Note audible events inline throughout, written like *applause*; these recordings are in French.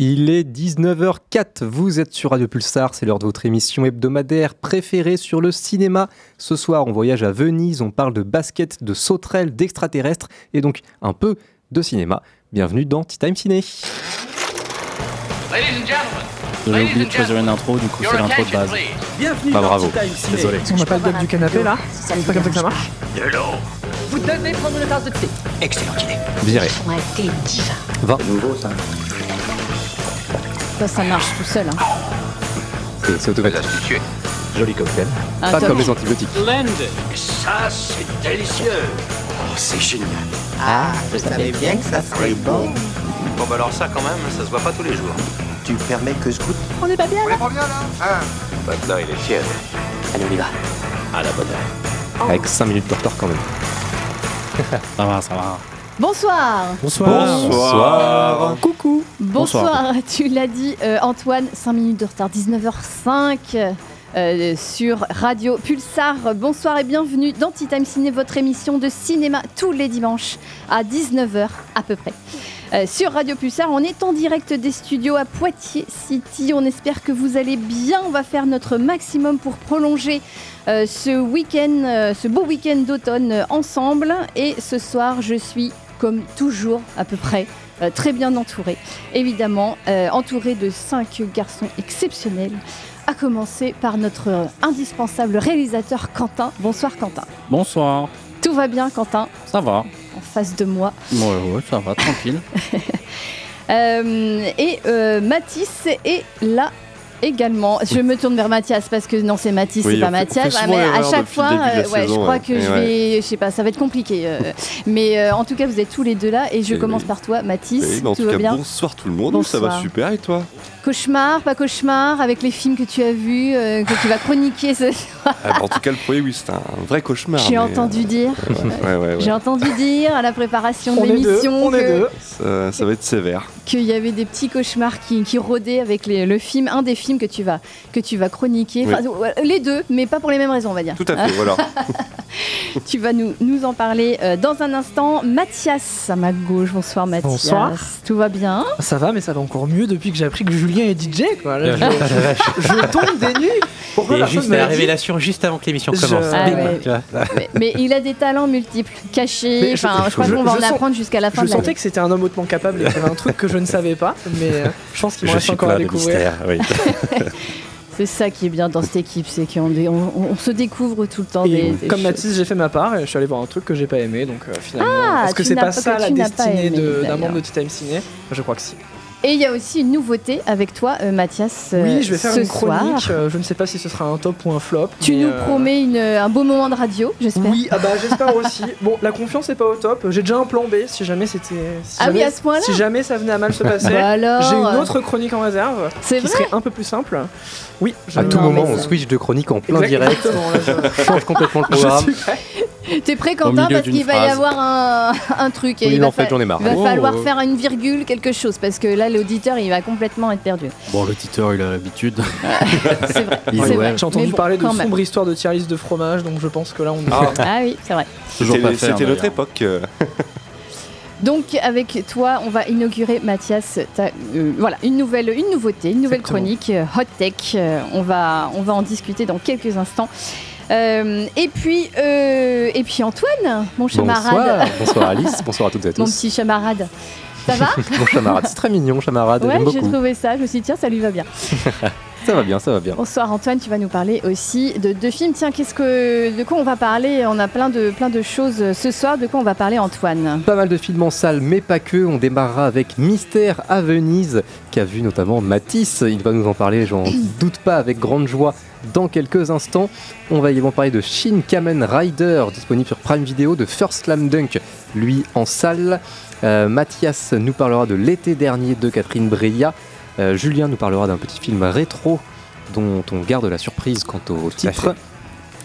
Il est 19h04, vous êtes sur Radio Pulsar, c'est l'heure de votre émission hebdomadaire préférée sur le cinéma. Ce soir, on voyage à Venise, on parle de basket, de sauterelles, d'extraterrestres et donc un peu de cinéma. Bienvenue dans Tea Time Ciné. J'avais oublié de choisir une intro, du coup c'est l'intro de base. Bienvenue Bah, bravo. Tea Time Ciné. Désolé. On n'a pas le dub du canapé là C'est pas comme ça que ça marche Vous devez prendre une tasse de thé. Viré. Ouais, t'es divin. Va. Ça, ça marche tout seul. Hein. C'est c'est automatique. Joli cocktail. Ah, Pas top. comme les antibiotiques. Ça, c'est délicieux. Je savais bien que ça serait bon. Bon bah alors ça quand même, ça se voit pas tous les jours. Tu permets que je goûte On n'est pas bien là Maintenant il est fier. Allez, on y va. À la bonne heure. Avec 5 minutes de retard quand même. Ça va, ça va. Bonsoir Bonsoir. Coucou. Bonsoir, *laughs* tu l'as dit euh, Antoine, 5 minutes de retard, 19h05 euh, sur Radio Pulsar. Bonsoir et bienvenue dans Tea Time Ciné, votre émission de cinéma tous les dimanches à 19h à peu près. Euh, sur Radio Pulsar, on est en direct des studios à Poitiers City. On espère que vous allez bien. On va faire notre maximum pour prolonger euh, ce week-end, euh, ce beau week-end d'automne euh, ensemble. Et ce soir, je suis comme toujours à peu près euh, très bien entourée. Évidemment, euh, entourée de cinq garçons exceptionnels. À commencer par notre euh, indispensable réalisateur Quentin. Bonsoir Quentin. Bonsoir. Tout va bien Quentin? Ça va. en face de moi. Ouais, ouais, ça va, tranquille. *laughs* Euh, et Mathis est là également. Je me tourne vers Mathias parce que non, c'est Mathis, Oui, c'est pas Mathias. fait Ah, mais à chaque fois, euh, ouais, je crois ouais. que Et je ouais. vais, je sais pas, ça va être compliqué. euh. mais euh, en tout cas, vous êtes tous les deux là et je Et commence oui. par toi, Mathis. Oui, tout tout va cas, bien bonsoir tout le monde, ça va super et toi? Cauchemar, pas cauchemar, avec les films que tu as vus, euh, que tu vas chroniquer. ce- Ah, bah, En tout cas, le premier, oui, c'était un vrai cauchemar. J'ai entendu dire, ouais, ouais, ouais. j'ai entendu dire à la préparation de l'émission on est que- deux. Ça, ça va être sévère. Qu'il y avait des petits cauchemars qui, qui rôdaient avec les- le film, un des films que tu vas, que tu vas chroniquer. Enfin, euh, les deux, mais pas pour les mêmes raisons, on va dire. Tout à fait, voilà. *laughs* *laughs* Tu vas nous, nous en parler euh, dans un instant. Mathias, à ma gauche. Bonsoir, Mathias. Bonsoir. Tout va bien Ça va, mais ça va encore mieux depuis que j'ai appris que Julien est DJ quoi. Là, je, je tombe des nues. Pourquoi Et personne juste la l'a dit révélation juste avant que l'émission Je- commence. Ah ouais. mais, mais il a des talents multiples, cachés. Je- Enfin, je, crois qu'on va en sens- apprendre jusqu'à la fin Je de sentais que c'était un homme hautement capable et qu'il y avait un truc que je ne savais pas, mais euh, je pense qu'il me Je reste suis encore à découvrir. oui. *laughs* C'est ça qui est bien dans cette équipe, c'est qu'on dé- on, on se découvre tout le temps. Des, des comme choses. Mathis, j'ai fait ma part et je suis allé voir un truc que j'ai pas aimé, donc euh, finalement. Ah, Est-ce que c'est pas pas- ça la destinée d'un membre de Tea Time Ciné? Je crois que si. Et il y a aussi une nouveauté avec toi, euh, Mathias. euh, Oui, je vais faire une chronique. soir. euh, je ne sais pas si ce sera un top ou un flop. Tu mais, nous euh, promets une- un beau moment de radio, j'espère. Oui, ah bah j'espère aussi. Bon, la confiance est pas au top. J'ai déjà un plan B si jamais c'était. si Ah oui, jamais- à ce point-là Si jamais ça venait à mal se *laughs* passer. Bah alors, J'ai une euh, autre chronique en réserve C'est qui vrai serait un peu plus simple. Oui, je- À tout Non, moment, on switch de chronique en plein direct. *laughs* Je- change complètement le je programme. suis prêt. *laughs* T'es prêt, Quentin Parce qu'il va y avoir un, un truc. et Oui, il va en fait, fa- j'en ai marre. Il va Oh, falloir faire une virgule, quelque chose, parce que là, l'auditeur, il va complètement être perdu. Bon, l'auditeur, il a l'habitude. *laughs* C'est vrai. J'ai entendu bon, parler de quand même. sombre histoire de tiers de fromage, donc je pense que là on est. Ah, Ah oui, c'est vrai. Toujours pas c'était notre d'ailleurs. époque. euh. *laughs* Donc, avec toi, on va inaugurer, Mathias, ta- euh, voilà, une nouvelle, une nouveauté, une nouvelle Exactement. chronique, euh, Hot Tech. Euh, on, va, on va en discuter dans quelques instants. Euh, et, puis, euh, et puis, Antoine, mon chamarade, Bonsoir. Bonsoir Alice. *laughs* Bonsoir à toutes et à mon tous. petit chamarade. Ça va *laughs* chamarade. C'est très mignon, chamarade. Ouais, j'ai trouvé ça. Je me suis dit, tiens, ça lui va bien. *laughs* Ça va bien, ça va bien. Bonsoir Antoine, tu vas nous parler aussi de deux films. Tiens, qu'est-ce que, de quoi on va parler? On a plein de, plein de choses ce soir. De quoi on va parler, Antoine? Pas mal de films en salle, mais pas que. On démarrera avec Mystère à Venise, qu'a vu notamment Matisse. Il va nous en parler, j'en *clears throat* doute pas, avec grande joie dans quelques instants. On va également parler de Shin Kamen Rider, disponible sur Prime Video, de First Slam Dunk, lui en salle. Euh, Mathias nous parlera de l'été dernier de Catherine Breillat. Euh, Julien nous parlera d'un petit film rétro dont on garde la surprise quant au titre.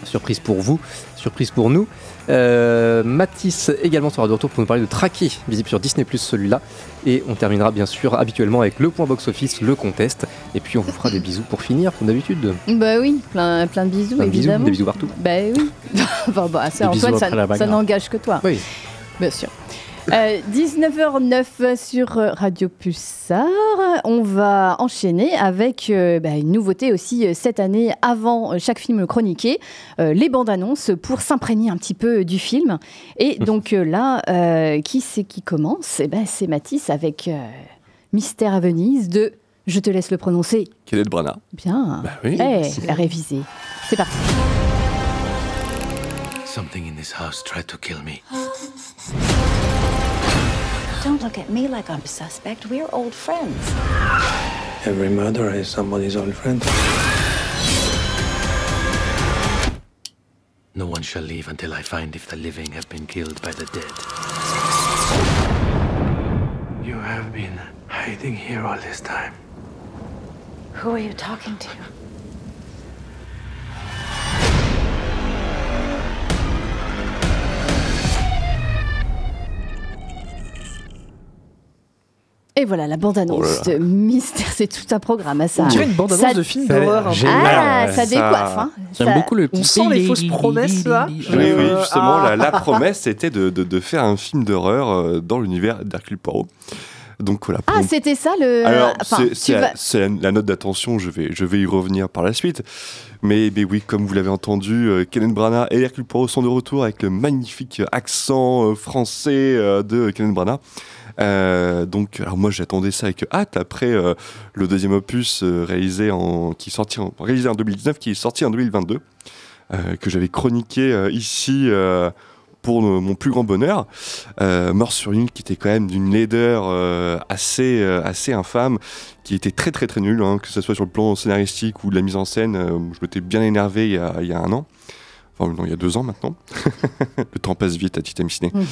Surprise pour vous, surprise pour nous. Euh, Mathis également sera de retour pour nous parler de Traqué, visible sur Disney Plus celui-là. Et on terminera bien sûr habituellement avec le point box-office, le contest. Et puis on vous fera des bisous pour finir, comme d'habitude. Bah oui, plein, plein de bisous, Plein de bisous, évidemment. des bisous partout. Bah oui. enfin, *laughs* bah, ça, Antoine, après la ça, n'engage que toi. Oui. Bien sûr. Euh, 19h09 sur euh, Radio Pulsar. On va enchaîner avec euh, bah, une nouveauté aussi euh, cette année avant chaque film chroniqué, euh, les bandes annonces pour s'imprégner un petit peu du film. Et *laughs* donc euh, là, euh, qui c'est qui commence? Eh ben, C'est Matisse avec euh, Mystère à Venise de, je te laisse le prononcer, Kenneth Branagh. bien, Bah oui. Eh, la réviser. C'est parti. Something in this house tried to kill me. *gasps* *laughs* Don't look at me like I'm a suspect. We're old friends. Every murderer is somebody's old friend. No one shall leave until I find if the living have been killed by the dead. You have been hiding here all this time. Who are you talking to? Et voilà, la bande-annonce Oh de Mystère, c'est tout un programme à ça. On dirait une bande-annonce de film d'horreur. génial. Ah, ouais, ça ça- décoiffe. hein. J'aime Ça- beaucoup le On sent les fausses promesses là. Oui, oui, justement, Ah. la, la promesse c'était de, de- de faire un film d'horreur euh, dans l'univers d'Hercule Poirot. Donc voilà. Ah, c'était ça le. Alors, Enfin, c'est- vas- la, c'est la- la note d'attention, je vais, je vais y revenir par la suite. Mais, mais oui, comme vous l'avez entendu, euh, Kenneth Branagh et Hercule Poirot sont de retour avec le magnifique accent euh, français euh, de Kenneth Branagh. Euh, donc, alors moi j'attendais ça avec hâte après euh, le deuxième opus euh, réalisé en qui sorti réalisé en 2019, qui est sorti en 2022, euh, que j'avais chroniqué ici pour mon plus grand bonheur. Mort sur une qui était quand même d'une laideur assez assez infâme, qui était très très très nulle, hein, que ce soit sur le plan scénaristique ou de la mise en scène. je m'étais bien énervé il y a un an. Enfin, non, il y a deux ans maintenant. *laughs* le temps passe vite à Titan Ciné. Mhm.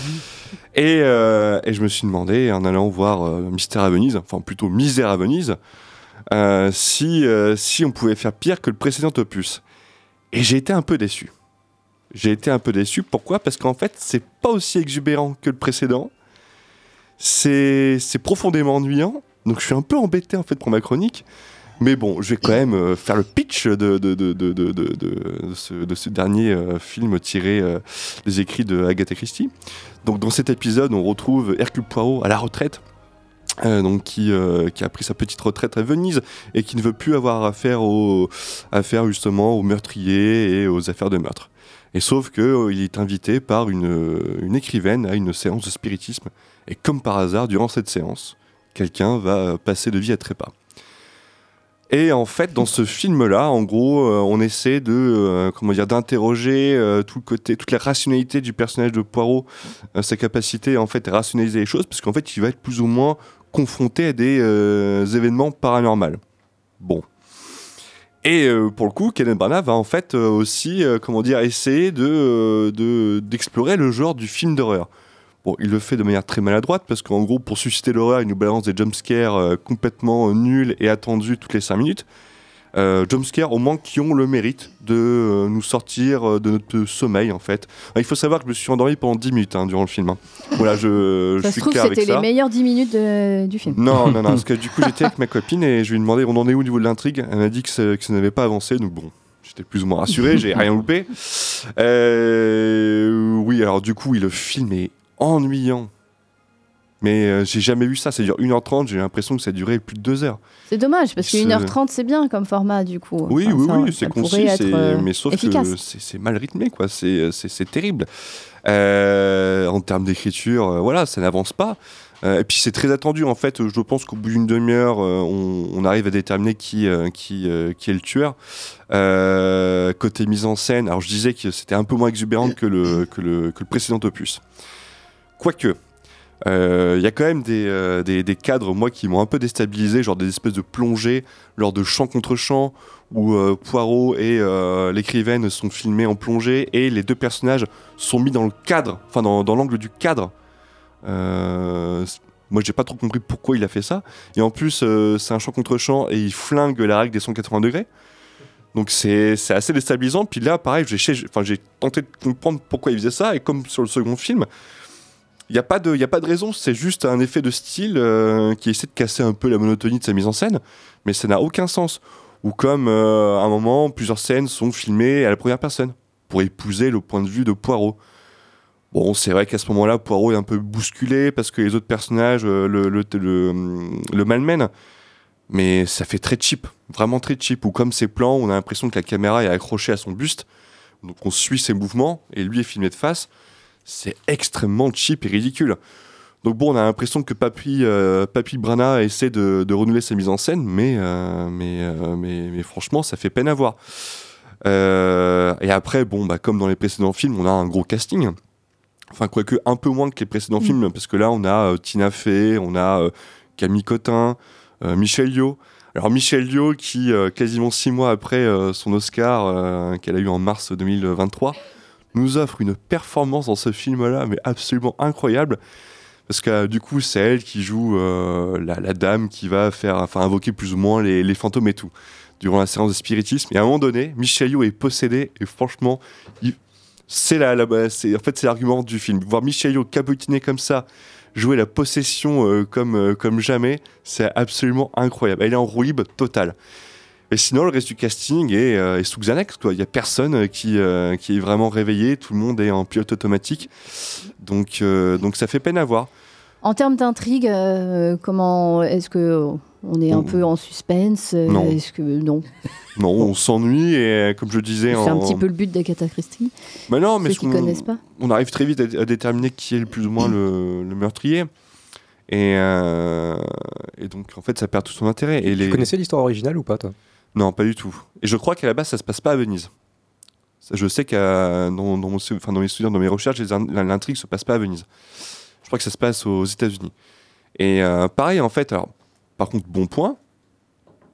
Et, euh, et je me suis demandé, en allant voir euh, Mystère à Venise, enfin plutôt Misère à Venise, euh, si, euh, si on pouvait faire pire que le précédent opus. Et j'ai été un peu déçu. J'ai été un peu déçu. Pourquoi? Parce qu'en fait, c'est pas aussi exubérant que le précédent. C'est profondément ennuyant. Donc je suis un peu embêté en fait pour ma chronique. Mais bon, je vais quand même euh, faire le pitch de, de, de, de, ce, ce dernier euh, film tiré euh, des écrits de Agatha Christie. Donc dans cet épisode, on retrouve Hercule Poirot à la retraite. euh, donc qui, euh, qui a pris sa petite retraite à Venise et qui ne veut plus avoir affaire, au, affaire justement aux meurtriers et aux affaires de meurtre. Et sauf que euh, il est invité par une, une écrivaine à une séance de spiritisme. Et comme par hasard, durant cette séance, quelqu'un va passer de vie à trépas. Et en fait, dans ce film-là, en gros, euh, on essaie de, euh, comment dire, d'interroger euh, tout le côté, toute la rationalité du personnage de Poirot, sa capacité en fait à rationaliser les choses, parce qu'en fait, il va être plus ou moins confronté à des événements paranormaux. Bon. Et pour le coup, Kenneth Branagh va en fait aussi, comment dire, essayer de- d'explorer le genre du film d'horreur. Bon, il le fait de manière très maladroite parce qu'en gros, pour susciter l'horreur, il nous balance des jumpscares euh, complètement euh, nuls et attendus toutes les 5 minutes. Euh, jumpscares au moins qui ont le mérite de euh, nous sortir euh, de notre sommeil en fait. Alors, il faut savoir que je me suis endormi pendant 10 minutes hein, durant le film. hein. Voilà, je, je Ça se suis trouve, clair avec c'était ça. les meilleures 10 minutes de- du film. Non, non, non, *laughs* parce que du coup j'étais avec ma copine et je lui ai demandé on en est où au niveau de l'intrigue? Elle m'a dit que ça, que ça n'avait pas avancé, donc bon, j'étais plus ou moins rassuré, j'ai rien loupé. Euh, oui, alors du coup, oui, le film est ennuyant. Mais euh, j'ai jamais vu ça, ça dure 1h30, j'ai l'impression que ça durait plus de 2 heures. C'est dommage, parce que Ce- 1h30, c'est bien comme format, du coup. Oui, Enfin, oui, ça- oui, c'est concis, euh, mais sauf efficace. que c'est mal rythmé, quoi. C'est c'est terrible. Euh, en termes d'écriture, euh, voilà, ça n'avance pas. Euh, et puis c'est très attendu, en fait. Je pense qu'au bout d'une demi-heure, euh, on, on arrive à déterminer qui, euh, qui, euh, qui est le tueur. Euh, côté mise en scène, alors je disais que c'était un peu moins exubérant que le, que le, que le précédent opus. Quoique, euh, il y a quand même des, euh, des, des cadres, moi, qui m'ont un peu déstabilisé, genre des espèces de plongées lors de chant contre chant, où euh, Poirot et euh, l'écrivaine sont filmés en plongée, et les deux personnages sont mis dans le cadre, enfin dans, dans l'angle du cadre. Euh, moi, j'ai pas trop compris pourquoi il a fait ça. Et en plus, euh, c'est un chant contre chant, et il flingue la règle des 180 degrés. Donc c'est assez déstabilisant. Puis là, pareil, j'ai tenté de comprendre pourquoi il faisait ça, et comme sur le second film, il n'y a, pas de- a pas de raison, c'est juste un effet de style euh, qui essaie de casser un peu la monotonie de sa mise en scène, mais ça n'a aucun sens. Ou comme euh, à un moment, plusieurs scènes sont filmées à la première personne, pour épouser le point de vue de Poirot. Bon, c'est vrai qu'à ce moment-là, Poirot est un peu bousculé parce que les autres personnages euh, le, le, le, le malmènent. Mais ça fait très cheap, vraiment très cheap. Ou comme ces plans, on a l'impression que la caméra est accrochée à son buste. Donc on suit ses mouvements et lui est filmé de face. C'est extrêmement cheap et ridicule. Donc bon, on a l'impression que Papy, euh, Papy Brana essaie de, de renouveler sa mise en scène, mais, euh, mais, euh, mais, mais franchement, ça fait peine à voir. Euh, et après, bon, bah, comme dans les précédents films, on a un gros casting. Enfin, quoique un peu moins que les précédents films, parce que là, on a Tina Fey, on a Camille Cotin, Michel Yeoh. Alors Michel Yeoh, qui quasiment six mois après son Oscar qu'elle a eu en mars 2023, nous offre une performance dans ce film-là, mais absolument incroyable. Parce que du coup, c'est elle qui joue euh, la, dame qui va faire, enfin, invoquer plus ou moins les, fantômes et tout durant la séance de spiritisme. Et à un moment donné, Michel Yeoh est possédé et franchement, c'est la, la- c'est en fait c'est l'argument du film. Voir Michel Yeoh cabotiner comme ça, jouer la possession euh, comme euh, comme jamais, c'est absolument incroyable. Elle est en roue totale. Et sinon, le reste du casting est, euh, est sous Xanax. Quoi. Il y a personne euh, qui euh, qui est vraiment réveillé. Tout le monde est en pilote automatique. Donc euh, donc ça fait peine à voir. En termes d'intrigue, euh, comment est-ce que on est un peu en suspense Non. Est-ce que non? Non, on s'ennuie et comme je disais, C'est un petit peu le but d'Agatha Christie. Mais non, mais Ceux ce qui connaissent pas. on arrive très vite à, à déterminer qui est le plus ou moins le, le meurtrier. Et, euh, et donc, en fait, ça perd tout son intérêt. Et Tu les... connaissais l'histoire originale ou pas, toi? Non, pas du tout. Et je crois qu'à la base, ça se passe pas à Venise. Je sais que dans, dans, enfin, mes souvenirs, dans mes recherches, l'intrigue se passe pas à Venise. Je crois que ça se passe aux États-Unis. Et euh, pareil, en fait, alors, par contre, bon point,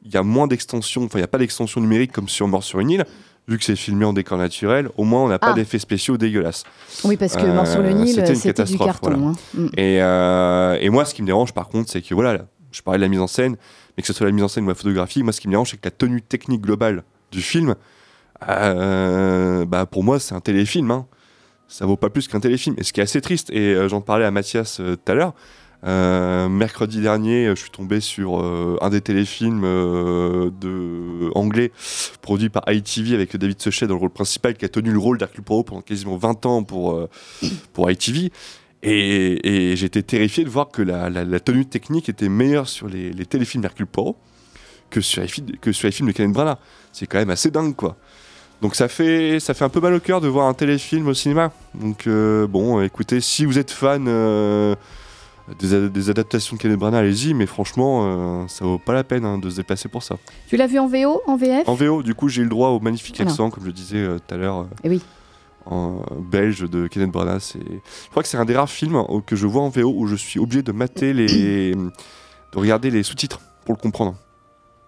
il y a moins d'extension, enfin, il n'y a pas d'extension numérique comme sur Mort sur une île. Vu que c'est filmé en décor naturel, au moins on n'a pas Ah. d'effets spéciaux dégueulasses. Oui, parce que Euh, Mort sur le Nil, c'était une du catastrophe, carton. voilà. hein. Mm. Et, euh, et moi, ce qui me dérange, par contre, c'est que voilà, là, je parlais de la mise en scène, mais que ce soit la mise en scène ou la photographie, moi, ce qui me dérange, c'est que la tenue technique globale du film, euh, bah, pour moi, c'est un téléfilm. Hein. Ça vaut pas plus qu'un téléfilm. Et ce qui est assez triste, et euh, j'en parlais à Mathias euh, tout à l'heure, mercredi dernier, je suis tombé sur un des téléfilms anglais produit par ITV avec David Suchet dans le rôle principal qui a tenu le rôle d'Hercule Poirot pendant quasiment 20 ans pour, pour ITV. Et, et j'étais terrifié de voir que la, la- la tenue technique était meilleure sur les, les téléfilms d'Hercule Poirot que sur, les, fi- que sur les films de Kenneth Branagh. C'est quand même assez dingue, quoi. Donc ça fait, ça fait un peu mal au cœur de voir un téléfilm au cinéma. Donc euh, bon, écoutez, si vous êtes fan euh, des, adaptations de Kenneth Branagh, allez-y, mais franchement, euh, ça vaut pas la peine hein, de se déplacer pour ça. Tu l'as vu en VO, en VF En VO, du coup, j'ai eu le droit au magnifique accent, comme je disais euh, tout à l'heure, euh, Eh oui. En belge de Kenneth Branagh. C'est- Je crois que c'est un des rares films que je vois en VO où je suis obligé de mater les, de regarder les sous-titres pour le comprendre.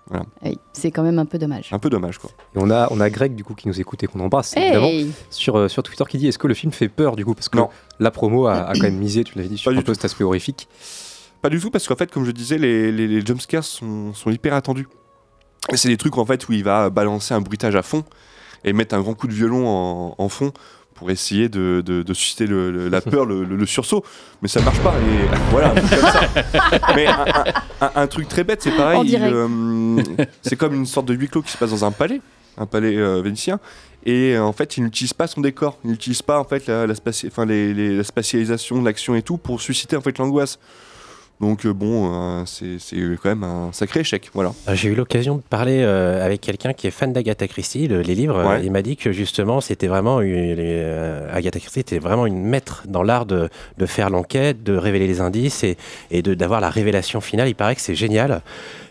Voilà, Oui, c'est quand même un peu dommage. un peu dommage quoi. Et on a, on a Greg du coup qui nous écoute et qu'on embrasse évidemment sur, euh, sur Twitter qui dit est-ce que le film fait peur du coup? Parce que Non. la promo a, a quand même misé tu l'avais dit sur Pas un du peu cet aspect horrifique Pas du tout parce qu'en fait, comme je disais, les, les, les jumpscares sont, sont hyper attendus. C'est des trucs en fait où il va balancer un bruitage à fond et mettre un grand coup de violon en, en fond pour essayer de, de- de susciter le- le- la peur, le, sursaut. Mais ça marche pas. Et voilà, un truc comme ça. Mais un, un- un- un truc très bête, c'est pareil. Euh, c'est comme une sorte de huis clos qui se passe dans un palais, un palais euh, vénitien. Et euh, en fait, il n'utilise pas son décor. Il n'utilise pas en fait la, la, spati- enfin, les- les- la spatialisation, l'action et tout pour susciter en fait l'angoisse. Donc euh, bon, euh, c'est quand même un sacré échec, voilà. Euh, J'ai eu l'occasion de parler euh, avec quelqu'un qui est fan d'Agatha Christie, le- les livres. Ouais. Il m'a dit que justement, c'était vraiment une, les, euh, Agatha Christie était vraiment une maître dans l'art de, de faire l'enquête, de révéler les indices et, et d'avoir la révélation finale. Il paraît que c'est génial.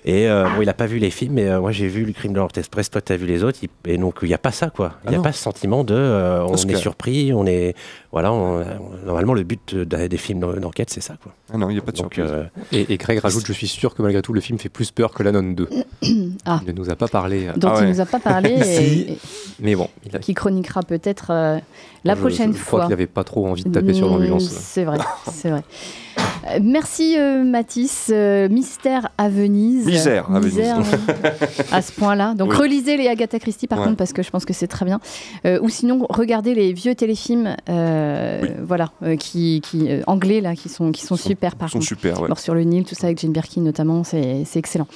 Et euh, bon, il n'a pas vu les films, mais euh, moi j'ai vu le crime de l'Orient Express. Toi, tu as vu les autres. et donc il n'y a pas ça, quoi. Il n'y Ah a non. pas ce sentiment de, euh, on Parce est que- surpris, on est, voilà. on- normalement, le but de- des films d'en- d'enquête, c'est ça, quoi. Ah non, il n'y a pas de Donc, surprise. euh, et, et Greg rajoute je suis sûr que malgré tout le film fait plus peur que la nonne 2 *coughs* Ah. il ne nous a pas parlé dont Ah il ouais. nous a pas parlé *laughs* Si. et, et mais bon il a- qui chroniquera peut-être euh, la je- prochaine je, je crois fois. qu'il avait pas trop envie de taper sur Mm, l'ambulance C'est vrai, *coughs* c'est vrai. Euh, merci euh, Mathis. Euh, Mystère à Venise. Misère à Misère, Venise. ouais. *laughs* à ce point-là. Donc Oui. relisez les Agatha Christie par Ouais. contre parce que je pense que c'est très bien. Euh, ou sinon regardez les vieux téléfilms, Oui. voilà, qui, qui anglais là, qui sont qui sont, sont- super par Ils sont contre. super, ouais. Mort sur le Nil, tout ça avec Jane Birkin notamment, c'est c'est excellent.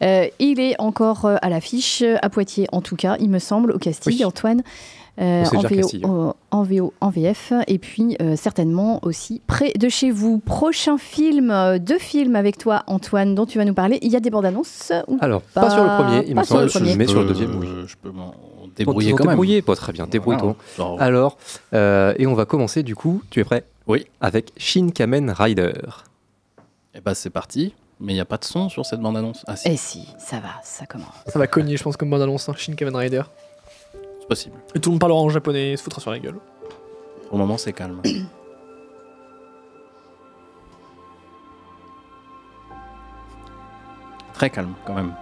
Il est encore à l'affiche, à Poitiers en tout cas, il me semble, au Castille, Oui. Antoine. Euh, en, VO, Castillo. euh, en VO, en VF, et puis euh, certainement aussi près de chez vous. Prochain film, euh, deux films avec toi, Antoine, dont tu vas nous parler. Il y a des bandes annonces ou Alors, pas, sur le premier, il me sur le semble, mais sur le Euh, deuxième, oui. Je peux m'en débrouiller quand même. débrouiller, pas très bien, débrouille-toi. Voilà. Alors, euh, et on va commencer du coup, tu es prêt? Oui. Avec Shin Kamen Rider. eh ben, c'est parti. Mais il n'y a pas de son sur cette bande-annonce. Ah si, Eh si, ça va, ça commence. Ça va cogner, je pense, comme bande annonce, hein, Shin Kamen Rider. C'est possible. Et tout le monde parlera en japonais et se foutra sur la gueule. Pour le moment, c'est calme. *clears throat* Très calme, quand même.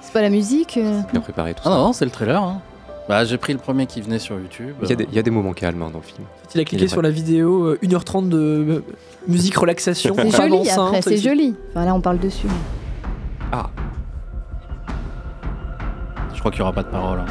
C'est pas la musique euh, Bien préparé tout Ah ça. non, c'est le trailer. hein. Bah, j'ai pris le premier qui venait sur YouTube. Il y, a des, il y a des moments calmes hein, dans le film. Il a cliqué est sur la vidéo euh, 1h30 de euh, musique relaxation. C'est femme joli enceinte, après, c'est joli. Enfin là, on parle dessus. Ah, Je crois qu'il n'y aura pas de parole. hein.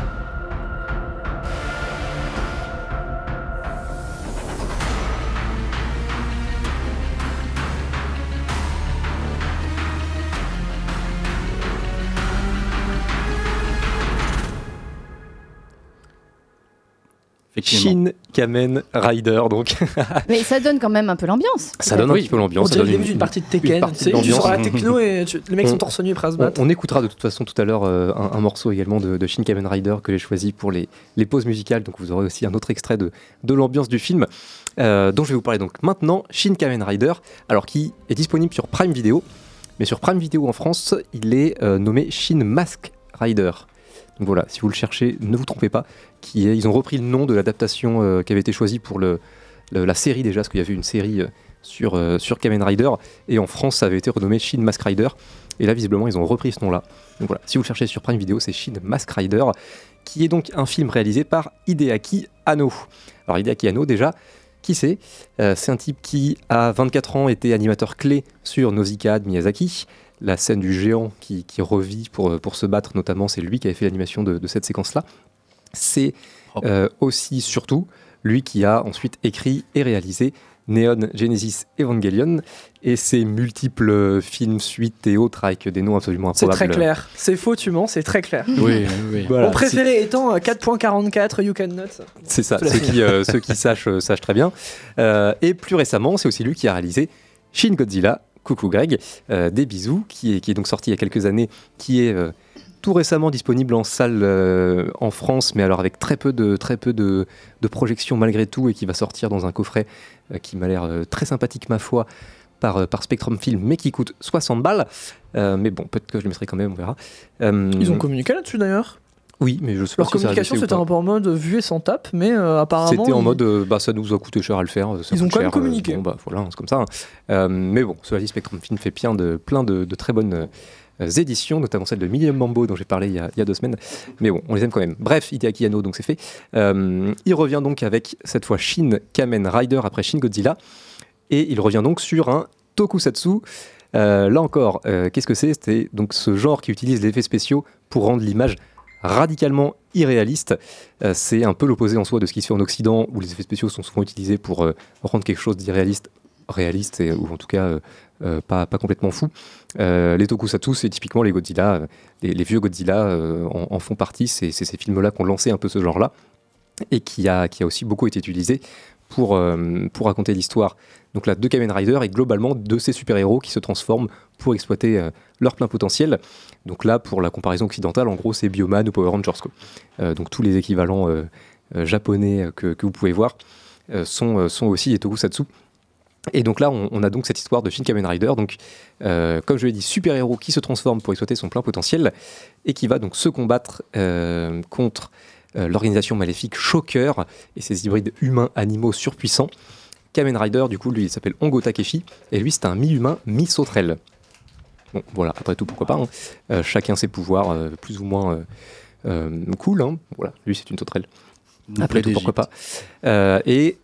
Shin Kamen Rider, donc. *laughs* Mais ça donne quand même un peu l'ambiance. ça donne un Oui. petit peu On l'ambiance. ça dirait le donne début une- d'une partie de une Tekken. partie Tu sors la techno et tu- les mecs On- sont torse nu prêts à se On, on écoutera de toute façon tout à l'heure euh, un, un morceau également de, de Shin Kamen Rider que j'ai choisi pour les, les pauses musicales. Donc vous aurez aussi un autre extrait de, de l'ambiance du film euh, dont je vais vous parler donc maintenant. Shin Kamen Rider, alors qui est disponible sur Prime Video, mais sur Prime Video en France, il est euh, nommé Shin Mask Rider. Donc voilà, si vous le cherchez, ne vous trompez pas. Ils ont repris le nom de l'adaptation euh, qui avait été choisie pour la série déjà, parce qu'il y avait une série euh, sur, euh, sur Kamen Rider, et en France ça avait été renommé Shin Mask Rider. Et là, visiblement, ils ont repris ce nom-là. Donc voilà, si vous le cherchez sur Prime Video, c'est Shin Mask Rider, qui est donc un film réalisé par Hideaki Anno. Alors Hideaki Anno, déjà, qui c'est? C'est un type qui, à 24 ans, était animateur clé sur Nausicaa de Miyazaki. La scène du géant qui, qui revit pour, pour se battre, notamment, c'est lui qui avait fait l'animation de, de cette séquence-là. C'est euh, aussi, surtout, lui qui a ensuite écrit et réalisé Neon Genesis Evangelion et ses multiples films, suites et autres avec des noms absolument C'est improbables. très clair. C'est faux, tu mens, c'est très clair. Oui, *laughs* oui. Voilà, Mon préféré étant euh, 4.44 You Can Not. C'est ça, *laughs* ceux qui, euh, ceux qui sachent, euh, sachent très bien. Euh, et plus récemment, c'est aussi lui qui a réalisé Shin Godzilla, coucou Greg, euh, des bisous, qui est, donc sorti il y a quelques années, qui est euh, tout récemment disponible en salle euh, en France, mais alors avec très peu de, projections malgré tout, et qui va sortir dans un coffret qui m'a l'air très sympathique, ma foi, par, par Spectrum Film, mais qui coûte 60 balles. Mais bon, peut-être que je le mettrai quand même, on verra. Ils ont communiqué là-dessus d'ailleurs? Oui, mais je sais pas Leur si communication c'était un peu en mode vue et sans tape, mais euh, apparemment. C'était en ils- mode, euh, bah, ça nous a coûté cher à le faire. ça Ils ont quand même cher, communiqué. bon, bah, voilà, c'est comme ça. hein. Euh, mais bon, cela dit, Spectrum Film fait plein de, plein de, de très bonnes euh, éditions, notamment celle de Millennium Mambo dont j'ai parlé il y, a, il y a deux semaines. Mais bon, on les aime quand même. Bref, Hideaki Anno, donc c'est fait. Euh, il revient donc avec cette fois Shin Kamen Rider après Shin Godzilla. Et il revient donc sur un tokusatsu. Euh, là encore, euh, qu'est-ce que c'est? C'est donc ce genre qui utilise les effets spéciaux pour rendre l'image radicalement irréaliste. Euh, c'est un peu l'opposé en soi de ce qui se fait en Occident, où les effets spéciaux sont souvent utilisés pour euh, rendre quelque chose d'irréaliste réaliste, ou en tout cas euh, pas, pas complètement fou. Les tokusatsu, c'est typiquement les Godzilla, les, vieux Godzilla en, font partie, c'est ces films-là qui ont lancé un peu ce genre-là, et qui a, qui a aussi beaucoup été utilisé pour, pour raconter l'histoire donc là, de Kamen Rider et globalement de ces super-héros qui se transforment pour exploiter euh, leur plein potentiel. Donc là, pour la comparaison occidentale, en gros, c'est Bioman ou Power Rangers. Euh, donc tous les équivalents euh, japonais que, vous pouvez voir sont, sont aussi tokusatsu. Et donc là, on, a donc cette histoire de Shin Kamen Rider, donc comme je l'ai dit, super-héros qui se transforme pour exploiter son plein potentiel et qui va donc se combattre contre l'organisation maléfique Shocker et ses hybrides humains-animaux surpuissants. Kamen Rider, du coup, lui, il s'appelle Ongo Takeshi, et lui, c'est un mi-humain, mi-sauterelle. Bon, voilà, après tout, pourquoi pas. hein. Euh, chacun ses pouvoirs, euh, plus ou moins euh, cool. hein. Voilà, lui, c'est une sauterelle. Après tout, pourquoi pas. Et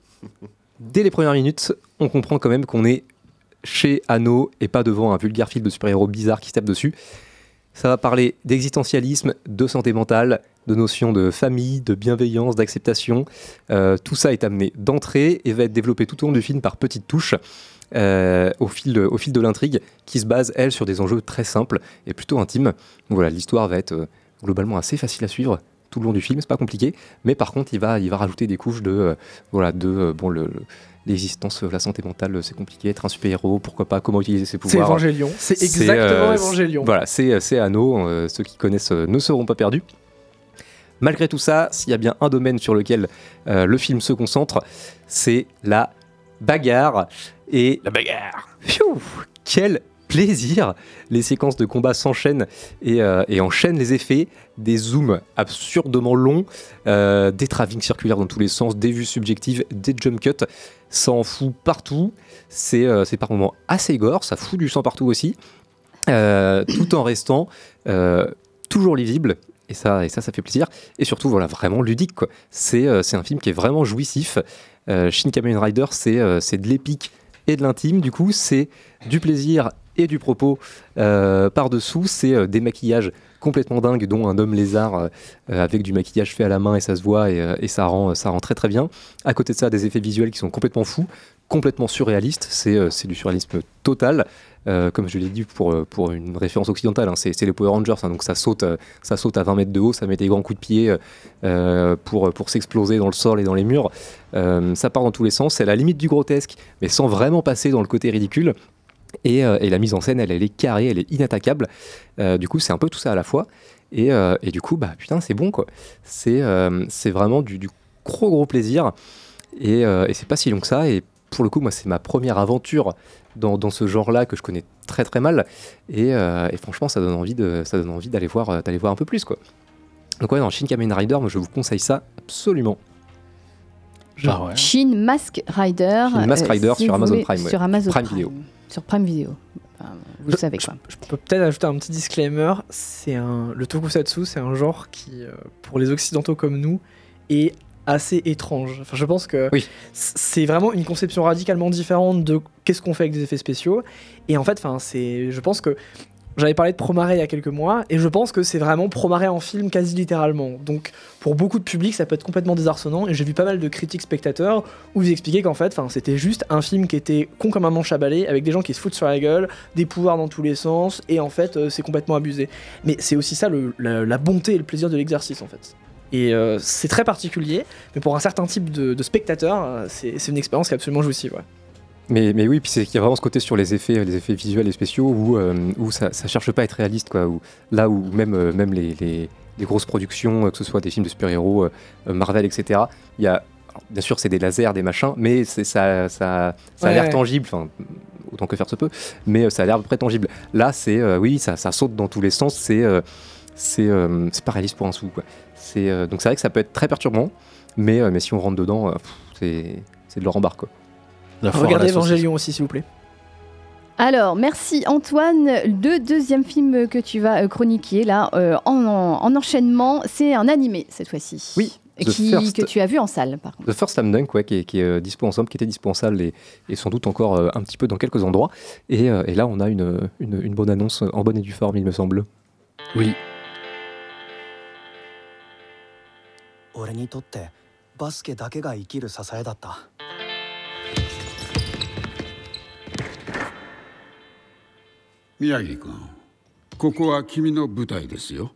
dès les premières minutes, on comprend quand même qu'on est chez Anno et pas devant un vulgaire film de super-héros bizarre qui se tape dessus. Ça va parler d'existentialisme, de santé mentale, de notions de famille, de bienveillance, d'acceptation. Euh, tout ça est amené d'entrée et va être développé tout au long du film par petites touches euh, au, fil de, au fil de l'intrigue qui se base, elle, sur des enjeux très simples et plutôt intimes. Donc voilà, l'histoire va être euh, globalement assez facile à suivre, tout le long du film, c'est pas compliqué. Mais par contre, il va, il va rajouter des couches de, voilà, de bon, le, le- l'existence, la santé mentale, c'est compliqué. Être un super-héros, pourquoi pas Comment utiliser ses pouvoirs. C'est C'est, exactement euh, Evangelion. Voilà, c'est, c'est Anno. euh, ceux qui connaissent euh, ne seront pas perdus. Malgré tout ça, s'il y a bien un domaine sur lequel euh, le film se concentre, c'est la bagarre. Et la bagarre Quel plaisir Les séquences de combat s'enchaînent et, euh, et enchaînent les effets, des zooms absurdement longs, euh, des travings circulaires dans tous les sens, des vues subjectives, des jump cuts, ça en fout partout. C'est euh, par moments assez gore, ça fout du sang partout aussi, tout en restant toujours lisible. Et ça, et ça, ça fait plaisir. Et surtout, voilà, vraiment ludique. euh, c'est un film qui est vraiment jouissif. Euh, Shin Kamen Rider, c'est euh, c'est de l'épique et de l'intime. Du coup, c'est du plaisir et du propos par-dessous. C'est des maquillages complètement dingues, dont un homme lézard avec du maquillage fait à la main et ça se voit et, ça, rend, ça rend très très bien. À côté de ça, des effets visuels qui sont complètement fous, complètement surréalistes. C'est du surréalisme total. Euh, comme je l'ai dit pour, euh, pour une référence occidentale, hein, c'est les Power Rangers, hein, donc ça saute, euh, ça saute à 20 mètres de haut, ça met des grands coups de pied pour, pour s'exploser dans le sol et dans les murs. Ça part dans tous les sens, c'est la limite du grotesque, mais sans vraiment passer dans le côté ridicule. Et, la mise en scène, elle, est carrée, elle est inattaquable. Du coup, c'est un peu tout ça à la fois. Et, du coup, bah putain, c'est bon quoi. C'est vraiment du, gros gros plaisir. Et, c'est pas si long que ça. Pour le coup, moi, c'est ma première aventure dans, dans ce genre-là que je connais très très mal. Et, euh, et franchement, ça donne envie de, ça donne envie d'aller voir, euh, d'aller voir un peu plus quoi. Donc ouais, dans Shin Kamen Rider, moi, je vous conseille ça absolument. Ah ouais. Shin Mask Rider. Shin Mask euh, Rider si sur Amazon voulez- Prime, ouais. Sur Amazon Prime Prime, Video. Sur Prime Video. Enfin, vous Je- savez quoi. Je peux peut-être ajouter un petit disclaimer. C'est un le tokusatsu, c'est un genre qui, euh, pour les occidentaux comme nous, est assez étrange. Enfin, je pense que Oui. c'est vraiment une conception radicalement différente de qu'est-ce qu'on fait avec des effets spéciaux. Et en fait, enfin, c'est, je pense que j'avais parlé de Promare il y a quelques mois, et je pense que c'est vraiment Promare en film quasi littéralement. Donc, pour beaucoup de public, ça peut être complètement désarçonnant. Et j'ai vu pas mal de critiques spectateurs où ils expliquaient qu'en fait, c'était juste un film qui était con comme un manche à balai, avec des gens qui se foutent sur la gueule, des pouvoirs dans tous les sens, et en fait, euh, c'est complètement abusé. Mais c'est aussi ça le- la, la bonté et le plaisir de l'exercice, en fait. Et euh, c'est très particulier, mais pour un certain type de, de spectateur, euh, c'est une expérience qui est absolument jouissive. Ouais. Mais, mais oui, puis qu'il y a vraiment ce côté sur les effets, les effets visuels et spéciaux où, euh, où ça, ça cherche pas à être réaliste, quoi. Où, là où même, euh, même les, les- les grosses productions, que ce soit des films de super-héros, Marvel, etc., il y a. alors, bien sûr, c'est des lasers, des machins, mais ça, ça, ça a Ouais, l'air ouais. tangible, enfin, autant que faire se peut, mais ça a l'air à peu près tangible. Là, c'est. euh, oui, ça, ça saute dans tous les sens, c'est. euh, euh, pas réaliste pour un sou, quoi. C'est, euh, donc c'est vrai que ça peut être très perturbant, mais, euh, mais si on rentre dedans, euh, pff, c'est c'est de leur embarque, quoi. La foire à Regardez saucisse. Evangelion aussi, s'il vous plaît. Alors, merci Antoine. Le deuxième film que tu vas euh, chroniquer là, euh, en, en enchaînement, c'est un animé cette fois-ci. Oui, The Qui, First. que tu as vu en salle, par contre. The First Slam Dunk, ouais, qui est, qui est, euh, dispo ensemble, qui était dispo en salle et, et sans doute encore euh, un petit peu dans quelques endroits. Et, euh, et là, on a une, une, une bonne annonce en bonne et due forme, il me semble. Oui. 俺にとってバスケだけが生きる支えだった。宮城君ここは君の舞台ですよ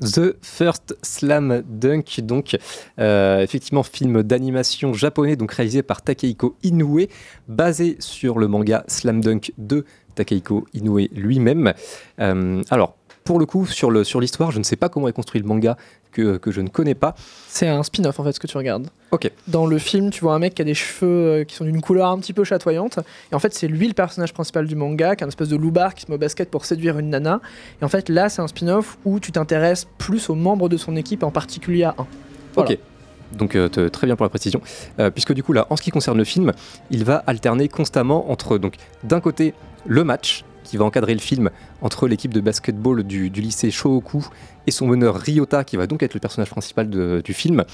The First Slam Dunk, donc euh, effectivement film d'animation japonais, donc réalisé par Takehiko Inoue, basé sur le manga Slam Dunk de Takehiko Inoue lui-même. Euh, alors pour le coup sur l'histoire, je ne sais pas comment est construit le manga que, que je ne connais pas. C'est un spin-off en fait ce que tu regardes. Ok. Dans le film, tu vois un mec qui a des cheveux euh, qui sont d'une couleur un petit peu chatoyante. Et en fait, c'est lui le personnage principal du manga, qui est un espèce de loupard qui se met au basket pour séduire une nana. Et en fait, là, c'est un spin-off où tu t'intéresses plus aux membres de son équipe, en particulier à un. Voilà. Ok. Donc euh, très bien pour la précision. Euh, puisque du coup là, en ce qui concerne le film, il va alterner constamment entre donc d'un côté le match qui va encadrer le film entre l'équipe de basketball du, du lycée Shohoku et son meneur Ryota qui va donc être le personnage principal du film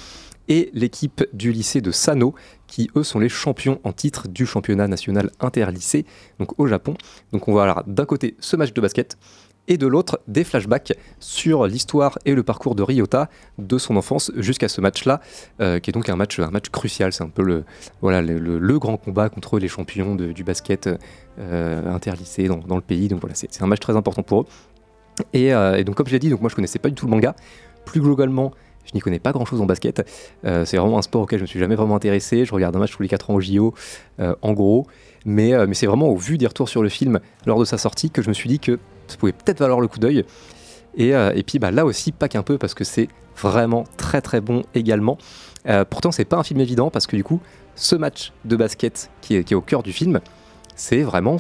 et l'équipe du lycée de Sano qui eux sont les champions en titre du championnat national interlycée donc au Japon. Donc on va avoir d'un côté ce match de basket et de l'autre des flashbacks sur l'histoire et le parcours de Ryota de son enfance jusqu'à ce match-là, euh, qui est donc un match, un match crucial. C'est un peu le, voilà, le, grand combat contre les champions du basket euh, interlycée dans, dans le pays. Donc voilà, c'est un match très important pour eux. Et, euh, et donc comme je l'ai dit, donc moi je connaissais pas du tout le manga. Plus globalement, je n'y connais pas grand chose en basket. Euh, c'est vraiment un sport auquel je me suis jamais vraiment intéressé. Je regarde un match tous les 4 ans au JO, en gros. Mais, mais c'est vraiment au vu des retours sur le film lors de sa sortie que je me suis dit que ça pouvait peut-être valoir le coup d'œil. Et, euh, et puis bah, là aussi, pas qu'un peu, parce que c'est vraiment très très bon également. Euh, pourtant, c'est pas un film évident, parce que du coup, ce match de basket qui est, au cœur du film, c'est vraiment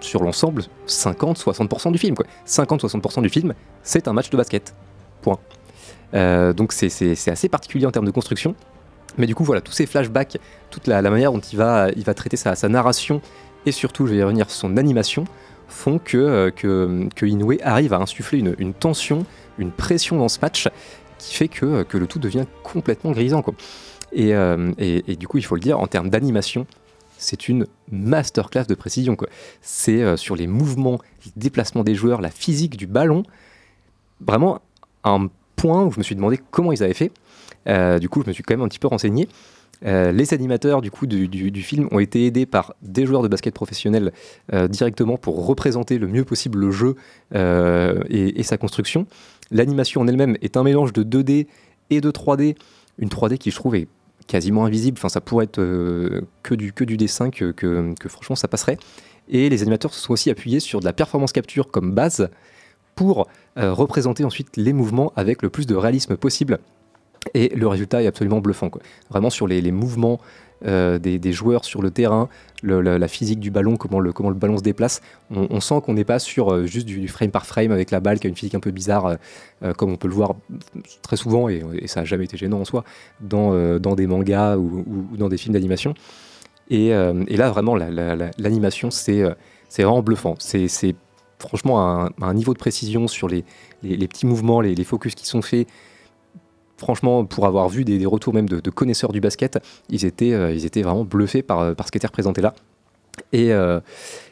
sur l'ensemble 50-60% du film. quoi. 50-60% du film, c'est un match de basket. Point. Euh, donc c'est- assez particulier en termes de construction. Mais du coup, voilà, tous ces flashbacks, toute la, manière dont il va, il va traiter sa narration et surtout, je vais y revenir, son animation, font que, euh, que, que Inoue arrive à insuffler une, une tension, une pression dans ce match qui fait que, que le tout devient complètement grisant. Quoi. Et, euh, et- et du coup, il faut le dire, en termes d'animation, c'est une masterclass de précision. C'est euh, sur les mouvements, les déplacements des joueurs, la physique du ballon, vraiment un point où je me suis demandé comment ils avaient fait. Euh, du coup, je me suis quand même un petit peu renseigné. Euh, les animateurs du coup du, film ont été aidés par des joueurs de basket professionnels euh, directement pour représenter le mieux possible le jeu euh, et, sa construction. L'animation en elle-même est un mélange de 2D et de 3D, une 3D qui je trouve est quasiment invisible. Enfin, ça pourrait être que du dessin que, franchement ça passerait. Et les animateurs se sont aussi appuyés sur de la performance capture comme base pour représenter ensuite les mouvements avec le plus de réalisme possible. Et le résultat est absolument bluffant. Quoi. Vraiment sur les, mouvements euh, des, joueurs sur le terrain, la, physique du ballon, comment le, ballon se déplace, on, sent qu'on n'est pas sur euh, juste du, frame par frame avec la balle qui a une physique un peu bizarre, euh, comme on peut le voir très souvent, et, ça n'a jamais été gênant en soi, dans, des mangas ou, dans des films d'animation. Et, là, vraiment, la- la- la- l'animation, c'est vraiment bluffant. C'est franchement un, un niveau de précision sur les, petits mouvements, les focus qui sont faits. Franchement, pour avoir vu des, retours même de, connaisseurs du basket, ils étaient, euh, ils étaient vraiment bluffés par, euh, par ce qui était représenté là. Et, euh,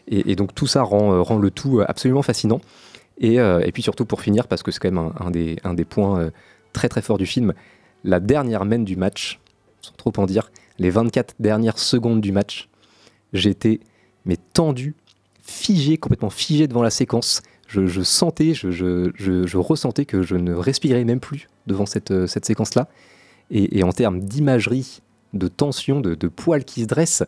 et, donc tout ça rend, rend le tout absolument fascinant. Et, et puis surtout pour finir, parce que c'est quand même un, des, un des points très très forts du film, la dernière main du match, sans trop en dire, les 24 dernières secondes du match, j'étais mais tendu, figé, complètement figé devant la séquence. Je, sentais, je, ressentais que je ne respirais même plus devant cette, euh, séquence-là. Et, en termes d'imagerie, de tension, de, poils qui se dressent,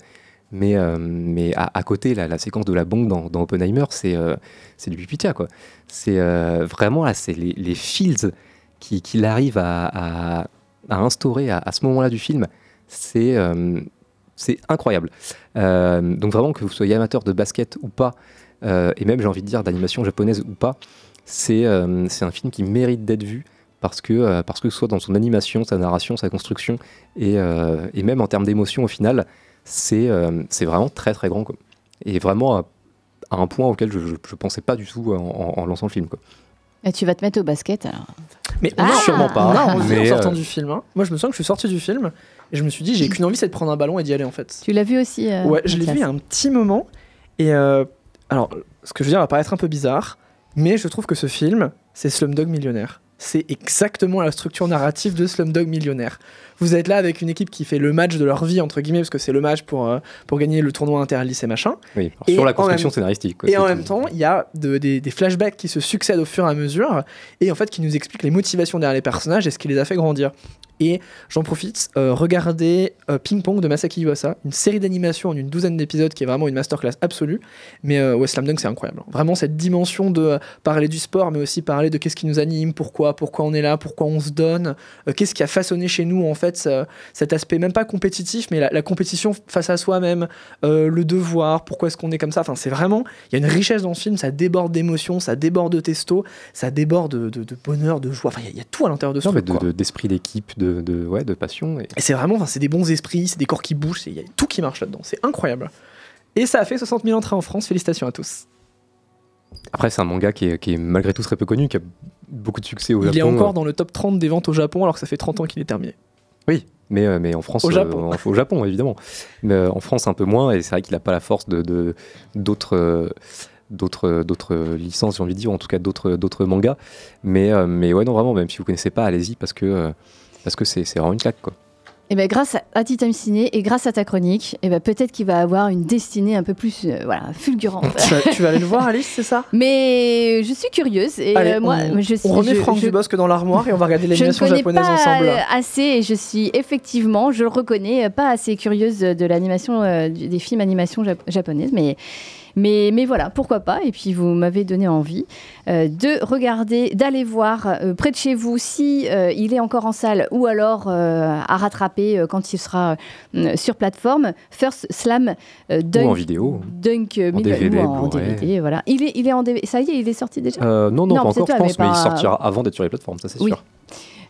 mais, euh, à, côté, la, séquence de la bombe dans, dans Oppenheimer, c'est euh, du pipitia, quoi. C'est vraiment, là, c'est les, les feels qu'il arrive à, instaurer à, ce moment-là du film, c'est incroyable. Donc vraiment, que vous soyez amateur de basket ou pas, et même j'ai envie de dire d'animation japonaise ou pas, c'est euh, c'est un film qui mérite d'être vu parce que, euh, parce que ce soit dans son animation, sa narration, sa construction, et, euh, et même en termes d'émotion au final, c'est euh, c'est vraiment très très grand. Quoi. Et vraiment à, à un point auquel je ne pensais pas du tout en, en- en lançant le film. Quoi. Et tu vas te mettre au basket alors Mais Ah Sûrement pas, On a envie mais, en sortant euh, du film. hein. Moi, je me souviens que je suis sorti du film et je me suis dit, j'ai qu'une envie, c'est de prendre un ballon et d'y aller en fait. Tu l'as vu aussi euh, Ouais, je l'ai vu il y a un petit moment. Et euh, alors, ce que je veux dire va paraître un peu bizarre, mais je trouve que ce film, c'est Slumdog Millionnaire. C'est exactement la structure narrative de Slumdog Millionnaire. Vous êtes là avec une équipe qui fait le match de leur vie, entre guillemets, parce que c'est le match pour, euh, pour gagner le tournoi interlycée machin. Oui, Et sur la construction même- scénaristique. quoi, Et en tout. même temps, il y a de- des, des flashbacks qui se succèdent au fur et à mesure, et en fait qui nous expliquent les motivations derrière les personnages et ce qui les a fait grandir. Et j'en profite, euh, regardez euh, Ping Pong de Masaki Iwasa, une série d'animation en une douzaine d'épisodes qui est vraiment une masterclass absolue. Mais euh, ouais, Slam Dunk, c'est incroyable. Vraiment cette dimension de euh, parler du sport, mais aussi parler de qu'est-ce qui nous anime, pourquoi, pourquoi on est là, pourquoi on se donne, euh, qu'est-ce qui a façonné chez nous en fait ce- cet aspect même pas compétitif, mais la, la compétition face à soi-même, euh, le devoir, pourquoi est-ce qu'on est comme ça. Enfin, c'est vraiment, il y a une richesse dans ce film, ça déborde d'émotions, ça déborde de testo, ça déborde de, de- de bonheur, de joie. Enfin, il y a- il y, a tout à l'intérieur de ce Non, de- de- d'esprit d'équipe, de, ouais, de passion. Et... Et c'est vraiment, enfin, c'est des bons esprits, c'est des corps qui bougent, il y a tout qui marche là-dedans. C'est incroyable. Et ça a fait 60 000 entrées en France. Félicitations à tous. Après, c'est un manga qui est, qui est malgré tout très peu connu, qui a beaucoup de succès au Il est Japon. encore dans le top 30 des ventes au Japon alors que ça fait 30 ans qu'il est terminé. Oui, mais, euh, mais en France, Au euh, Japon. en- au Japon évidemment. Mais euh, en France un peu moins, et c'est vrai qu'il n'a pas la force de d'autres euh, d'autres d'autres licences, j'ai envie de dire, ou en tout cas d'autres d'autres mangas. Mais, euh, mais ouais, non, vraiment, même si vous connaissez pas, allez-y parce que euh, parce que c'est c'est vraiment une claque, quoi. Et ben grâce à Time Ciné et grâce à ta chronique, et ben peut-être qu'il va avoir une destinée un peu plus euh, voilà, fulgurante. tu, vas, tu vas aller le voir, Alice, c'est ça? *laughs* Mais je suis curieuse et Allez, euh, moi on, je suis on remet je- Franck je- Dubosc dans l'armoire et on va regarder *laughs* l'animation japonaise pas ensemble. euh, assez et je suis effectivement, je le reconnais, pas assez curieuse de l'animation, euh, des films animation jap- japonaises, mais, mais, mais voilà, pourquoi pas. Et puis vous m'avez donné envie euh, de regarder, d'aller voir euh, près de chez vous si euh, il est encore en salle ou alors à rattraper quand il sera sur plateforme. First Slam Dunk. Ou en vidéo. Dunk En DVD, ou en. DVD, voilà. Il est, il est en DVD. Ça y est, il est sorti déjà non, non, pas encore, toi, je pense, mais, il sortira avant d'être sur les plateformes, ça c'est Oui. sûr.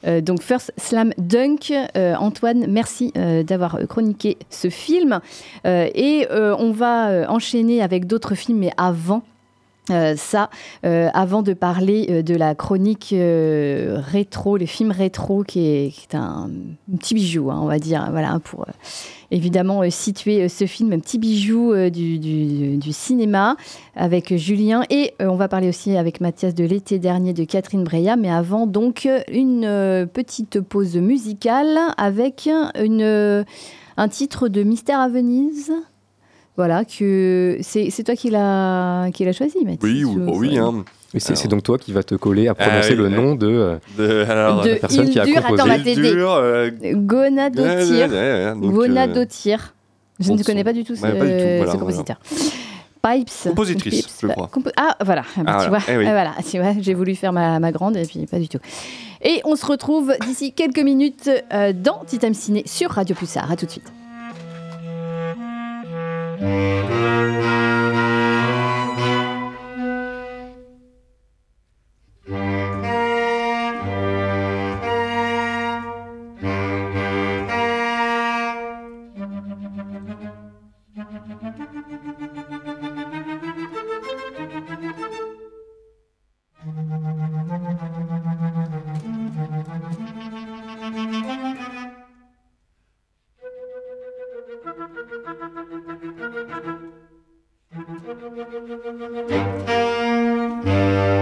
Euh, donc First Slam Dunk, Euh, Antoine, merci euh, d'avoir chroniqué ce film. Et on va enchaîner avec d'autres films, mais avant. Euh, ça, euh, avant de parler euh, de la chronique rétro, les films rétro, qui est, un, petit bijou, hein, on va dire, voilà, pour évidemment situer ce film, un petit bijou du, cinéma avec Julien. Et on va parler aussi avec Mathias de l'été dernier de Catherine Breillat. Mais avant, donc, une petite pause musicale avec un titre de Mystère à Venise. Voilà, que c'est c'est toi qui l'as qui l'a choisi, Mathias. Oui, ou- ou- oui. Hein. Et c'est donc toi qui vas te coller à prononcer Ah oui, le nom de, euh, De, alors, De la personne qui a Hildur, composé. attends. Hildur, euh, Gonadotir. donc, euh, Gonadotir. Je ne connais pas du tout ce, Ouais, pas du tout, voilà, ce voilà. compositeur. Pipes. Compositrice, Pipes, je crois. compo- ah, voilà. Ah, bah, Ah, tu voilà. vois, Eh oui. Ah, voilà. Tu vois, j'ai voulu faire ma, ma grande et puis pas du tout. Et on se retrouve d'ici quelques minutes euh, dans Titam Ciné sur Radio Pulsar. À tout de suite. Música Thank you.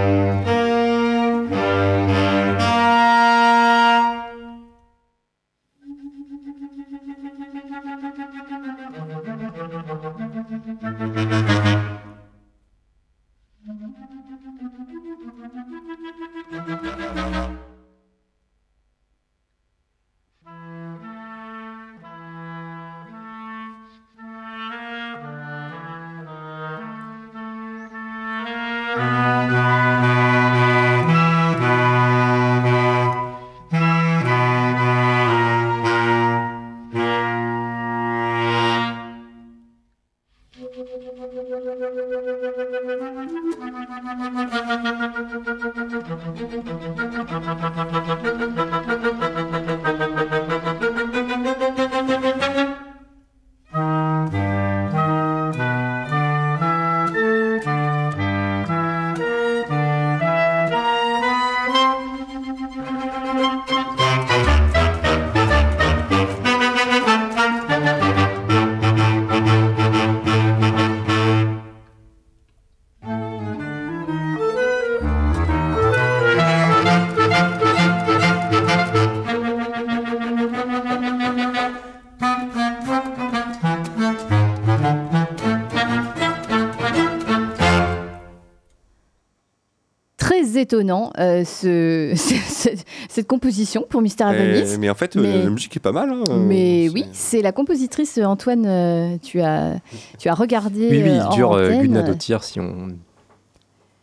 Étonnant euh, *laughs* ce, ce- cette composition pour Mystère à Eh, Venise. mais en fait, euh, Mais- la musique est pas mal. hein. Mais oui, c'est la compositrice Antoine. euh, tu as tu as regardé. Oui, oui, il en dure euh. Gunadotir, si on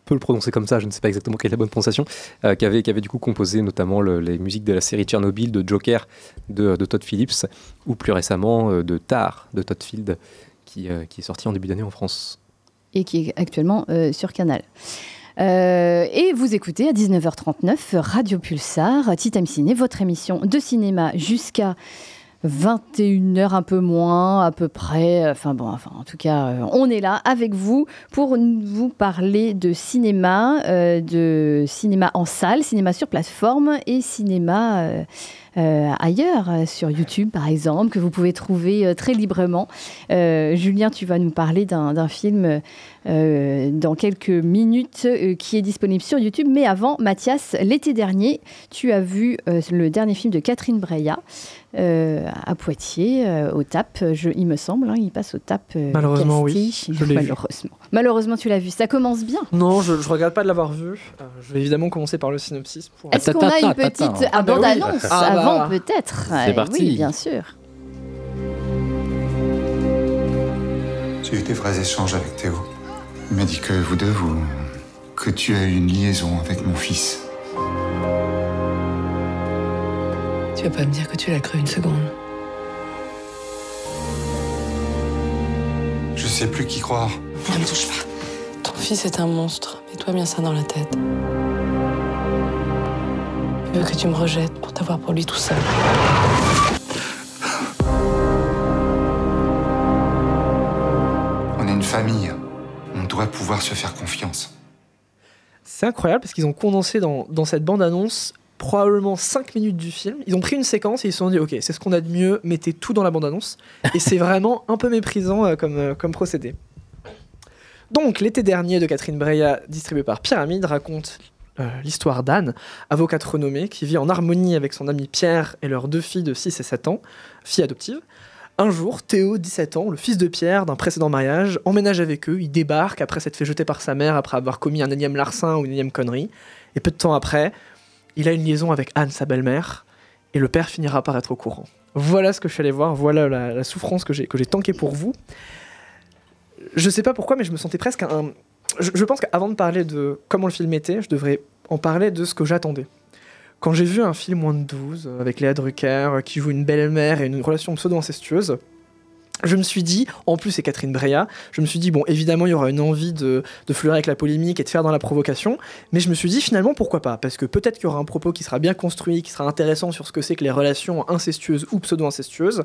peut le prononcer comme ça, je ne sais pas exactement quelle est la bonne prononciation, euh, qui, avait, qui avait du coup composé notamment le- les musiques de la série Tchernobyl, de Joker, de, de Todd Phillips, ou plus récemment euh, de Tar, de Todd Field, qui, euh, qui est sorti en début d'année en France. et qui est actuellement euh, sur Canal. Euh, et vous écoutez à 19h39 Radio Pulsar, Time Ciné, votre émission de cinéma jusqu'à 21h un peu moins à peu près. Enfin bon, en tout cas, euh, on est là avec vous pour vous parler de cinéma, euh, de cinéma en salle, cinéma sur plateforme et cinéma ailleurs, sur YouTube par exemple, que vous pouvez trouver très librement. Julien, tu vas nous parler d'un film dans quelques minutes euh, qui est disponible sur YouTube. Mais avant, Mathias, l'été dernier, tu as vu euh, le dernier film de Catherine Breillat euh, à Poitiers, euh, au TAP, je- il me semble. hein, il passe au TAP. euh, Malheureusement, oui. Castille. Je l'ai vu. Malheureusement. Malheureusement, tu l'as vu. Ça commence bien. Non, je, je regrette pas de l'avoir vu. Euh, je vais évidemment commencer par le synopsis. Pour... Est-ce qu'on a une petite Ah bah oui. bande-annonce Ah bah. avant peut-être? C'est Euh, parti. Oui, bien sûr. J'ai eu des vrais échanges avec Théo. Il m'a dit que vous deux, vous. que tu as eu une liaison avec mon fils. Tu vas pas me dire que tu l'as cru une seconde. Je sais plus qui croire. Ne me touche pas. Ton fils est un monstre. Mets-toi bien ça dans la tête. Il veut que tu me rejettes pour t'avoir pour lui tout seul. On est une famille. Pouvoir se faire confiance. C'est incroyable parce qu'ils ont condensé dans, cette bande-annonce probablement 5 minutes du film. Ils ont pris une séquence et ils se sont dit ok, c'est ce qu'on a de mieux, mettez tout dans la bande-annonce. Et c'est vraiment un peu méprisant euh, comme, euh, comme procédé. Donc, l'été dernier de Catherine Breillat, distribué par Pyramide, raconte euh, l'histoire d'Anne, avocate renommée, qui vit en harmonie avec son ami Pierre et leurs deux filles de 6 et 7 ans, filles adoptives. Un jour, Théo, 17 ans, le fils de Pierre d'un précédent mariage, emménage avec eux, il débarque après s'être fait jeter par sa mère après avoir commis un énième larcin ou une énième connerie. Et peu de temps après, il a une liaison avec Anne, sa belle-mère, et le père finira par être au courant. Voilà ce que je suis allé voir, voilà la, souffrance que j'ai que j'ai pour vous. Je sais pas pourquoi, mais je me sentais presque un. Je pense qu'avant de parler de comment le film était, je devrais en parler de ce que j'attendais. Quand j'ai vu un film moins de 12, euh, avec Léa Drucker, euh, qui joue une belle-mère et une relation pseudo-incestueuse, je me suis dit, en plus c'est Catherine Breillat, je me suis dit, bon, évidemment, il y aura une envie de, de fleurir avec la polémique et de faire dans la provocation, mais je me suis dit, finalement, pourquoi pas? Parce que peut-être qu'il y aura un propos qui sera bien construit, qui sera intéressant sur ce que c'est que les relations incestueuses ou pseudo-incestueuses.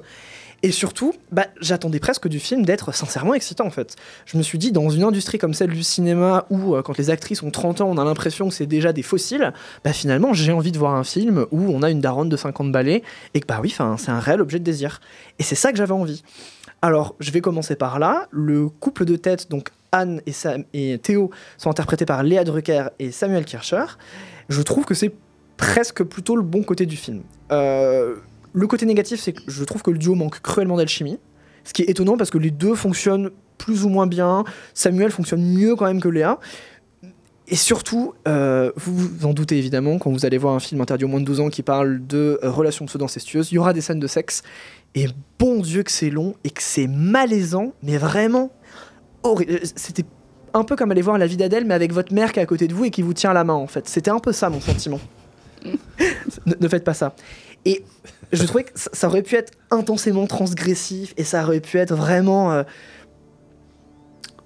Et surtout, bah, j'attendais presque du film d'être sincèrement excitant en fait. Je me suis dit, dans une industrie comme celle du cinéma où euh, quand les actrices ont 30 ans, on a l'impression que c'est déjà des fossiles, bah finalement j'ai envie de voir un film où on a une daronne de 50 balais et que bah oui, c'est un réel objet de désir. Et c'est ça que j'avais envie. Alors, je vais commencer par là. Le couple de tête, donc Anne et, Sam Théo, sont interprétés par Léa Drucker et Samuel Kircher. Je trouve que c'est presque plutôt le bon côté du film. Euh, le côté négatif, c'est que je trouve que le duo manque cruellement d'alchimie. Ce qui est étonnant parce que les deux fonctionnent plus ou moins bien. Samuel fonctionne mieux quand même que Léa. Et surtout, euh, vous vous en doutez évidemment, quand vous allez voir un film interdit aux moins de 12 ans qui parle de euh, relations pseudo-incestueuses, il y aura des scènes de sexe. Et bon Dieu que c'est long et que c'est malaisant, mais vraiment horrible. C'était un peu comme aller voir la vie d'Adèle, mais avec votre mère qui est à côté de vous et qui vous tient la main en fait. C'était un peu ça mon sentiment. *laughs* ne, ne faites pas ça. Et je trouvais que ça, aurait pu être intensément transgressif et ça aurait pu être vraiment euh,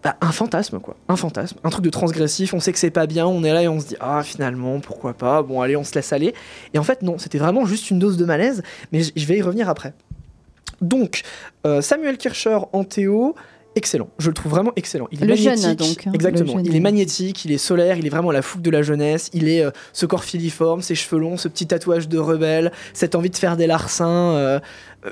bah, un fantasme quoi, un fantasme, un truc de transgressif. On sait que c'est pas bien, on est là et on se dit ah finalement pourquoi pas, bon allez on se laisse aller. Et en fait non, c'était vraiment juste une dose de malaise, mais je vais y revenir après. Donc euh, Samuel Kircher en Théo. Excellent, je le trouve vraiment excellent. Il est Le jeune, magnétique, donc, hein, exactement. jeune. Il est magnétique, il est solaire, il est vraiment la fougue de la jeunesse. Il est euh, ce corps filiforme, ses cheveux longs, ce petit tatouage de rebelle, cette envie de faire des larcins, euh, euh,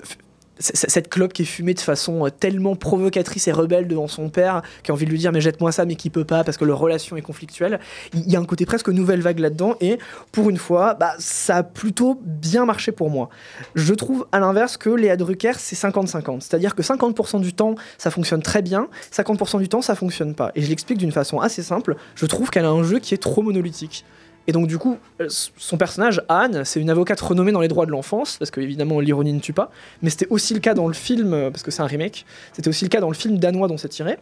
cette clope qui est fumée de façon euh, tellement provocatrice et rebelle devant son père, qui a envie de lui dire mais jette-moi ça, mais qui peut pas parce que leur relation est conflictuelle. Il y a un côté presque nouvelle vague là-dedans et pour une fois, bah, ça a plutôt bien marché pour moi. Je trouve à l'inverse que Léa Drucker c'est 50-50, c'est-à-dire que 50% du temps ça fonctionne très bien, 50% du temps ça fonctionne pas. Et je l'explique d'une façon assez simple. Je trouve qu'elle a un jeu qui est trop monolithique. Et donc du coup, euh, son personnage, Anne, c'est une avocate renommée dans les droits de l'enfance, parce que évidemment l'ironie ne tue pas, mais c'était aussi le cas dans le film, euh, parce que c'est un remake, c'était aussi le cas dans le film danois dont c'est tiré.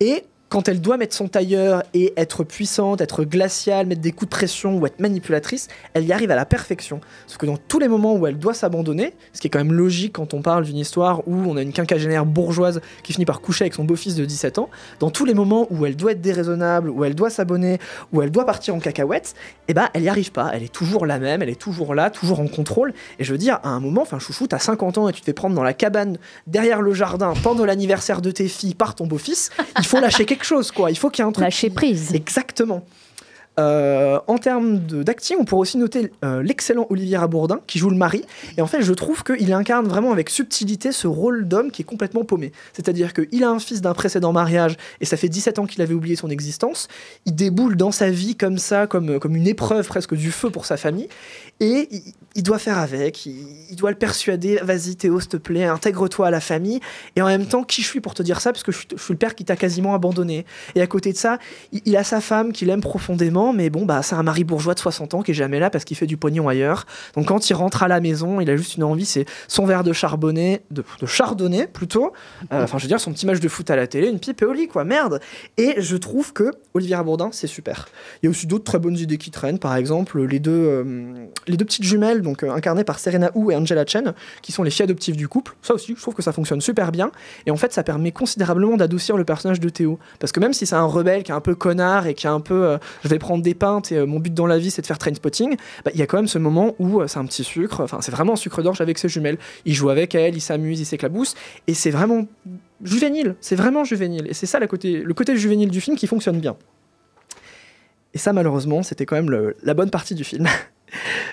Et quand elle doit mettre son tailleur et être puissante, être glaciale, mettre des coups de pression ou être manipulatrice, elle y arrive à la perfection. Sauf que dans tous les moments où elle doit s'abandonner, ce qui est quand même logique quand on parle d'une histoire où on a une quinquagénaire bourgeoise qui finit par coucher avec son beau-fils de 17 ans, dans tous les moments où elle doit être déraisonnable, où elle doit s'abonner, où elle doit partir en cacahuète, eh ben elle y arrive pas. Elle est toujours la même, elle est toujours là, toujours en contrôle. Et je veux dire, à un moment, enfin chouchou, t'as 50 ans et tu te fais prendre dans la cabane derrière le jardin pendant l'anniversaire de tes filles par ton beau-fils, il faut lâcher quelque *laughs* chose, quoi. Il faut qu'il y ait un truc. Lâcher prise. Exactement. Euh, en termes d'acting, on pourrait aussi noter euh, l'excellent Olivier Rabourdin qui joue le mari. Et en fait, je trouve qu'il incarne vraiment avec subtilité ce rôle d'homme qui est complètement paumé. C'est-à-dire qu'il a un fils d'un précédent mariage et ça fait 17 ans qu'il avait oublié son existence. Il déboule dans sa vie comme ça, comme, une épreuve presque du feu pour sa famille. Et il, doit faire avec, il, doit le persuader, vas-y Théo, s'il te plaît, intègre-toi à la famille. Et en même temps, qui je suis pour te dire ça? Parce que je, suis- le père qui t'a quasiment abandonné. Et à côté de ça, il a sa femme qu'il aime profondément, mais bon, bah, c'est un mari bourgeois de 60 ans qui est jamais là parce qu'il fait du pognon ailleurs. Donc quand il rentre à la maison, il a juste une envie, c'est son verre de charbonnet, de, de chardonnay plutôt. Euh, Enfin, je veux dire, son petit match de foot à la télé, une pipe et au lit, quoi, merde. Et je trouve que Olivier Bourdin, c'est super. Il y a aussi d'autres très bonnes idées qui traînent, par exemple les deux, euh, les deux petites jumelles, donc euh, incarnées par Serena Hu et Angela Chen, qui sont les filles adoptives du couple. Ça aussi, je trouve que ça fonctionne super bien. Et en fait, ça permet considérablement d'adoucir le personnage de Théo. Parce que même si c'est un rebelle qui est un peu connard et qui est un peu je vais prendre des pintes et euh, mon but dans la vie c'est de faire train spotting, bah, il y a quand même ce moment où euh, c'est un petit sucre, enfin c'est vraiment un sucre d'orge avec ses jumelles. Il joue avec elle, il s'amuse, il s'éclabousse. Et c'est vraiment juvénile, c'est vraiment juvénile. Et c'est ça la côté, le côté juvénile du film qui fonctionne bien. Et ça, malheureusement, c'était quand même la bonne partie du film. *laughs*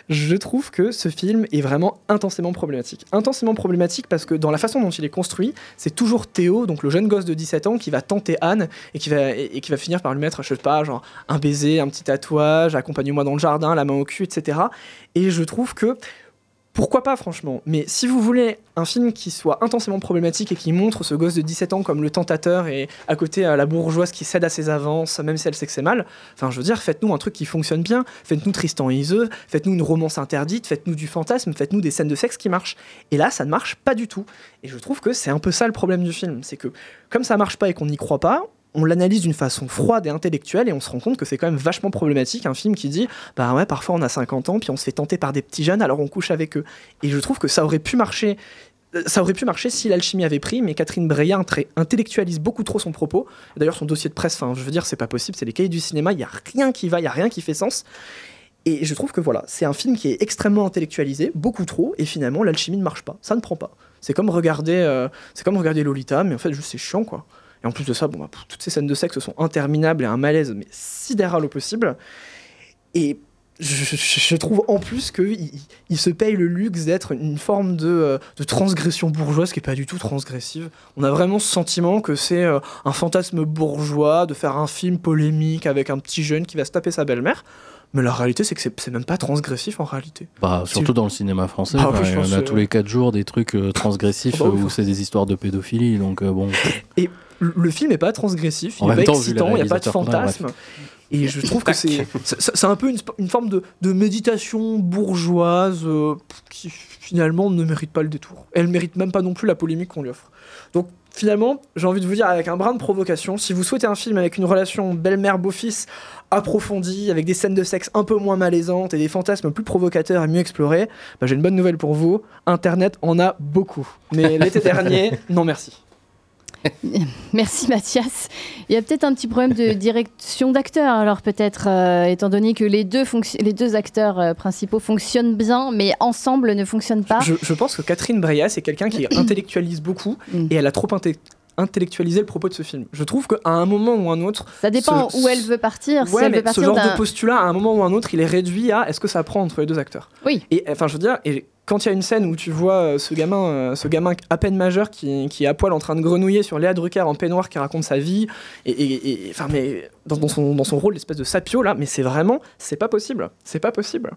Je trouve que ce film est vraiment intensément problématique. Intensément problématique parce que dans la façon dont il est construit, c'est toujours Théo, donc le jeune gosse de 17 ans, qui va tenter Anne et qui va, finir par lui mettre, je sais pas, genre un baiser, un petit tatouage, accompagne-moi dans le jardin, la main au cul, etc. Et je trouve que pourquoi pas, franchement? Mais si vous voulez un film qui soit intensément problématique et qui montre ce gosse de 17 ans comme le tentateur et à côté euh, la bourgeoise qui cède à ses avances, même si elle sait que c'est mal, enfin, je veux dire, faites-nous un truc qui fonctionne bien. Faites-nous Tristan et Iseux, faites-nous une romance interdite, faites-nous du fantasme, faites-nous des scènes de sexe qui marchent. Et là, ça ne marche pas du tout. Et je trouve que c'est un peu ça le problème du film. C'est que, comme ça marche pas et qu'on n'y croit pas, on l'analyse d'une façon froide et intellectuelle et on se rend compte que c'est quand même vachement problématique un film qui dit bah ouais parfois on a 50 ans puis on se fait tenter par des petits jeunes alors on couche avec eux et je trouve que ça aurait pu marcher euh, ça aurait pu marcher si l'alchimie avait pris, mais Catherine Breillat intellectualise beaucoup trop son propos. D'ailleurs, son dossier de presse, enfin, je veux dire, c'est pas possible, c'est les cahiers du cinéma, il y a rien qui va, il y a rien qui fait sens. Et je trouve que voilà, c'est un film qui est extrêmement intellectualisé, beaucoup trop, et finalement l'alchimie ne marche pas, ça ne prend pas. C'est comme regarder, euh, comme regarder Lolita, mais en fait c'est chiant quoi. Et en plus de ça, bon, bah, toutes ces scènes de sexe sont interminables et un malaise mais sidéral au possible. Et je, je- je trouve en plus qu'il il se paye le luxe d'être une forme de, euh, de transgression bourgeoise qui est pas du tout transgressive. On a vraiment ce sentiment que c'est euh, un fantasme bourgeois de faire un film polémique avec un petit jeune qui va se taper sa belle-mère. Mais la réalité, c'est que c'est même pas transgressif en réalité. Bah, surtout dans le cinéma français, Ah oui, en pense, a tous les 4 jours des trucs euh, transgressifs Ah bah oui, où c'est des histoires de pédophilie, donc euh, bon. Et le film n'est pas transgressif, il n'est pas temps, excitant, il n'y a pas de fantasme. Et je trouve que c'est un peu une, forme de, de méditation bourgeoise euh, qui finalement ne mérite pas le détour. Elle mérite même pas non plus la polémique qu'on lui offre. Donc finalement, j'ai envie de vous dire avec un brin de provocation, si vous souhaitez un film avec une relation belle-mère-beau-fils approfondie, avec des scènes de sexe un peu moins malaisantes et des fantasmes plus provocateurs et mieux explorés, bah, j'ai une bonne nouvelle pour vous. Internet en a beaucoup. Mais l'été *laughs* dernier, non merci. *laughs* Merci Mathias. Il y a peut-être un petit problème de *laughs* direction d'acteur, alors peut-être, euh, étant donné que les deux, les deux acteurs euh, principaux fonctionnent bien, mais ensemble ne fonctionnent pas. Je, je pense que Catherine Breillat, c'est quelqu'un qui *clears throat* intellectualise beaucoup Mm. et elle a trop inte- intellectualisé le propos de ce film. Je trouve qu'à un moment ou un autre. Ça dépend ce- où elle veut partir. si elle mais veut partir ce genre de postulat, à un moment ou un autre, il est réduit à est-ce que ça prend entre les deux acteurs? Oui. Et enfin, je veux dire, et quand il y a une scène où tu vois euh, ce gamin, euh, ce gamin à peine majeur qui, qui est à poil en train de grenouiller sur Léa Drucker en peignoir qui raconte sa vie, et, et- enfin, mais dans, son, dans son rôle d'espèce de sapio là, mais c'est vraiment, c'est pas possible, c'est pas possible.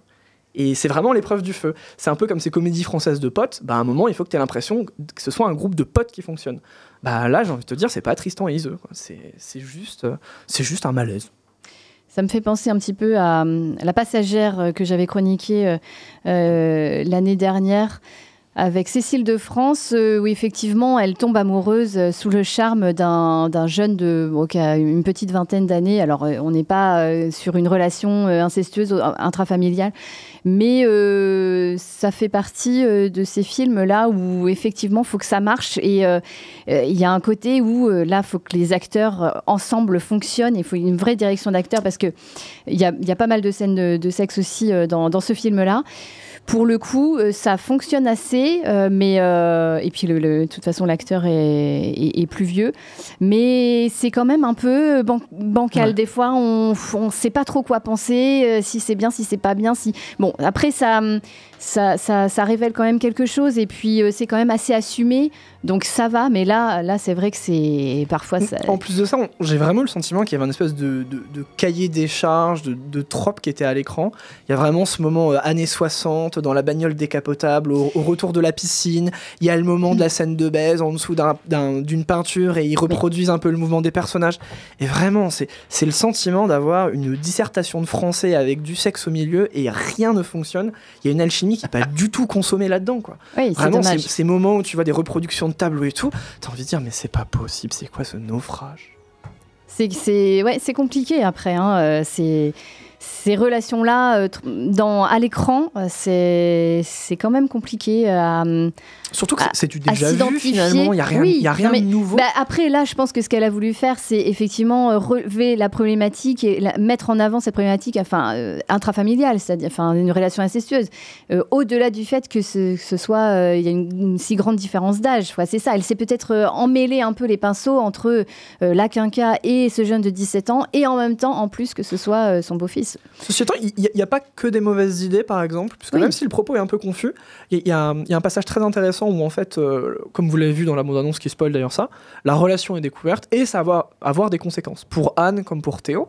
Et c'est vraiment l'épreuve du feu. C'est un peu comme ces comédies françaises de potes. Bah, à un moment, il faut que tu aies l'impression que ce soit un groupe de potes qui fonctionne. Bah là, j'ai envie de te dire, c'est pas Tristan et Iseux. c'est juste, euh, c'est juste un malaise. Ça me fait penser un petit peu à hum, la passagère euh, que j'avais chroniquée euh, euh, l'année dernière avec Cécile de France, où effectivement elle tombe amoureuse sous le charme d'un jeune de une petite vingtaine d'années. Alors on n'est pas sur une relation incestueuse intrafamiliale, mais euh, ça fait partie euh, de ces films-là où effectivement il faut que ça marche et euh, il y a un côté où là il faut que les acteurs ensemble fonctionnent. Il faut une vraie direction d'acteur parce que il y a, y a pas mal de scènes de, sexe aussi dans ce film-là. Pour le coup, euh, ça fonctionne assez, euh, mais euh, et puis de toute façon l'acteur est, est- est plus vieux, mais c'est quand même un peu ban- bancal. Ouais. Des fois, on ne sait pas trop quoi penser, si c'est bien, si c'est pas bien. Si bon, après ça, hum, ça, ça, ça révèle quand même quelque chose, et puis euh, c'est quand même assez assumé, donc ça va. Mais là, là, c'est vrai que c'est parfois ça. En plus de ça, j'ai vraiment le sentiment qu'il y avait une espèce de, de- de cahier des charges, de, de trope qui était à l'écran. Il y a vraiment ce moment euh, années 60, dans la bagnole décapotable, au, au retour de la piscine. Il y a le moment de la scène de baise en dessous d'un- d'un- d'une peinture et ils reproduisent un peu le mouvement des personnages. Et vraiment, c'est le sentiment d'avoir une dissertation de français avec du sexe au milieu et rien ne fonctionne. Il y a une alchimie qui n'est pas du tout consommée là-dedans. quoi. Oui, c'est Vraiment, ces, ces moments où tu vois des reproductions de tableaux et tout, t'as envie de dire, mais c'est pas possible, c'est quoi ce naufrage? C'est ouais, c'est compliqué après. Hein, euh, c'est ces relations-là euh, dans à l'écran, euh, c'est c'est quand même compliqué à Surtout que c'est du déjà vu finalement, il y a rien, Oui, il y a rien non, mais- de nouveau. bah, après, là, je pense que ce qu'elle a voulu faire, c'est effectivement euh, relever la problématique et la- mettre en avant cette problématique enfin, euh, intrafamiliale, c'est-à-dire enfin, une relation incestueuse. Euh, Au-delà du fait que ce, que ce soit, euh, il y a une, une si grande différence d'âge. C'est ça, elle s'est peut-être euh, emmêlée un peu les pinceaux entre euh, la quinca et ce jeune de 17 ans, et en même temps, en plus, que ce soit euh, son beau-fils. Ceci étant, il n'y a, pas que des mauvaises idées, par exemple, puisque Oui. même si le propos est un peu confus, il y, a- y un- il y a un passage très intéressant où, en fait, euh, comme vous l'avez vu dans la bande-annonce qui spoil d'ailleurs ça, la relation est découverte et ça va avoir des conséquences pour Anne comme pour Théo.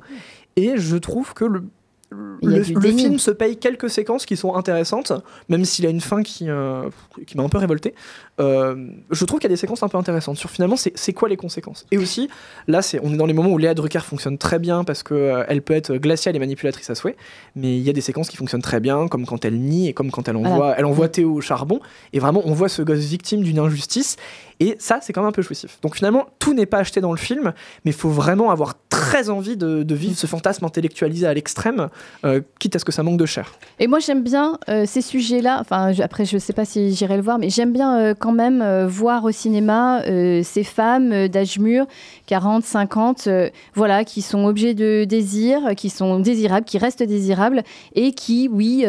Et je trouve que le, le, film se paye quelques séquences qui sont intéressantes, même s'il a une fin qui, euh, qui m'a un peu révolté. Euh, je trouve qu'il y a des séquences un peu intéressantes sur finalement c'est c'est quoi les conséquences? Et aussi, là, c'est on est dans les moments où Léa Drucker fonctionne très bien parce que euh, elle peut être glaciale et manipulatrice à souhait, mais il y a des séquences qui fonctionnent très bien, comme quand elle nie et comme quand elle envoie, Voilà. elle envoie Théo au charbon. Et vraiment, on voit ce gosse victime d'une injustice. Et ça, c'est quand même un peu jouissif. Donc finalement, tout n'est pas acheté dans le film, mais il faut vraiment avoir très envie de, de vivre ce fantasme intellectualisé à l'extrême, euh, quitte à ce que ça manque de chair. Et moi, j'aime bien euh, ces sujets-là. Enfin, je- après, je sais pas si j'irai le voir, mais j'aime bien euh, quand même voir au cinéma ces femmes d'âge mûr, 40, 50, euh, voilà, qui sont objets de désir, qui sont désirables, qui restent désirables et qui, oui,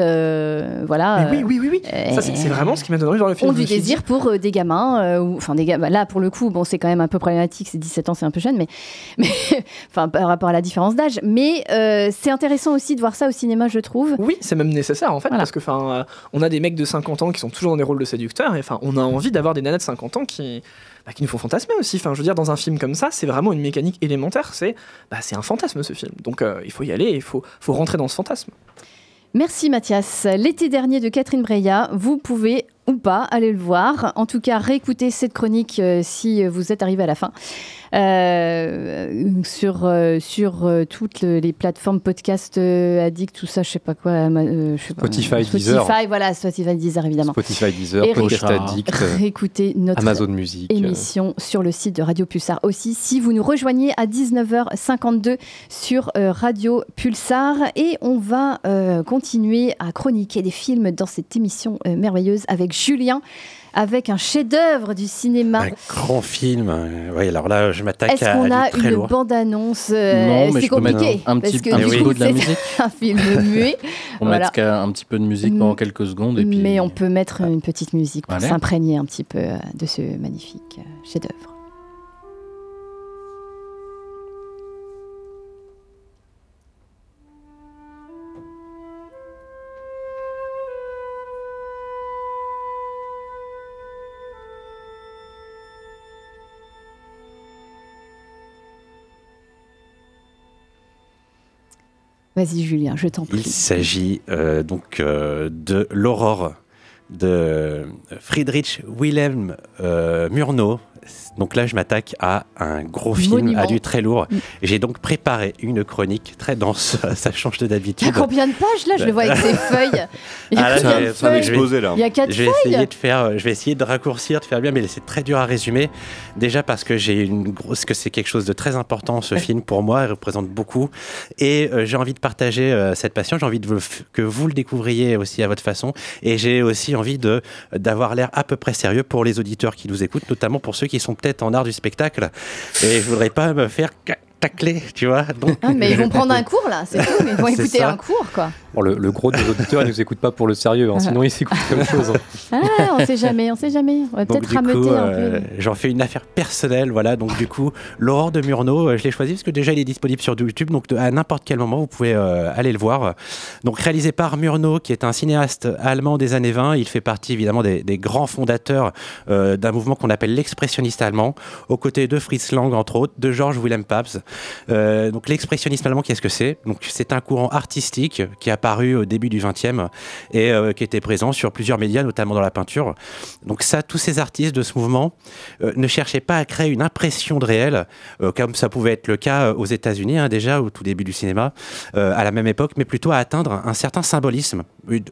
voilà. Mais oui, oui, oui, oui. Ça, c'est c'est vraiment ce qui m'a donné envie de voir le film. ont du désir pour des gamins, enfin des gamins. Là, pour le coup, bon, c'est quand même un peu problématique. C'est 17 ans, c'est un peu jeune, mais, mais *laughs* enfin par rapport à la différence d'âge. Mais euh, c'est intéressant aussi de voir ça au cinéma, je trouve. Oui, c'est même nécessaire en fait, Voilà. parce que enfin, euh, on a des mecs de 50 ans qui sont toujours dans des rôles de séducteurs, et enfin, on a envie d'avoir des nanas de 50 ans qui, bah, qui nous font fantasmer aussi. Enfin, je veux dire, dans un film comme ça, c'est vraiment une mécanique élémentaire. C'est, bah, c'est un fantasme ce film. Donc, euh, il faut y aller, il faut, faut rentrer dans ce fantasme. Merci Mathias. L'été dernier de Catherine Breillat, vous pouvez ou pas aller le voir. En tout cas, réécouter cette chronique si vous êtes arrivé à la fin. Euh, sur euh, sur euh, toutes le- les plateformes podcast euh, addict tout ça je sais pas quoi je sais pas, Spotify, Deezer. Spotify voilà Spotify Deezer évidemment Spotify, Deezer, Et Podcast Addict, *laughs* réécoutez notre Amazon Music. émission sur le site de Radio Pulsar aussi. Si vous nous rejoignez à 19h52 sur euh, Radio Pulsar et on va euh, continuer à chroniquer des films dans cette émission euh, merveilleuse avec Julien, avec un chef-d'œuvre du cinéma. Un grand film. Oui, alors là, je m'attaque Est-ce à, qu'on à a une bande-annonce euh, Non, mais C'est je peux mettre compliqué. un parce petit- que un petit coup, bout de la musique. *laughs* un film muet. *laughs* On Voilà. mettre qu'un- un petit peu de musique pendant Mm. quelques secondes et puis. Mais on peut mettre une petite musique pour s'imprégner un petit peu euh, de ce magnifique euh, chef-d'œuvre. Vas-y Julien, je t'en Il prie. s'agit euh, donc euh, de L'Aurore de Friedrich Wilhelm euh, Murnau. Donc là, je m'attaque à un gros film, Monument. à du très lourd. Mm. J'ai donc préparé une chronique très dense. *laughs* Ça change de Il y a d'habitude. combien de pages là? Je le vois avec ses feuilles. Il y a Ah, là, de feuilles? je vais- Il y a quatre je vais feuilles. essayer de faire, euh, je vais essayer de raccourcir, de faire bien, mais c'est très dur à résumer. Déjà parce que j'ai une grosse, que c'est quelque chose de très important ce film pour moi, il représente beaucoup, et euh, j'ai envie de partager euh, cette passion. J'ai envie de que vous le découvriez aussi à votre façon, et j'ai aussi envie d'avoir l'air à peu près sérieux pour les auditeurs qui nous écoutent, notamment pour ceux qui sont en art du spectacle. Et je voudrais pas me faire tacler, tu vois. Donc... Ah, mais ils vont *laughs* prendre un cours là, c'est tout. Ils vont écouter ça. un cours quoi. Bon, le, le gros des auditeurs, ils nous écoutent pas pour le sérieux, hein, sinon ils s'écoutent quelque chose. hein. Ah, on sait jamais, on sait jamais. On va peut-être rameuter coup, un euh, peu. j'en fais une affaire personnelle, voilà. Donc du coup, L'aurore de Murnau, euh, je l'ai choisi parce que déjà il est disponible sur YouTube, donc à n'importe quel moment vous pouvez euh, aller le voir. Donc réalisé par Murnau, qui est un cinéaste allemand des années 20, il fait partie évidemment des, des grands fondateurs euh, d'un mouvement qu'on appelle l'expressionniste allemand, aux côtés de Fritz Lang entre autres, de Georges Wilhelm Pabst. Euh, donc l'expressionnisme allemand, qu'est-ce que c'est? Donc c'est un courant artistique qui est apparu au début du XXe et euh, qui était présent sur plusieurs médias, notamment dans la peinture. Donc ça, tous ces artistes de ce mouvement euh, ne cherchaient pas à créer une impression de réel, comme ça pouvait être le cas aux États-Unis hein, déjà au tout début du cinéma, à la même époque, mais plutôt à atteindre un certain symbolisme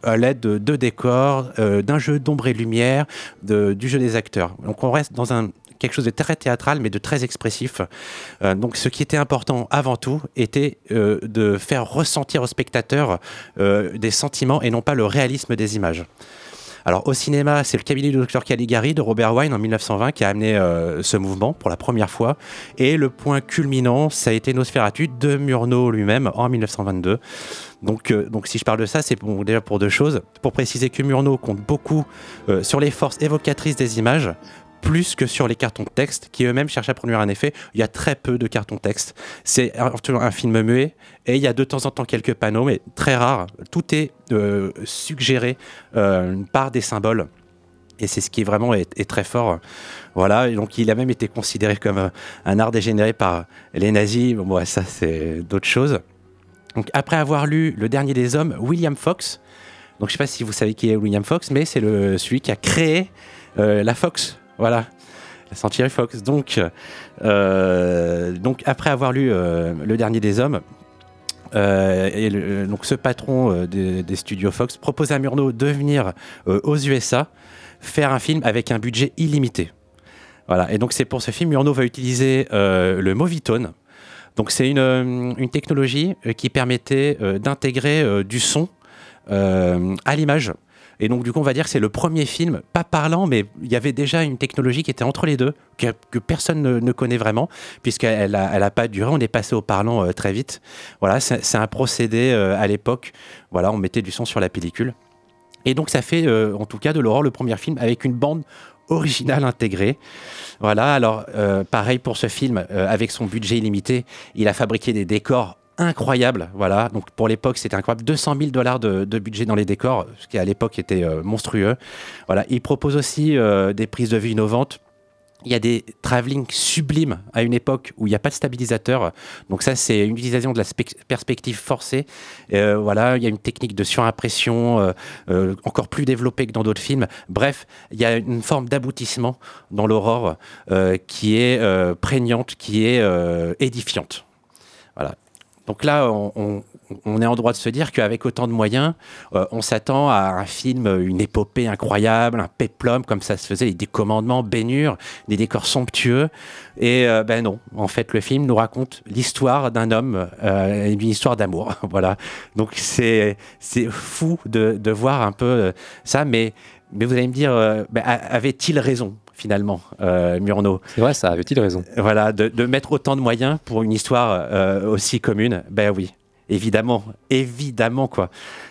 à l'aide de, décors, d'un jeu d'ombre et lumière, du jeu des acteurs. Donc on reste dans un quelque chose de très théâtral mais de très expressif. Euh, donc ce qui était important avant tout était euh, de faire ressentir au spectateur euh, des sentiments et non pas le réalisme des images. Alors au cinéma, c'est le cabinet du docteur Caligari de Robert Wine en 1920 qui a amené ce mouvement pour la première fois. Et le point culminant, ça a été Nosferatu de Murnau lui-même en 1922. Donc, donc si je parle de ça, c'est pour- déjà pour deux choses. Pour préciser que Murnau compte beaucoup sur les forces évocatrices des images plus que sur les cartons de texte qui eux-mêmes cherchent à produire un effet. Il y a très peu de cartons de texte. C'est un, un film muet et il y a de temps en temps quelques panneaux, mais très rares. Tout est euh, suggéré euh, par des symboles. Et c'est ce qui est vraiment est, est très fort. Voilà, et donc il a même été considéré comme euh, un art dégénéré par les nazis. Bon, ça, c'est d'autres choses. Donc, après avoir lu Le Dernier des Hommes, William Fox, donc je sais pas si vous savez qui est William Fox, mais c'est celui qui a créé la Fox. Voilà. La Century Fox. Donc, euh, donc après avoir lu euh, Le Dernier des Hommes, euh, donc ce patron des, studios Fox propose à Murnau de venir aux USA faire un film avec un budget illimité. Voilà. Et donc c'est pour ce film Murnau va utiliser le Movitone. Donc c'est une, technologie qui permettait d'intégrer du son à l'image. Et donc du coup on va dire que c'est le premier film, pas parlant, mais il y avait déjà une technologie qui était entre les deux, que, personne ne, connaît vraiment, puisqu'elle n'a elle pas duré, on est passé au parlant euh, très vite. Voilà, c'est un procédé euh, à l'époque, voilà, on mettait du son sur la pellicule. Et donc ça fait euh, en tout cas de l'horreur le premier film avec une bande originale intégrée. Voilà, alors pareil pour ce film, avec son budget illimité, il a fabriqué des décors incroyables. Voilà, donc pour l'époque c'était incroyable, 200 000 dollars de, budget dans les décors, ce qui à l'époque était euh, monstrueux. Voilà, il propose aussi euh, des prises de vue innovantes. Il y a des travelling sublimes à une époque où il n'y a pas de stabilisateur. Donc ça, c'est une utilisation de la spec- perspective forcée. Euh, voilà, il y a une technique de surimpression encore plus développée que dans d'autres films. Bref, il y a une forme d'aboutissement dans l'aurore qui est prégnante, qui est édifiante. Voilà. Donc là, on, est en droit de se dire qu'avec autant de moyens, euh, on s'attend à un film, une épopée incroyable, un péplum, comme ça se faisait, des commandements bénures, des décors somptueux. Et euh, ben non, en fait, le film nous raconte l'histoire d'un homme, euh, une histoire d'amour. *laughs* voilà. Donc c'est fou de, voir un peu ça, mais, vous allez me dire, ben, avait-il raison? Finalement, euh, Murnau C'est vrai, ça avait-il raison voilà, de, de mettre autant de moyens pour une histoire euh, aussi commune, ben oui, évidemment, évidemment quoi.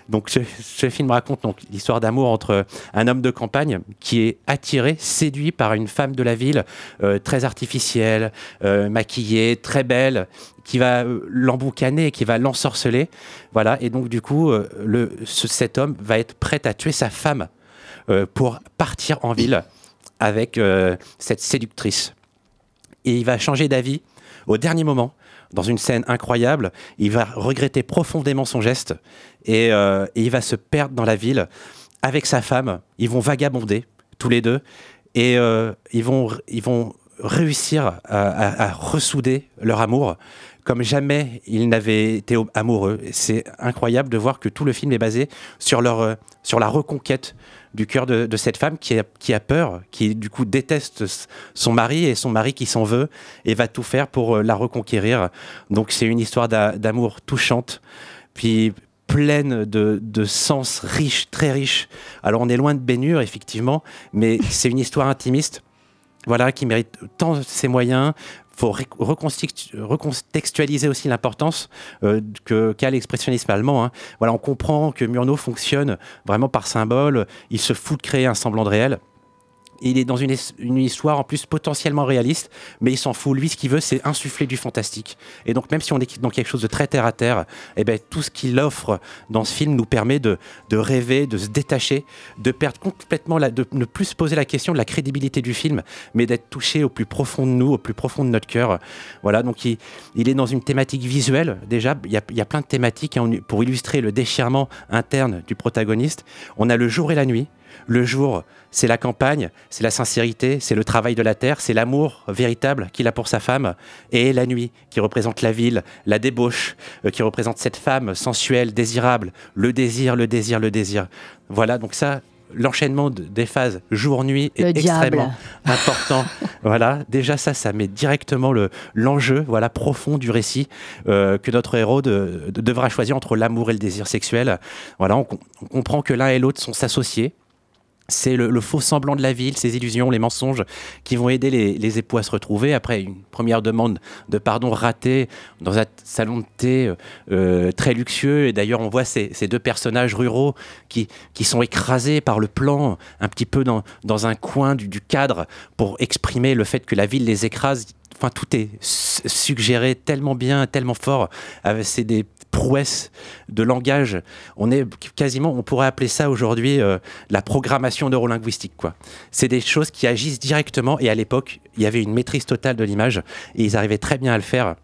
Donc ce, ce film raconte donc l'histoire d'amour entre un homme de campagne qui est attiré, séduit par une femme de la ville euh, très artificielle, euh, maquillée, très belle, qui va euh, l'emboucaner, qui va l'ensorceler, voilà. Et donc du coup, le, ce- cet homme va être prêt à tuer sa femme pour partir en ville avec euh, cette séductrice et il va changer d'avis au dernier moment. Dans une scène incroyable, il va regretter profondément son geste et, euh, il va se perdre dans la ville avec sa femme. Ils vont vagabonder tous les deux et euh, ils, vont, ils vont réussir à- à ressouder leur amour comme jamais ils n'avaient été amoureux. C'est incroyable de voir que tout le film est basé sur, leur, euh, sur la reconquête du cœur de, cette femme qui a, qui a peur, qui du coup déteste son mari et son mari qui s'en veut et va tout faire pour euh, la reconquérir. Donc c'est une histoire d'a- d'amour touchante, puis pleine de, de sens riche, très riche. Alors on est loin de Bénure, effectivement, mais c'est une histoire intimiste voilà, qui mérite tant ses moyens, faut recontextualiser aussi l'importance euh, qu'a l'expressionnisme allemand. hein. Voilà, on comprend que Murnau fonctionne vraiment par symbole. Il se fout de créer un semblant de réel. Il est dans une, une histoire en plus potentiellement réaliste, mais il s'en fout. Lui, ce qu'il veut, c'est insuffler du fantastique. Et donc, même si on est dans quelque chose de très terre à terre, eh ben, tout ce qu'il offre dans ce film nous permet de, de rêver, de se détacher, de perdre complètement, de ne plus se poser la question de la crédibilité du film, mais d'être touché au plus profond de nous, au plus profond de notre cœur. Voilà, donc il, il est dans une thématique visuelle. Déjà, il y a, il y a plein de thématiques hein, pour illustrer le déchirement interne du protagoniste. On a le jour et la nuit. Le jour, c'est la campagne, c'est la sincérité, c'est le travail de la terre, c'est l'amour véritable qu'il a pour sa femme. Et la nuit, qui représente la ville, la débauche, euh, qui représente cette femme sensuelle, désirable, le désir, le désir, le désir. Voilà, donc ça, l'enchaînement de- des phases jour-nuit est extrêmement important. voilà, déjà ça, ça met directement le l'enjeu, voilà, profond du récit euh, que notre héros de- de- devra choisir entre l'amour et le désir sexuel. Voilà, on, on comprend que l'un et l'autre sont s'associer. C'est le, faux semblant de la ville, ces illusions, les mensonges qui vont aider les, époux à se retrouver après une première demande de pardon ratée dans un salon de thé euh, très luxueux. Et d'ailleurs, on voit ces, deux personnages ruraux qui, sont écrasés par le plan, un petit peu dans, un coin du, cadre pour exprimer le fait que la ville les écrase. Enfin, tout est su- suggéré tellement bien, tellement fort. Euh, C'est des prouesses de langage. On est quasiment, on pourrait appeler ça aujourd'hui euh, la programmation neurolinguistique. Quoi. C'est des choses qui agissent directement. Et à l'époque, il y avait une maîtrise totale de l'image et ils arrivaient très bien à le faire.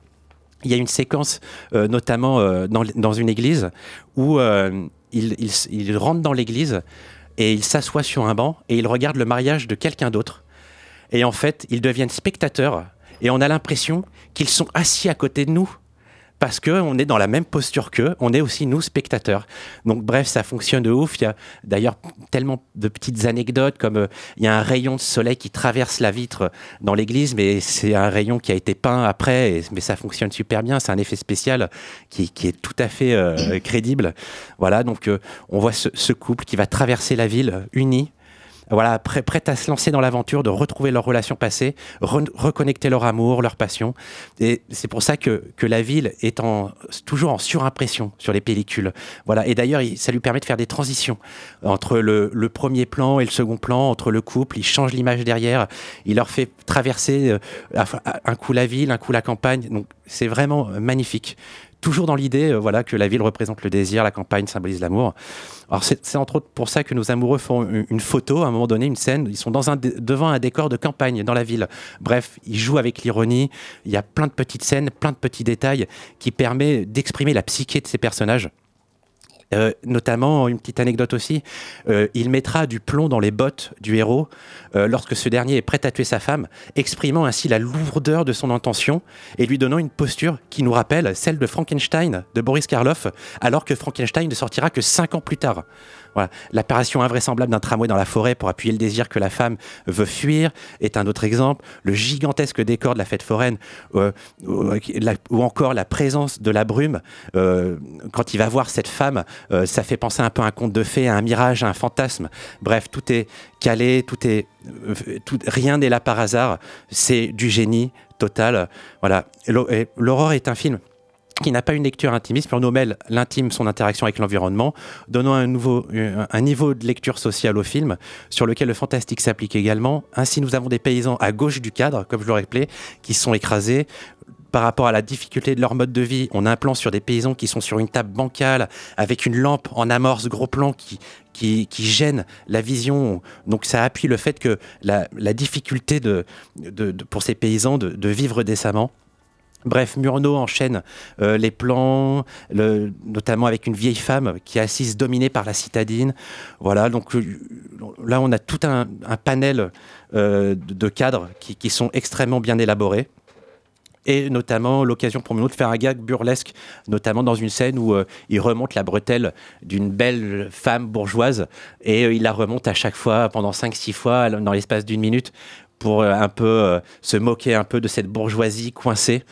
Il y a une séquence, euh, notamment euh, dans, dans une église, où euh, il, il, il rentre dans l'église et il s'assoit sur un banc et il regarde le mariage de quelqu'un d'autre. Et en fait, ils deviennent spectateurs et on a l'impression qu'ils sont assis à côté de nous parce que on est dans la même posture qu'eux, on est aussi nous spectateurs. Donc bref, ça fonctionne de ouf. Il y a d'ailleurs tellement de petites anecdotes comme euh, il y a un rayon de soleil qui traverse la vitre dans l'église, mais c'est un rayon qui a été peint après, mais ça fonctionne super bien. C'est un effet spécial qui, est tout à fait euh, crédible. Voilà, donc euh, on voit ce, couple qui va traverser la ville euh, uni voilà, prêt, prêt à se lancer dans l'aventure, de retrouver leur relation passée, re- reconnecter leur amour, leur passion. Et c'est pour ça que, que la ville est toujours en surimpression sur les pellicules. Voilà. Et d'ailleurs, il- ça lui permet de faire des transitions entre le, premier plan et le second plan, entre le couple. Il change l'image derrière. Il leur fait traverser euh, un coup la ville, un coup la campagne. Donc, c'est vraiment euh, magnifique toujours dans l'idée euh, voilà, que la ville représente le désir, la campagne symbolise l'amour. Alors c'est entre autres pour ça que nos amoureux font une, photo, à un moment donné, une scène, ils sont devant un décor de campagne dans la ville. Bref, ils jouent avec l'ironie, il y a plein de petites scènes, plein de petits détails qui permettent d'exprimer la psyché de ces personnages. Euh, notamment, une petite anecdote aussi, euh, il mettra du plomb dans les bottes du héros euh, lorsque ce dernier est prêt à tuer sa femme, exprimant ainsi la lourdeur de son intention et lui donnant une posture qui nous rappelle celle de Frankenstein de Boris Karloff, alors que Frankenstein ne sortira que cinq ans plus tard. L'apparition invraisemblable d'un tramway dans la forêt pour appuyer le désir que la femme veut fuir est un autre exemple. Le gigantesque décor de la fête foraine, euh, euh, ou encore la présence de la brume, euh, quand il va voir cette femme, ça fait penser un peu à un conte de fées, à un mirage, à un fantasme. Bref, tout est calé, tout est, rien n'est là par hasard. C'est du génie total. Voilà. L'Aurore est un film qui n'a pas une lecture intimiste, mais on mêle l'intime, son interaction avec l'environnement, donnant un, nouveau, un niveau de lecture sociale au film, sur lequel le fantastique s'applique également. Ainsi, nous avons des paysans à gauche du cadre, comme je l'aurais rappelé, qui sont écrasés. Par rapport à la difficulté de leur mode de vie, on a un plan sur des paysans qui sont sur une table bancale, avec une lampe en amorce, gros plan qui, qui, gêne la vision. Donc ça appuie le fait que la, difficulté de, de- pour ces paysans de vivre décemment. Bref, Murnau enchaîne euh, les plans, notamment avec une vieille femme qui est assise dominée par la citadine. Voilà, donc euh, là on a tout un, panel euh, de cadres qui, sont extrêmement bien élaborés. Et notamment l'occasion pour Murnau de faire un gag burlesque, notamment dans une scène où il remonte la bretelle d'une belle femme bourgeoise et il la remonte à chaque fois pendant 5-6 fois dans l'espace d'une minute pour euh, un peu euh, se moquer un peu de cette bourgeoisie coincée.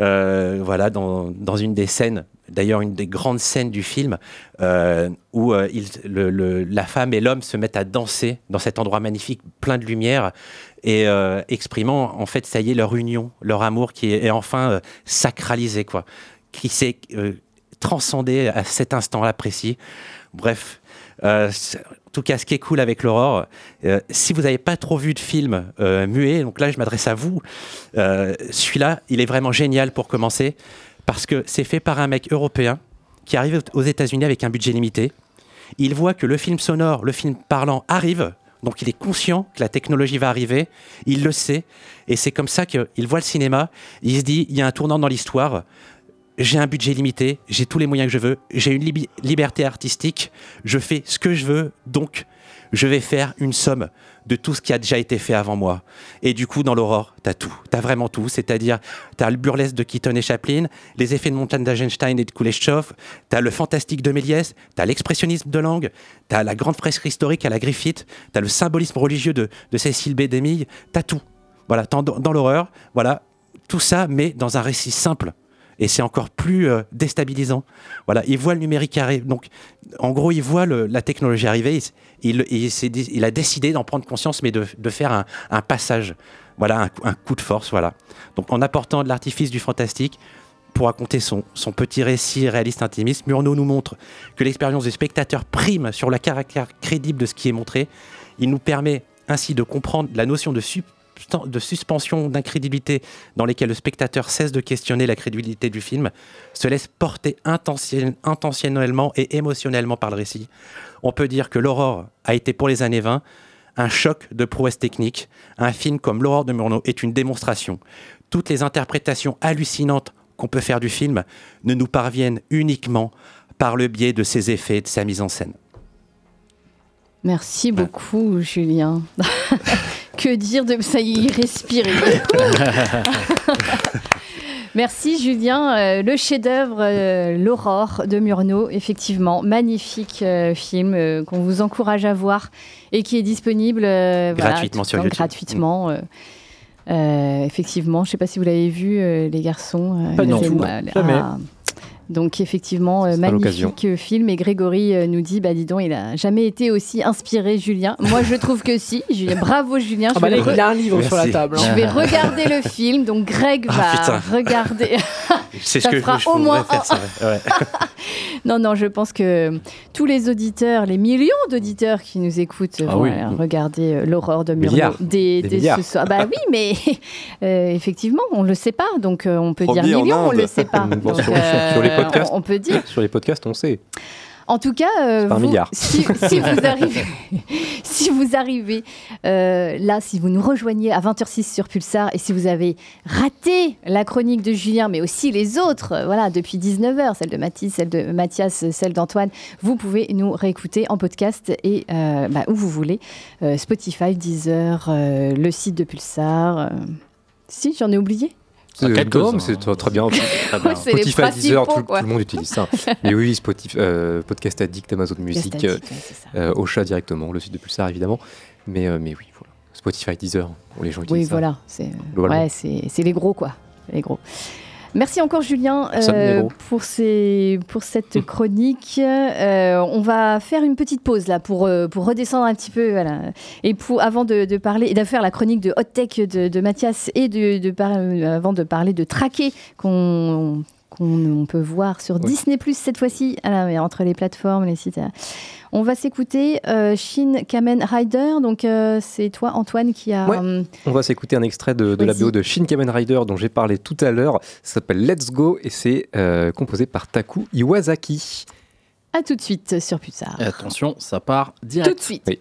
Euh, voilà, dans, dans une des scènes d'ailleurs une des grandes scènes du film où la femme et l'homme se mettent à danser dans cet endroit magnifique, plein de lumière, et exprimant en fait, ça y est, leur union, leur amour qui est, enfin sacralisé, quoi, qui s'est transcendé à cet instant-là précis. Bref. Tout cas, ce qui est cool avec l'Aurore, euh, si vous n'avez pas trop vu de film euh, muet, donc là je m'adresse à vous, euh, celui-là, il est vraiment génial pour commencer, parce que c'est fait par un mec européen qui arrive aux États-Unis avec un budget limité. Il voit que le film sonore, le film parlant arrive, donc il est conscient que la technologie va arriver, il le sait, et c'est comme ça qu'il voit le cinéma, il se dit, il y a un tournant dans l'histoire, j'ai un budget limité, j'ai tous les moyens que je veux, j'ai une liberté artistique, je fais ce que je veux, donc je vais faire une somme de tout ce qui a déjà été fait avant moi. Et du coup, dans l'Aurore, t'as tout, t'as vraiment tout, c'est-à-dire t'as le burlesque de Keaton et Chaplin, les effets de montagne d'Agenstein et de Kuleshov, t'as le fantastique de Méliès, t'as l'expressionnisme de Lang, t'as la grande fresque historique à la Griffith, t'as le symbolisme religieux de, Cécile B. Demille, t'as tout. Voilà, dans, dans l'horreur, voilà, tout ça, mais dans un récit simple. Et c'est encore plus euh, déstabilisant. Voilà, il voit le numérique arriver. Donc, en gros, il voit la technologie arriver. Il, a décidé d'en prendre conscience, mais de, faire un, passage. Voilà, un, coup- de force. Voilà. Donc, en apportant de l'artifice du fantastique pour raconter son, son petit récit réaliste intimiste, Murnau nous montre que l'expérience du spectateur prime sur le caractère crédible de ce qui est montré. Il nous permet ainsi de comprendre la notion de de suspension d'incrédibilité dans lesquelles le spectateur cesse de questionner la crédibilité du film, se laisse porter intentionnel- intentionnellement et émotionnellement par le récit. On peut dire que l'Aurore a été pour les années 20 un choc de prouesse technique. Un film comme L'Aurore de Murnau est une démonstration. Toutes les interprétations hallucinantes qu'on peut faire du film ne nous parviennent uniquement par le biais de ses effets et de sa mise en scène. Merci beaucoup, Julien. *laughs* que dire de ça y est, il respire. *laughs* Merci Julien, Euh, le chef-d'œuvre euh, L'aurore de Murnau, effectivement, magnifique euh, film euh, qu'on vous encourage à voir et qui est disponible euh, voilà, Gratuitement sur YouTube. gratuitement. euh, euh, effectivement, je ne sais pas si vous l'avez vu, euh, les garçons. euh, Pas du tout. Jamais. Donc effectivement, euh, magnifique euh, film. Et Grégory euh, nous dit, bah dis donc, il a jamais été aussi inspiré, Julien. Moi, je trouve que si. Julien, bravo Julien. Ah Je bah il a un livre sur la Merci. table. hein. je vais regarder le film, donc Greg Ah, va regarder. *laughs* C'est Ça ce que fera je au moins faire, un- ça, ouais. *laughs* *laughs* non, non, je pense que tous les auditeurs, les millions d'auditeurs qui nous écoutent, Ah vont oui. euh, regarder euh, l'aurore de Murnau dès, Des dès ce soir. Bah oui, mais *laughs* euh, effectivement, on le sait pas, donc on peut Promis dire millions, on Inde. le sait pas. Bon, Donc, sur- sur- sur les podcasts. on, on peut dire. Sur les podcasts, on sait. En tout cas, euh, vous- si, si vous *laughs* arrivez, si vous arrivez euh, là, si vous nous rejoignez à 20h06 sur Pulsar et si vous avez raté la chronique de Julien, mais aussi les autres, euh, voilà, depuis 19h, celle de Mathis, celle de Mathias, celle d'Antoine, vous pouvez nous réécouter en podcast et euh, bah, où vous voulez, Spotify, Deezer, le site de Pulsar. Si, j'en ai oublié. Euh, c'est très, très bien. *laughs* Spotify, Deezer, tout, le monde utilise ça. *laughs* Mais oui, Spotify, euh, Podcast Addict, Amazon Music, Addict, ouais, c'est ça. euh, Ocha directement, le site de Pulsar évidemment. Mais, euh, mais oui, voilà. Spotify, Deezer, les gens utilisent Oui, ça. voilà, c'est ouais, c'est c'est les gros quoi, les gros. Merci encore Julien euh, pour ces pour cette chronique. Euh, on va faire une petite pause là pour euh, pour redescendre un petit peu voilà. et pour avant de, de parler et de faire la chronique de hot tech de, de Mathias et de, avant de parler de traquer qu'on qu'on on peut voir sur Disney Plus cette fois-ci ah, entre les plateformes les sites. euh. On va s'écouter euh, Shin Kamen Rider donc euh, c'est toi Antoine qui a Ouais. On va s'écouter un extrait de, de la. BO de Shin Kamen Rider dont j'ai parlé tout à l'heure. Ça s'appelle Let's Go et c'est euh, composé par Taku Iwasaki. À tout de suite sur Pulsar. Et attention, ça part direct. Tout de suite. Oui.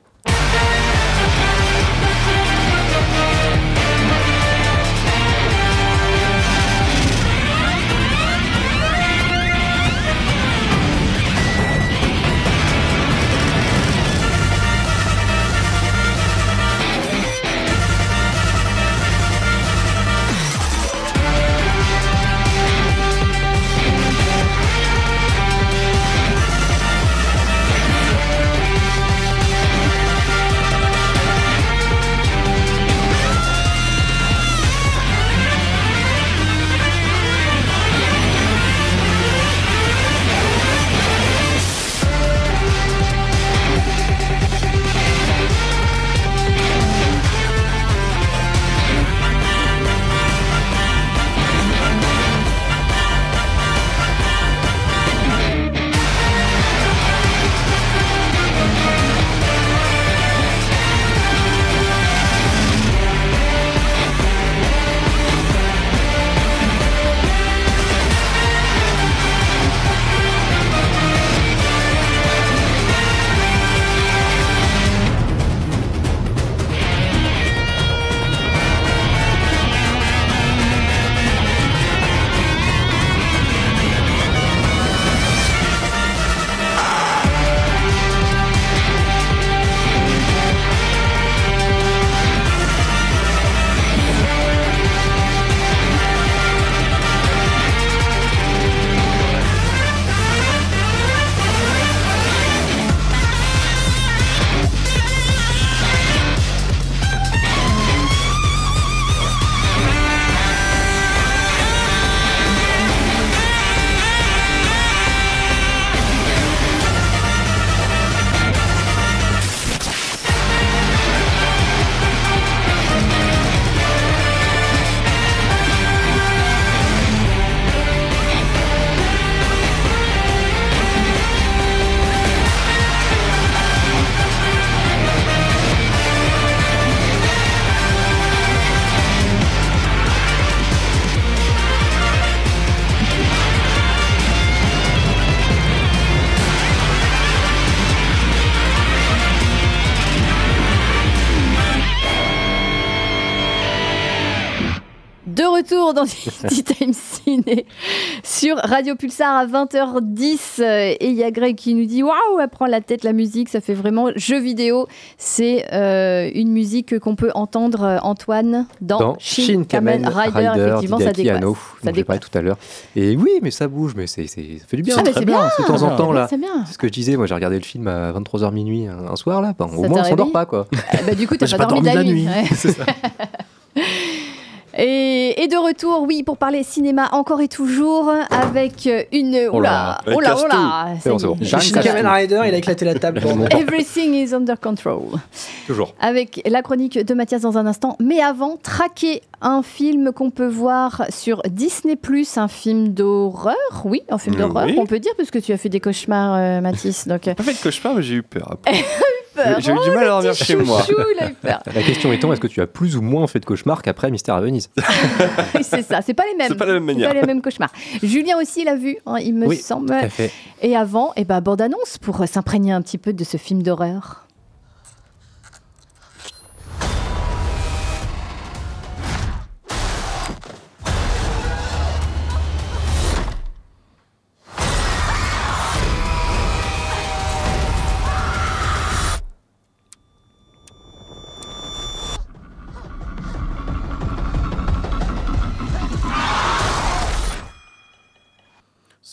*laughs* Time Ciné sur Radio Pulsar à 20h10 euh, et il y a Greg qui nous dit waouh elle prend la tête la musique ça fait vraiment jeu vidéo c'est euh, une musique qu'on peut entendre euh, Antoine dans, Dans Shin Kamen Rider, effectivement ça dépasse Anno, ça dépasse tout à l'heure. Et oui, mais ça bouge, mais c'est, c'est- ça fait du bien. Ah, c'est bien. De temps en temps, là. C'est bien. C'est ce que je disais, moi j'ai regardé le film à 23h minuit un, un soir, là. Bon, au Ça moins on s'endort pas, quoi. Euh, bah, du coup, t'as pas, pas dormi de la, dormi la nuit. nuit. ouais. *laughs* C'est ça. *laughs* Et, et de retour, oui, pour parler cinéma encore et toujours avec une. Oh là. Oula, oula, oula. Kamen Rider, il a éclaté la table. *laughs* Everything is under control. Toujours. Avec la chronique de Mathias dans un instant. Mais avant, traquer un film qu'on peut voir sur Disney, un film d'horreur. Oui, un film Euh, d'horreur, oui. on peut dire, parce que tu as fait des cauchemars, euh, Mathis. Donc, euh, Pas fait de cauchemar, mais *laughs* j'ai eu peur. J'ai eu du Oh, mal à dormir chez moi. chouchou, il a eu peur. La question étant, est-ce que tu as plus ou moins fait de cauchemar qu'après Mystère à Venise *laughs* C'est ça, c'est pas les mêmes. C'est pas la même manière. pas les mêmes cauchemars. Julien aussi l'a vu, hein, il me Oui, semble. tout à fait. Et avant, eh ben, bande-annonce pour euh, s'imprégner un petit peu de ce film d'horreur.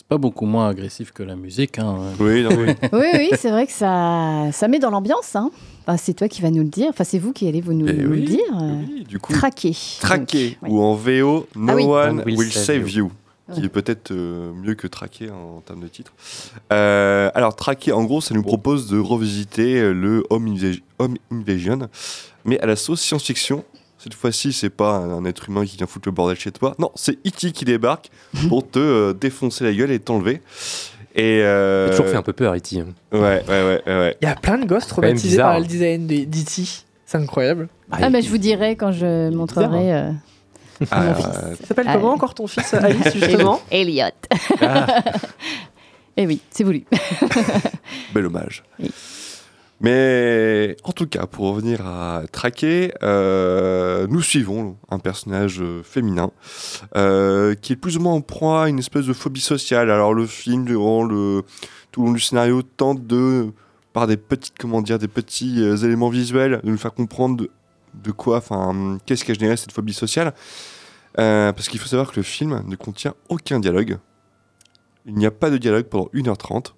C'est pas beaucoup moins agressif que la musique. Hein. Oui, non, oui. *laughs* Oui, oui, c'est vrai que ça, ça met dans l'ambiance. Hein. Enfin, c'est toi qui vas nous le dire. Enfin, c'est vous qui allez vous nous, Eh nous oui, le dire. euh, du coup, Traqué. Traqué, ou en VO, No Ah oui. One Will, Save You. Qui est peut-être euh, mieux que traqué en, termes de titre. Euh, alors, traqué, en gros, ça nous propose de revisiter le Home Invasion, mais à la sauce science-fiction. Cette fois-ci, c'est pas un, un être humain qui vient foutre le bordel chez toi. Non, c'est E.T. qui débarque *laughs* pour te euh, défoncer la gueule et t'enlever. Et euh, Il a toujours fait un peu peur, E.T. hein. Ouais, ouais, ouais, ouais. Il y a plein de gosses traumatisés bizarre, par hein. le design de d'E.T. C'est incroyable. Ah, mais je vous dirai quand je montrerai. euh, Ah, mon fils. Il s'appelle Ah, comment oui. encore ton fils, Alice, justement Elliot. *laughs* Eh oui, c'est voulu. Bel hommage. Mais en tout cas, pour revenir à Traqué, euh, nous suivons un personnage féminin euh, qui est plus ou moins en proie à une espèce de phobie sociale. Alors le film, durant tout le long du scénario, tente de, par des petites, comment dire, des petits euh, éléments visuels, de nous faire comprendre de, de quoi, enfin, qu'est-ce qui a généré cette phobie sociale. Parce qu'il faut savoir que le film ne contient aucun dialogue. Il n'y a pas de dialogue pendant 1h30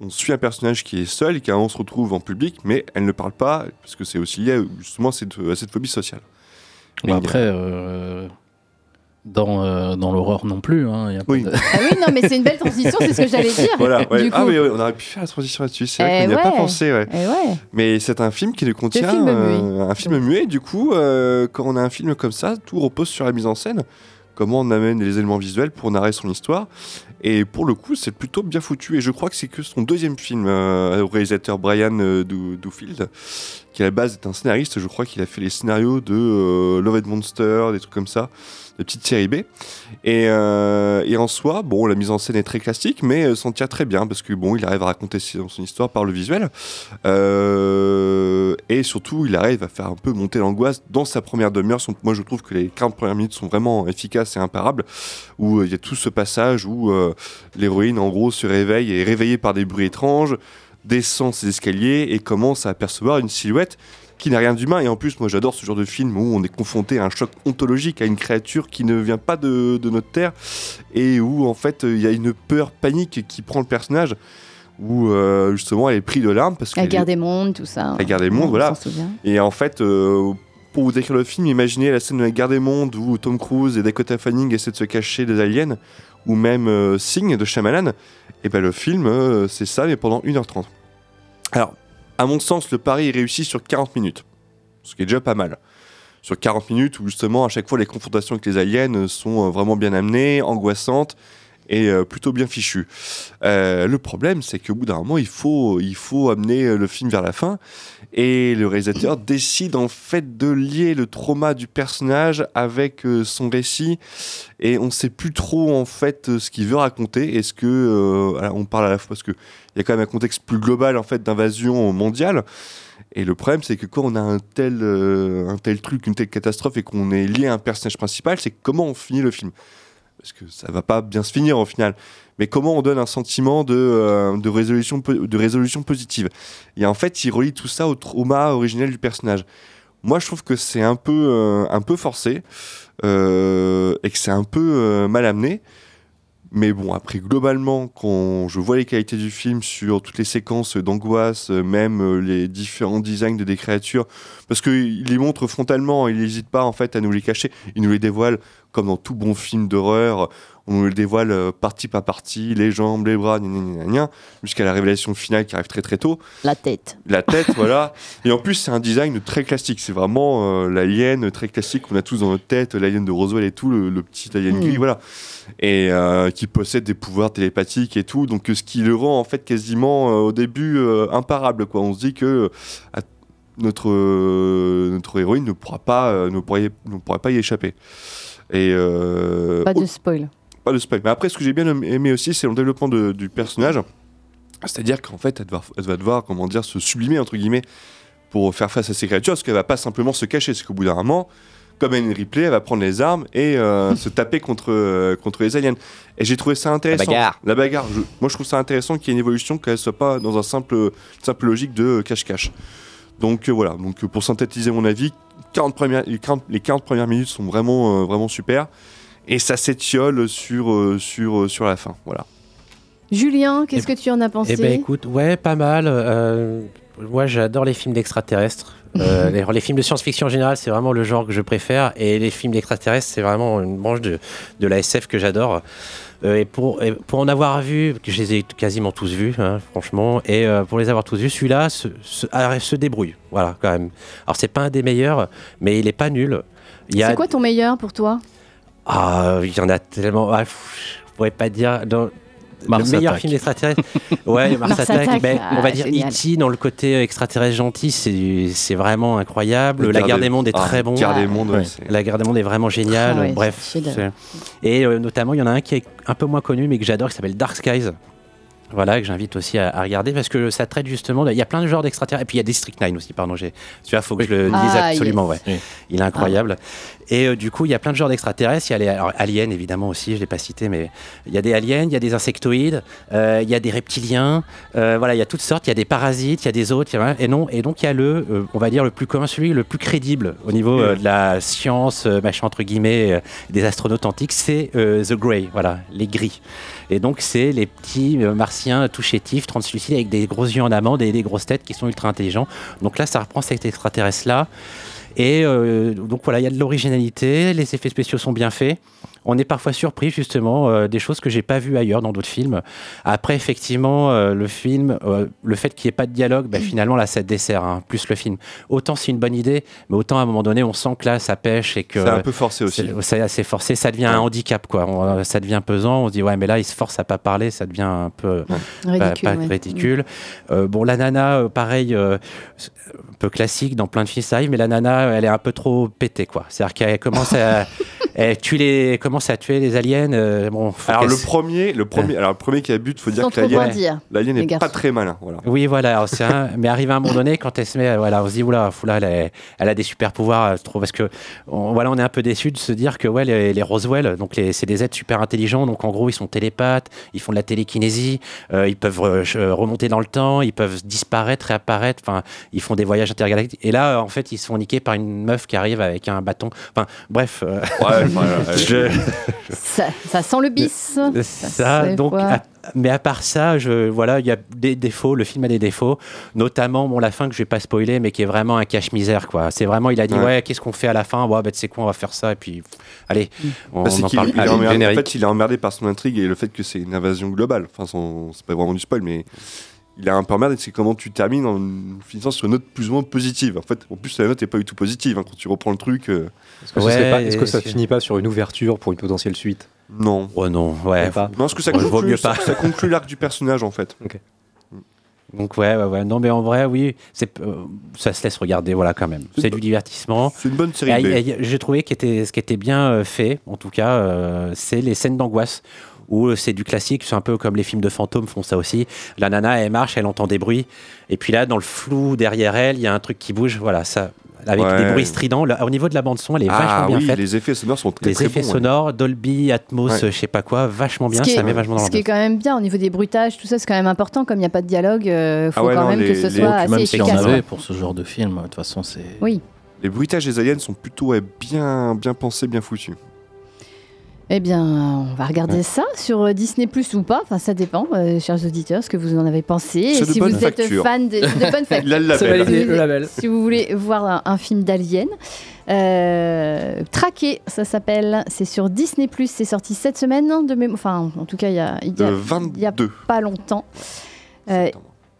on suit un personnage qui est seul et qui à un moment se retrouve en public, mais elle ne parle pas, parce que c'est aussi lié justement à cette, à cette phobie sociale. Bon, après, euh, dans, euh, dans l'horreur non plus. Hein, y a pas Oui. de- Ah oui, non, mais c'est une belle transition, c'est ce que j'allais dire. Voilà, ouais. Du coup. Ah oui, on aurait pu faire la transition là-dessus, c'est vrai Eh qu'on n'y a pas pensé. Ouais. Eh ouais. Mais c'est un film qui ne contient film euh, un film muet. Du coup, euh, quand on a un film comme ça, tout repose sur la mise en scène. Comment on amène les éléments visuels pour narrer son histoire. Et pour le coup, c'est plutôt bien foutu. Et je crois que c'est que son deuxième film euh, au réalisateur Brian euh, Du- Dufield, qui à la base est un scénariste. Je crois qu'il a fait les scénarios de euh, Love and Monster, des trucs comme ça, des petites séries B. Et, euh, et en soi, bon, la mise en scène est très classique, mais euh, s'en tient très bien parce que bon, il arrive à raconter son histoire par le visuel. Euh, et surtout, il arrive à faire un peu monter l'angoisse dans sa première demi-heure. Moi, je trouve que les 40 premières minutes sont vraiment efficaces et imparables. Où il y a tout ce passage où l'héroïne, en gros, se réveille et réveillée par des bruits étranges, descend ses escaliers et commence à apercevoir une silhouette qui n'a rien d'humain. Et en plus, moi, j'adore ce genre de film où on est confronté à un choc ontologique, à une créature qui ne vient pas de, de notre terre et où, en fait, il y a une peur, panique qui prend le personnage. Où euh, justement elle est prise de larmes parce La guerre est- des mondes, tout ça. la guerre des mondes, On voilà. Et en fait, euh, pour vous décrire le film, imaginez la scène de la guerre des mondes où Tom Cruise et Dakota Fanning essaient de se cacher des aliens, ou même euh, Sing de Shyamalan. Et ben le film, euh, c'est ça, mais pendant 1h30. Alors, à mon sens, le pari est réussi sur 40 minutes, ce qui est déjà pas mal. Sur 40 minutes où justement, à chaque fois, les confrontations avec les aliens sont euh, vraiment bien amenées, angoissantes et euh, plutôt bien fichues. Euh, le problème, c'est qu'au bout d'un moment, il faut, amener le film vers la fin. Et le réalisateur décide en fait de lier le trauma du personnage avec euh, son récit. Et on sait plus trop en fait euh, ce qu'il veut raconter. Est-ce que euh, on parle à la fois parce que il y a quand même un contexte plus global en fait d'invasion mondiale. Et le problème, c'est que quand on a un tel, un tel truc, une telle catastrophe, et qu'on est lié à un personnage principal, c'est comment on finit le film. Parce que ça va pas bien se finir au final. Mais comment on donne un sentiment de, euh, de, résolution, de résolution positive? Et en fait, il relie tout ça au trauma originel du personnage. Moi, je trouve que c'est un peu, euh, un peu forcé euh, et que c'est un peu mal amené. Mais bon, après, globalement, quand je vois les qualités du film sur toutes les séquences d'angoisse, même les différents designs de des créatures, parce qu'il les montre frontalement, il n'hésite pas en fait à nous les cacher, il nous les dévoile comme dans tout bon film d'horreur, on nous les dévoile euh, partie par partie, les jambes, les bras, jusqu'à la révélation finale qui arrive très très tôt. La tête. La tête, *laughs* voilà. Et en plus, c'est un design très classique. C'est vraiment euh, l'alien très classique qu'on a tous dans notre tête, l'alien de Roswell et tout, le, le petit alien Mm. gris, voilà. Et euh, qui possède des pouvoirs télépathiques et tout. Donc, euh, ce qui le rend en fait quasiment euh, au début euh, imparable, quoi. On se dit que à- notre, euh, notre héroïne ne pourra pas, euh, ne pourra, y- ne pourra pas y échapper. Et euh, Pas de spoil. Pas de spoil. Mais après, ce que j'ai bien aimé aussi, c'est le développement de- du personnage. C'est-à-dire qu'en fait, elle, devoir- elle va devoir, comment dire, se sublimer, entre guillemets, pour faire face à ces créatures, parce qu'elle va pas simplement se cacher. C'est qu'au bout d'un moment, comme Anne Ripley, elle va prendre les armes et euh, *laughs* se taper contre, euh, contre les aliens. Et j'ai trouvé ça intéressant. bagarre. La bagarre. Je- moi, je trouve ça intéressant qu'il y ait une évolution, qu'elle soit pas dans un simple, simple logique de cache-cache. Donc euh, voilà, donc pour synthétiser mon avis, 40 premières, les, 40, les 40 premières minutes sont vraiment, vraiment super. Et ça s'étiole sur, euh, sur, euh, sur la fin. Voilà. Julien, qu'est-ce que tu en as pensé Eh ben écoute, ouais, pas mal. euh, moi, j'adore les films d'extraterrestres. Euh, *laughs* les, les films de science-fiction en général, c'est vraiment le genre que je préfère. Et les films d'extraterrestres, c'est vraiment une branche de, de la SF que j'adore. Euh, et, pour, et pour en avoir vu, je les ai quasiment tous vus, hein, franchement, et euh, pour les avoir tous vus, celui-là se, se, se débrouille. Voilà, quand même. Alors, c'est pas un des meilleurs, mais il est pas nul. C'est quoi ton meilleur pour toi? Ah, il y en a tellement. Ah, pff, je pourrais pas dire. Dans... Mars le meilleur Attack. film d'extraterrestre. Ouais, Mars, Mars Attack. Attack, ben, on va ah, dire. E.T. dans le côté extraterrestre gentil, c'est c'est vraiment incroyable. La guerre des mondes est ah, très bon. Guerre des mondes, ouais, La guerre des mondes est vraiment géniale. Ah ouais, Bref. Et euh, notamment, il y en a un qui est un peu moins connu, mais que j'adore, qui s'appelle Dark Skies. Voilà, que j'invite aussi à, à regarder parce que ça traite justement. de- Il y a plein de genres d'extraterrestres. Et puis il y a District 9 aussi, pardon. Tu vois, faut que je le dise Ah, absolument. yes. Ouais. Il est incroyable. Et euh, du coup, il y a plein de genres d'extraterrestres. Il y a les alors, aliens, évidemment, aussi, je ne l'ai pas cité, mais il y a des aliens, il y a des insectoïdes, euh, il y a des reptiliens. euh, voilà, il y a toutes sortes. Il y a des parasites, il y a des autres. il y a- et, non, et donc, il y a le, euh, on va dire, le plus commun, celui le plus crédible au niveau euh, de la science, euh, machin, entre guillemets, euh, des astronautes antiques, c'est euh, The Grey, voilà, les gris. Et donc, c'est les petits euh, martiens tout chétifs, translucides, avec des gros yeux en amande et des grosses têtes qui sont ultra intelligents. Donc là, ça reprend cet extraterrestre-là. Et euh, donc voilà, il y a de l'originalité, les effets spéciaux sont bien faits. On est parfois surpris justement euh, des choses que j'ai pas vues ailleurs dans d'autres films. Après, effectivement, euh, le film, euh, le fait qu'il n'y ait pas de dialogue, bah, finalement là, ça dessert hein, plus le film. Autant c'est une bonne idée, mais autant à un moment donné, on sent que là, ça pêche et que C'est un peu forcé aussi. c'est c'est assez forcé. Ça devient un handicap, quoi. On- ça devient pesant. On se dit ouais, mais là, il se force à pas parler, ça devient un peu pas- Ridicule, pas ouais. ridicule. Euh, bon, la nana, pareil, euh, un peu classique dans plein de films, ça arrive, mais la nana, elle est un peu trop pétée, quoi. C'est-à-dire qu'elle commence à, *laughs* elle tue les, commence à tuer les aliens. euh, bon, faut Alors le premier, le premier, alors le premier qui a but, faut dire Sans que l'alien, n'est pas très malin. Voilà. Oui, voilà. alors c'est un- mais arrivé à un moment donné, quand elle se met, voilà, on se dit oula, oula, elle, est- elle a des super pouvoirs, euh, trop, parce que on, voilà, on est un peu déçu de se dire que ouais, les, les Roswell, donc c'est des êtres super intelligents, donc en gros, ils sont télépathes, ils font de la télékinésie, euh, ils peuvent euh, euh, remonter dans le temps, ils peuvent disparaître, réapparaître, enfin, ils font des voyages intergalactiques. Et là, en fait, ils se font niquer par une meuf qui arrive avec un bâton. Enfin, bref. euh, Ouais, *laughs* je- *laughs* ça, ça sent le bis. ça, c'est donc, à- mais à part ça, je, voilà, il y a des défauts. Le film a des défauts, notamment bon, la fin que je vais pas spoiler, mais qui est vraiment un cache-misère, quoi. C'est vraiment, il a dit, Ouais. ouais, qu'est-ce qu'on fait à la fin? Ouais, bah, tu sais quoi, on va faire ça, et puis, allez, on, Bah, en parle il plus. est emmerdé- en fait, il est emmerdé par son intrigue et le fait que c'est une invasion globale. Enfin, c'est pas vraiment du spoil, mais il est un peu emmerdé. C'est comment tu termines en finissant sur une note plus ou moins positive. En fait, en plus, la note est pas du tout positive hein, quand tu reprends le truc. euh, Est-ce que, est-ce que ça finit pas sur une ouverture pour une potentielle suite? Non. Oh non, ouais. pas. Non, parce que ça Ouais, conclut, mieux ça, pas. ça conclut l'arc du personnage en fait. Donc ouais, ouais, ouais. non, mais en vrai, oui, c'est, euh, ça se laisse regarder, voilà, quand même. C'est du divertissement. C'est une bonne série J'ai trouvé que ce qui était bien euh, fait, en tout cas, euh, c'est les scènes d'angoisse où c'est du classique, c'est un peu comme les films de fantômes font ça aussi. La nana, elle marche, elle entend des bruits, et puis là, dans le flou derrière elle, il y a un truc qui bouge. Voilà, ça, avec Ouais. des bruits stridents. Là, au niveau de la bande son, elle est Ah vachement bien oui, faite. les effets sonores sont très, Les très effets bons, ouais. sonores, Dolby, Atmos, Ouais. euh, je sais pas quoi, vachement bien. Ce qui, Ça est, met vachement dans ce qui est quand même bien au niveau des bruitages, tout ça, c'est quand même important. Comme il n'y a pas de dialogue, il faut Ah ouais, quand non, même les- que ce les- soit puis assez Même efficace. avait pour ce genre de film, de toute façon, c'est. Oui. Les bruitages des aliens sont plutôt ouais, bien, bien pensés, bien foutus. Eh bien, on va regarder Ouais. ça sur euh, Disney Plus ou pas. Enfin, ça dépend, euh, chers auditeurs, ce que vous en avez pensé. Et si vous êtes facture. fan de, de bonne *laughs* facture. Le label. Si vous-. Si voulez voir un, un film d'Alien, euh, Traqué, ça s'appelle. C'est sur Disney Plus. C'est sorti cette semaine, de mémo- Enfin, en tout cas, il y a, il y a- Le il y a 22. pas longtemps. Euh,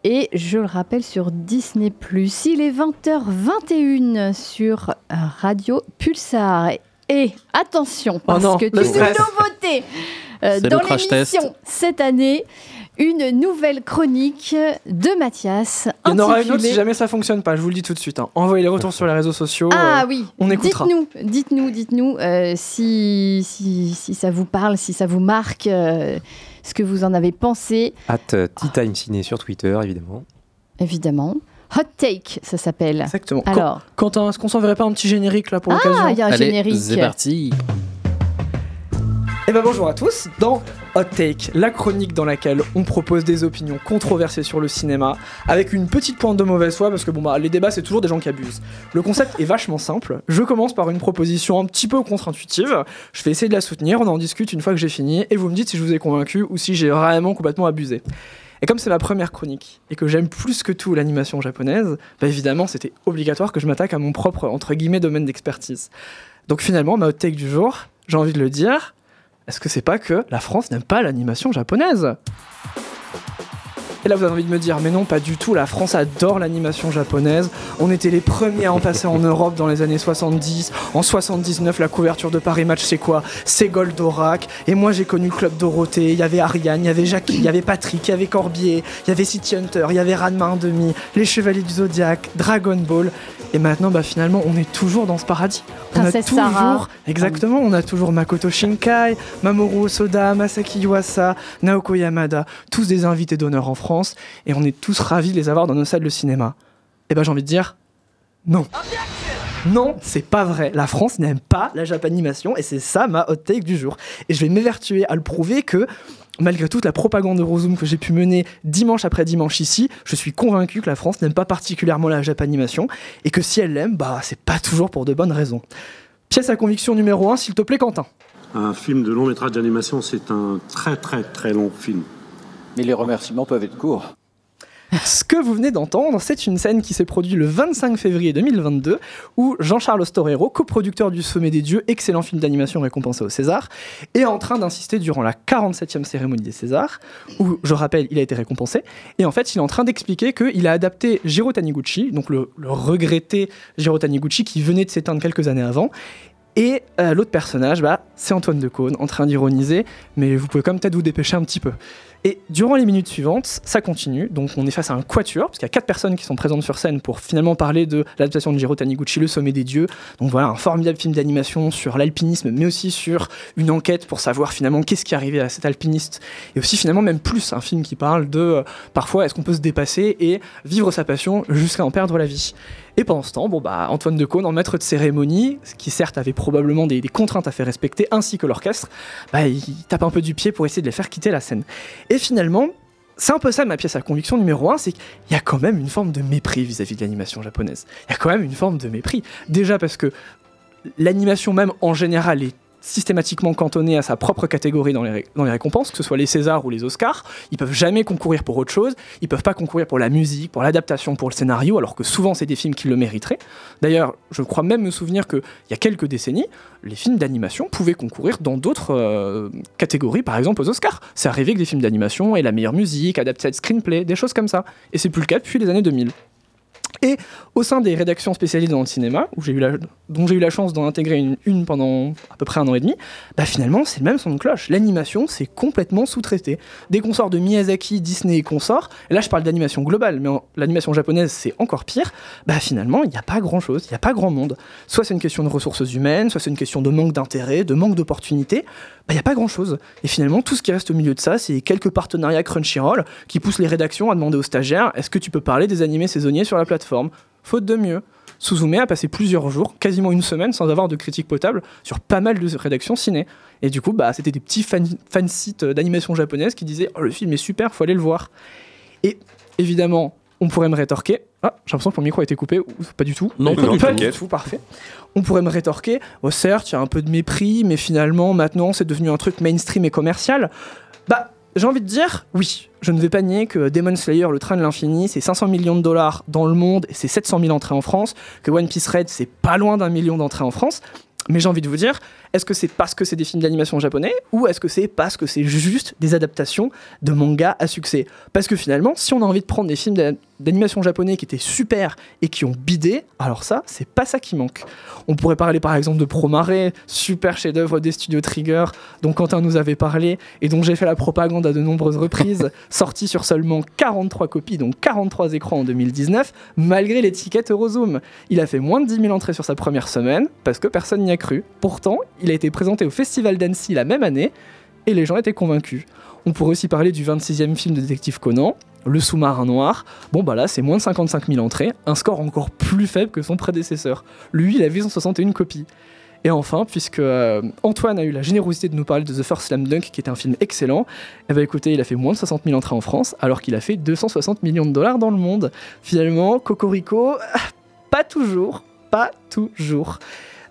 et je le rappelle sur Disney Plus. Il est 20h21 sur Radio Pulsar. Et attention, parce non, que tu une nouveauté euh, dans le crash l'émission test. cette année. Une nouvelle chronique de Mathias. Il y en aura une autre si jamais ça fonctionne pas, je vous le dis tout de suite. hein. Envoyez les retours sur les réseaux sociaux. Ah euh, oui, on écoutera. Dites-nous, dites-nous, dites-nous euh, si, si, si ça vous parle, si ça vous marque, euh, ce que vous en avez pensé, At Tea Time Ciné sur Twitter, évidemment. évidemment. Hot Take, ça s'appelle. Exactement. Alors, Quentin, est-ce qu'on s'enverrait pas un petit générique là pour ah, l'occasion il y a un Allez, générique. c'est parti. Eh ben bonjour à tous, dans Hot Take, la chronique dans laquelle on propose des opinions controversées sur le cinéma, avec une petite pointe de mauvaise foi, parce que bon bah les débats c'est toujours des gens qui abusent. Le concept est vachement simple, je commence par une proposition un petit peu contre-intuitive, je vais essayer de la soutenir, on en discute une fois que j'ai fini, et vous me dites si je vous ai convaincu ou si j'ai vraiment complètement abusé. Et comme c'est ma première chronique, et que j'aime plus que tout l'animation japonaise, bah évidemment c'était obligatoire que je m'attaque à mon propre, entre guillemets, domaine d'expertise. Donc finalement, ma hot take du jour, j'ai envie de le dire, est-ce que c'est pas que la France n'aime pas l'animation japonaise? Et là, vous avez envie de me dire, mais non, pas du tout. La France adore l'animation japonaise. On était les premiers à en passer en Europe dans les années 70. En 79, la couverture de Paris Match, c'est quoi? C'est Goldorak. Et moi, j'ai connu le Club Dorothée. Il y avait Ariane, il y avait Jackie, il y avait Patrick, il y avait Corbier, il y avait City Hunter, il y avait Ranma 1,5, Les Chevaliers du Zodiac, Dragon Ball. Et maintenant, bah, finalement, on est toujours dans ce paradis. On a Princesse toujours, Sarah. exactement, on a toujours Makoto Shinkai, Mamoru Osoda, Masaki Yuasa, Naoko Yamada, tous des invités d'honneur en France, et on est tous ravis de les avoir dans nos salles de cinéma. Et ben j'ai envie de dire, non. Non, c'est pas vrai. La France n'aime pas la japanimation et c'est ça ma hot take du jour. Et je vais m'évertuer à le prouver que malgré toute la propagande Eurozoom que j'ai pu mener dimanche après dimanche ici, je suis convaincu que la France n'aime pas particulièrement la japanimation et que si elle l'aime, bah c'est pas toujours pour de bonnes raisons. Pièce à conviction numéro 1, s'il te plaît Quentin. Un film de long métrage d'animation, c'est un très très très long film. Mais les remerciements peuvent être courts. Ce que vous venez d'entendre, c'est une scène qui s'est produite le 25 février 2022 où Jean-Charles Storero, coproducteur du Sommet des Dieux, excellent film d'animation récompensé au César, est en train d'insister durant la 47e cérémonie des Césars, où, je rappelle, il a été récompensé, et en fait, il est en train d'expliquer qu'il a adapté Jiro Taniguchi, donc le, regretté Jiro Taniguchi qui venait de s'éteindre quelques années avant, et euh, l'autre personnage, bah, c'est Antoine Decaune, en train d'ironiser, mais vous pouvez quand même peut-être vous dépêcher un petit peu. Et durant les minutes suivantes, ça continue. Donc on est face à un quatuor, parce qu'il y a quatre personnes qui sont présentes sur scène pour finalement parler de l'adaptation de Jiro Taniguchi, Le Sommet des Dieux. Donc voilà, un formidable film d'animation sur l'alpinisme, mais aussi sur une enquête pour savoir finalement qu'est-ce qui est arrivé à cet alpiniste. Et aussi finalement même plus, un film qui parle de euh, parfois est-ce qu'on peut se dépasser et vivre sa passion jusqu'à en perdre la vie. Et pendant ce temps, bon bah, Antoine Decaune, en maître de cérémonie, qui certes avait probablement des, des contraintes à faire respecter, ainsi que l'orchestre, bah, il tape un peu du pied pour essayer de les faire quitter la scène. Et finalement, c'est un peu ça ma pièce à conviction numéro un, c'est qu'il y a quand même une forme de mépris vis-à-vis de l'animation japonaise. Il y a quand même une forme de mépris. Déjà parce que l'animation même en général est systématiquement cantonnée à sa propre catégorie dans les, récompenses, que ce soit les Césars ou les Oscars. Ils peuvent jamais concourir pour autre chose. Ils peuvent pas concourir pour la musique, pour l'adaptation, pour le scénario, alors que souvent c'est des films qui le mériteraient. D'ailleurs, je crois même me souvenir qu'il y a quelques décennies, les films d'animation pouvaient concourir dans d'autres euh, catégories, par exemple aux Oscars. C'est arrivé que des films d'animation aient la meilleure musique, adapted screenplay, des choses comme ça. Et c'est plus le cas depuis les années 2000. Et au sein des rédactions spécialisées dans le cinéma, où eu la, dont j'ai eu la chance d'en intégrer une, pendant à peu près un an et demi, bah finalement c'est le même son de cloche. L'animation c'est complètement sous-traité. Dès qu'on sort de Miyazaki, Disney et consorts, là je parle d'animation globale, mais l'animation japonaise c'est encore pire, bah finalement il n'y a pas grand-chose, il n'y a pas grand monde. Soit c'est une question de ressources humaines, soit c'est une question de manque d'intérêt, de manque d'opportunités, bah il n'y a pas grand-chose. Et finalement tout ce qui reste au milieu de ça, c'est quelques partenariats Crunchyroll qui poussent les rédactions à demander aux stagiaires est-ce que tu peux parler des animés saisonniers sur la plateforme? Faute de mieux. Suzume a passé plusieurs jours, quasiment une semaine, sans avoir de critique potable sur pas mal de rédactions ciné. Et du coup, bah, c'était des petits fan, d'animation japonaise qui disaient Oh, le film est super, faut aller le voir. Et évidemment, on pourrait me rétorquer Ah, j'ai l'impression que mon micro a été coupé, ou pas du tout. Non, pas du tout. du tout, parfait. On pourrait me rétorquer Oh, certes, il y a un peu de mépris, mais finalement, maintenant, c'est devenu un truc mainstream et commercial. Bah, j'ai envie de dire, oui, je ne vais pas nier que Demon Slayer, le train de l'infini, c'est 500 millions de dollars dans le monde et c'est 700 000 entrées en France, que One Piece Red, c'est pas loin d'un million d'entrées en France. Mais j'ai envie de vous dire, est-ce que c'est parce que c'est des films d'animation japonais ou est-ce que c'est parce que c'est juste des adaptations de mangas à succès? Parce que finalement, si on a envie de prendre des films d'a- d'animation japonais qui étaient super et qui ont bidé, alors ça, c'est pas ça qui manque. On pourrait parler par exemple de Promare, super chef-d'œuvre des studios Trigger, dont Quentin nous avait parlé et dont j'ai fait la propagande à de nombreuses reprises, *laughs* sorti sur seulement 43 copies, donc 43 écrans en 2019, malgré l'étiquette Eurozoom. Il a fait moins de 10 000 entrées sur sa première semaine parce que personne n'y a cru. Pourtant, il a été présenté au Festival d'Annecy la même année et les gens étaient convaincus. On pourrait aussi parler du 26e film de Détective Conan, Le sous-marin noir. Bon, bah là, c'est moins de 55 000 entrées, un score encore plus faible que son prédécesseur. Lui, il a vu 161 copies. Et enfin, puisque euh, Antoine a eu la générosité de nous parler de The First Slam Dunk, qui est un film excellent, eh ben écoutez, il a fait moins de 60 000 entrées en France, alors qu'il a fait 260 millions de dollars dans le monde. Finalement, Cocorico, *laughs* pas toujours, pas toujours.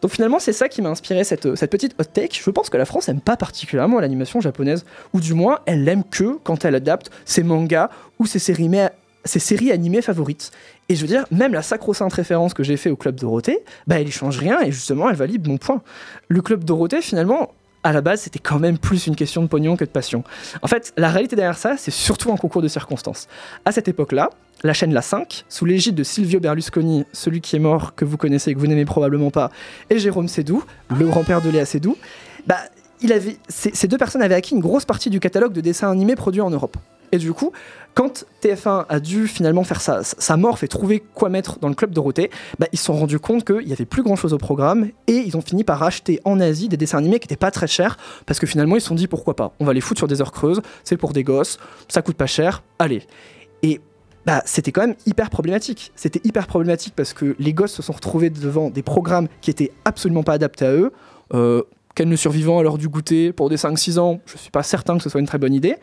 Donc finalement, c'est ça qui m'a inspiré cette, petite hot take. Je pense que la France aime pas particulièrement l'animation japonaise, ou du moins, elle l'aime que quand elle adapte ses mangas ou ses séries, mais- ses séries animées favorites. Et je veux dire, même la sacro-sainte référence que j'ai fait au Club Dorothée, bah elle y change rien et justement, elle valide mon point. Le Club Dorothée, finalement, à la base, c'était quand même plus une question de pognon que de passion. En fait, la réalité derrière ça, c'est surtout un concours de circonstances. À cette époque-là, la chaîne La 5, sous l'égide de Silvio Berlusconi, celui qui est mort, que vous connaissez et que vous n'aimez probablement pas, et Jérôme Sédou, le grand-père de Léa Sédou, bah, il avait, ces, deux personnes avaient acquis une grosse partie du catalogue de dessins animés produits en Europe. Et du coup, quand TF1 a dû finalement faire sa, sa morphe et trouver quoi mettre dans le club Dorothée, bah, ils se sont rendus compte qu'il n'y avait plus grand chose au programme et ils ont fini par acheter en Asie des dessins animés qui n'étaient pas très chers parce que finalement ils se sont dit pourquoi pas, on va les foutre sur des heures creuses, c'est pour des gosses, ça coûte pas cher, allez. Bah, c'était quand même hyper problématique. C'était hyper problématique parce que les gosses se sont retrouvés devant des programmes qui étaient absolument pas adaptés à eux. Euh, Ken le survivant à l'heure du goûter pour des 5-6 ans, je suis pas certain que ce soit une très bonne idée.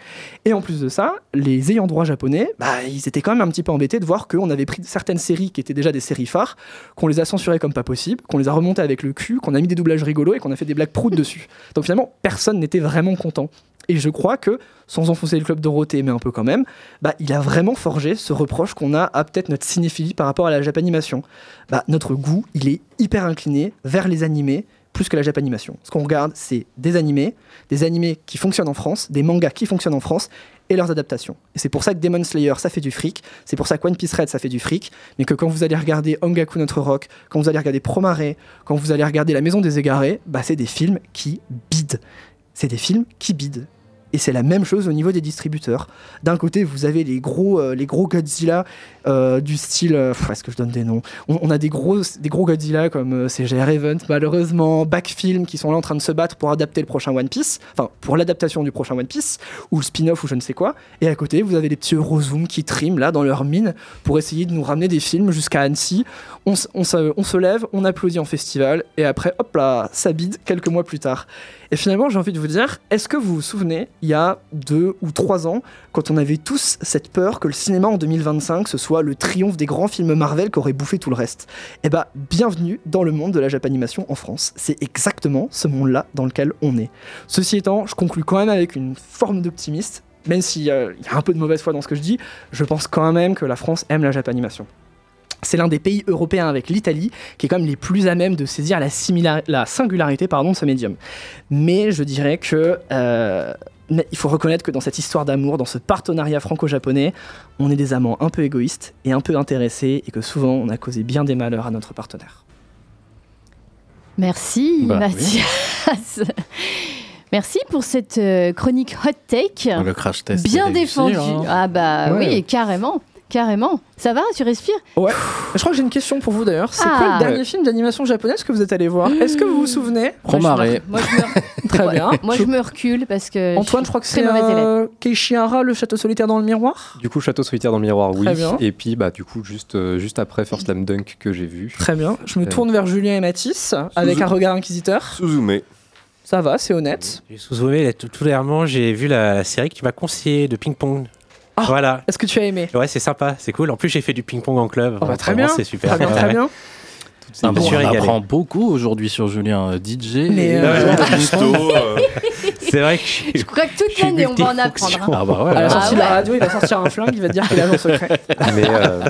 Et en plus de ça, les ayants droit japonais, bah, ils étaient quand même un petit peu embêtés de voir qu'on avait pris certaines séries qui étaient déjà des séries phares, qu'on les a censurées comme pas possible, qu'on les a remontées avec le cul, qu'on a mis des doublages rigolos et qu'on a fait des blagues proutes *laughs* dessus. Donc finalement, personne n'était vraiment content. Et je crois que, sans enfoncer le club Dorothée, mais un peu quand même, bah, il a vraiment forgé ce reproche qu'on a à peut-être notre cinéphilie par rapport à la japanimation. Bah, notre goût, il est hyper incliné vers les animés plus que la japanimation. Ce qu'on regarde, c'est des animés, des animés qui fonctionnent en France, des mangas qui fonctionnent en France et leurs adaptations. Et c'est pour ça que Demon Slayer, ça fait du fric, c'est pour ça que One Piece Red, ça fait du fric, mais que quand vous allez regarder Ongaku Notre Rock, quand vous allez regarder Promare, quand vous allez regarder La Maison des Égarés, bah, c'est des films qui bident. C'est des films qui bident. Et c'est la même chose au niveau des distributeurs. D'un côté, vous avez les gros, euh, les gros Godzilla euh, du style. euh, Est-ce que je donne des noms? On, on a des gros, des gros Godzilla comme euh, CGR Event, malheureusement, Backfilm, qui sont là en train de se battre pour adapter le prochain One Piece, enfin pour l'adaptation du prochain One Piece, ou le spin-off ou je ne sais quoi. Et à côté, vous avez les petits Eurozoom qui triment là dans leur mine pour essayer de nous ramener des films jusqu'à Annecy. On, se- lève, on applaudit en festival, et après, hop là, ça bide quelques mois plus tard. Et finalement, j'ai envie de vous dire, est-ce que vous vous souvenez, il y a deux ou trois ans, quand on avait tous cette peur que le cinéma en 2025, ce soit le triomphe des grands films Marvel qui aurait bouffé tout le reste? Eh bah, bienvenue dans le monde de la japanimation en France. C'est exactement ce monde-là dans lequel on est. Ceci étant, je conclus quand même avec une forme d'optimiste, même s'il y a un peu de mauvaise foi dans ce que je dis, je pense quand même que la France aime la japanimation. C'est l'un des pays européens avec l'Italie qui est quand même les plus à même de saisir la, singularité pardon, de ce médium. Mais je dirais que euh, il faut reconnaître que dans cette histoire d'amour, dans ce partenariat franco-japonais, on est des amants un peu égoïstes et un peu intéressés et que souvent on a causé bien des malheurs à notre partenaire. Merci Bah, Mathias. *laughs* Merci pour cette euh, chronique hot take. Le crash test. Bien défendu. hein. Ah bah Ouais. oui, carrément. Carrément. Ça va Tu respires Ouais. Je crois que j'ai une question pour vous d'ailleurs. C'est Ah. quoi le dernier film d'animation japonaise que vous êtes allé voir Est-ce que vous vous souvenez *gasps* Romaré. Moi je me, *laughs* Très bien. moi, je me recule parce que. Antoine, je crois que c'est euh, Keishihara, le château solitaire dans le miroir? Du coup, Château solitaire dans le miroir, oui. Très bien. Et puis, bah, du coup, juste, euh, juste après First Slam Dunk que j'ai vu. Très bien. Je me Euh, tourne vers Julien et Mathis avec un regard inquisiteur. Suzume. Ça va, c'est honnête. Là, tout, dernièrement, j'ai vu la, la série que tu m'as conseillée de ping-pong. Ah, voilà. Est-ce que tu as aimé Ouais, c'est sympa, c'est cool. En plus, j'ai fait du ping-pong en club. Oh, bah, Très bien. C'est super. Très bien, très bien. Ah bon, on apprend beaucoup aujourd'hui sur Julien, euh, DJ. Mais, et- euh, *laughs* C'est vrai que je suis- Je crois que toute l'année on va en apprendre. hein. Ah bah ouais. À la sortie Ah de la ouais. radio, il va sortir un flingue, il va te dire qu'il est agent secret. *laughs* mais euh,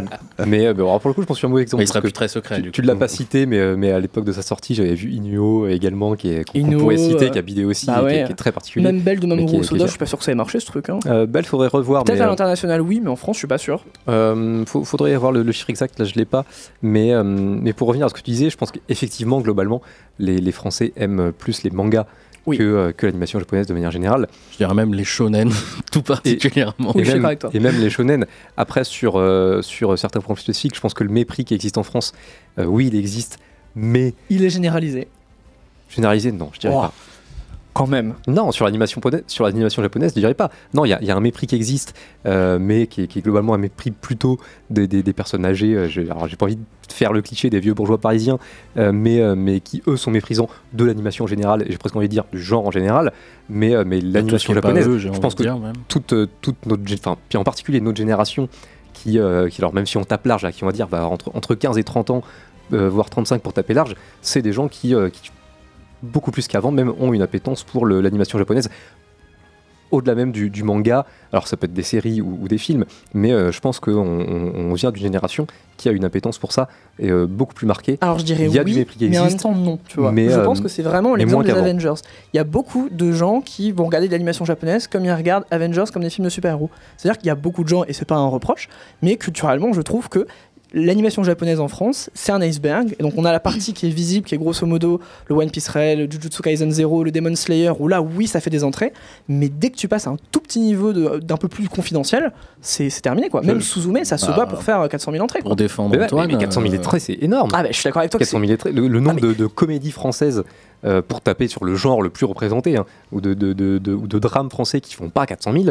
mais euh, bah, alors, pour le coup, je pense que je suis un mauvais exemple. Mais il sera plus que très secret. tu, du tu l'as pas cité, mais, euh, mais à l'époque de sa sortie, j'avais vu Inuo également, qui est, qu'on pourrait citer, euh, qui a bidé aussi, bah qui, est, qui est très particulier. Même Belle de Mais qui est- Mamoru qui est Soda, je suis pas sûr que ça ait marché ce truc. Hein. Euh, Belle, faudrait revoir. Peut-être mais, à l'international, oui, mais en France, je suis pas sûr. Euh, faut- faudrait avoir le, le chiffre exact, là je l'ai pas. Mais, euh, mais pour revenir à ce que tu disais, je pense qu'effectivement, globalement, les, les Français aiment plus les mangas Oui. que, euh, que l'animation japonaise de manière générale. Je dirais même les shonen, *laughs* tout particulièrement. Et, même, et les shonen. Après, sur, euh, sur certains points plus spécifiques, je pense que le mépris qui existe en France, euh, oui, il existe, mais Il est généralisé. généralisé, non, je dirais Oh. pas. Quand même. Non, sur l'animation pona- sur l'animation japonaise, je dirais pas. Non, il y, a- il y a un mépris qui existe, euh, mais qui est, qui est globalement un mépris plutôt des, des- des personnes âgées. euh, j'ai- Alors, j'ai pas envie de faire le cliché des vieux bourgeois parisiens, euh, mais, euh, mais qui eux sont méprisants de l'animation en général, et j'ai presque envie de dire du genre en général. Mais, euh, mais l'animation japonaise, eux, je pense que même. toute, euh, toute notre, enfin, puis en particulier notre génération, qui, euh, qui alors même si on tape large, là, qui on va dire va entre, entre 15 et 30 ans, euh, voire 35 pour taper large, c'est des gens qui, euh, qui, beaucoup plus qu'avant même, ont une appétence pour l'animation japonaise. Au-delà même du, du manga, alors ça peut être des séries ou, ou des films, mais euh, je pense qu'on on, on vient d'une génération qui a une appétence pour ça, et euh, beaucoup plus marquée. Alors je dirais Il y a du oui, mépris qui mais en même existe, temps non, tu vois. mais, je euh, pense que c'est vraiment l'exemple des. Avengers. Il y a beaucoup de gens qui vont regarder de l'animation japonaise comme ils regardent Avengers comme des films de super-héros. C'est-à-dire qu'il y a beaucoup de gens, et c'est pas un reproche, mais culturellement je trouve que l'animation japonaise en France, c'est un iceberg. Et donc on a la partie qui est visible, qui est grosso modo le One Piece Rail, le Jujutsu Kaisen Zero, le Demon Slayer, où là oui ça fait des entrées, mais dès que tu passes à un tout petit niveau d'un peu plus confidentiel, c'est terminé quoi. Même Suzume, ça se bat pour faire 400 000 entrées. quoi. Pour défendre Mais, Antoine. mais 400 000 euh, entrées, c'est énorme. Ah bah je suis d'accord avec toi que 400 c'est 000 lettres, le, le nombre de, de comédies françaises euh, pour taper sur le genre le plus représenté, hein, ou, de, de, de, ou de drames français qui font pas 400 000,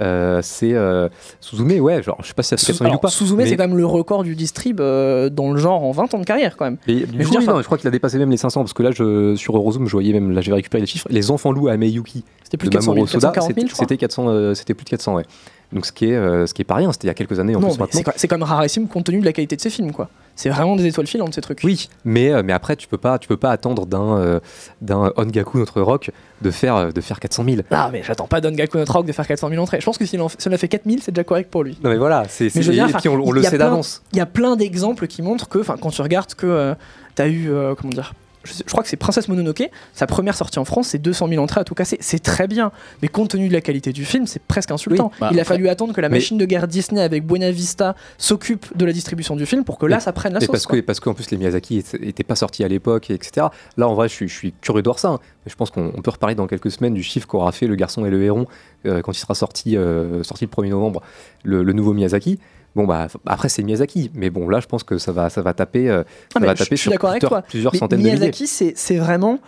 euh, c'est euh, Suzume, ouais, genre, je sais pas si ça fait 400 000 ou pas. Suzume, mais- c'est quand même le record du distrib dans le genre en 20 ans de carrière quand même. mais je dire, oui, non, enfin- je crois qu'il a dépassé même les 500 parce que là, je, sur Eurozoom, je voyais même, là, j'ai récupéré les chiffres. Les enfants loups à Meyuki C'était plus de de 400 000, Mamoru Soda, 440 000, c'était je crois. c'était 400, euh, c'était plus de 400, ouais. Donc ce qui est, euh, ce qui est pas rien, c'était il y a quelques années en Non, plus maintenant. c'est quand- c'est quand même rarissime compte tenu de la qualité de ces films quoi. C'est vraiment des étoiles filantes ces trucs. Oui, mais, euh, mais après, tu peux pas, tu peux pas attendre d'un euh, d'un Ongaku, notre rock, de faire, euh, de faire 400 000. Ah mais j'attends pas d'Ongaku Notre Rock de faire 400 000 entrées. Je pense que s'il en, a fait 4000 c'est déjà correct pour lui. Non mais voilà, c'est, puis on, on il le y a sait plein- d'avance. Il y a plein d'exemples qui montrent que, enfin, quand tu regardes que euh, t'as eu, euh, comment dire, je, crois que c'est Princesse Mononoke, sa première sortie en France, c'est 200 000 entrées à tout casser. C'est très bien, mais compte tenu de la qualité du film, c'est presque insultant. Oui, bah, Il a après- fallu attendre que la machine de guerre Disney avec Buena Vista s'occupe de la distribution du film pour que là, Mais- ça prenne la sauce. parce quoi. que parce qu'en plus les Miyazaki n'étaient pas sortis à l'époque, etc. Là en vrai, je suis, je suis curieux de voir ça. hein. Mais je pense qu'on on peut reparler dans quelques semaines du chiffre qu'aura fait Le Garçon et le Héron euh, quand il sera sorti, euh, sorti le 1er novembre, le, le nouveau Miyazaki. Bon bah après c'est Miyazaki, mais bon là je pense que ça va ça va taper, euh, ça Ah, va taper sur plusieurs, toi. plusieurs Mais centaines de milliers. Miyazaki, c'est vraiment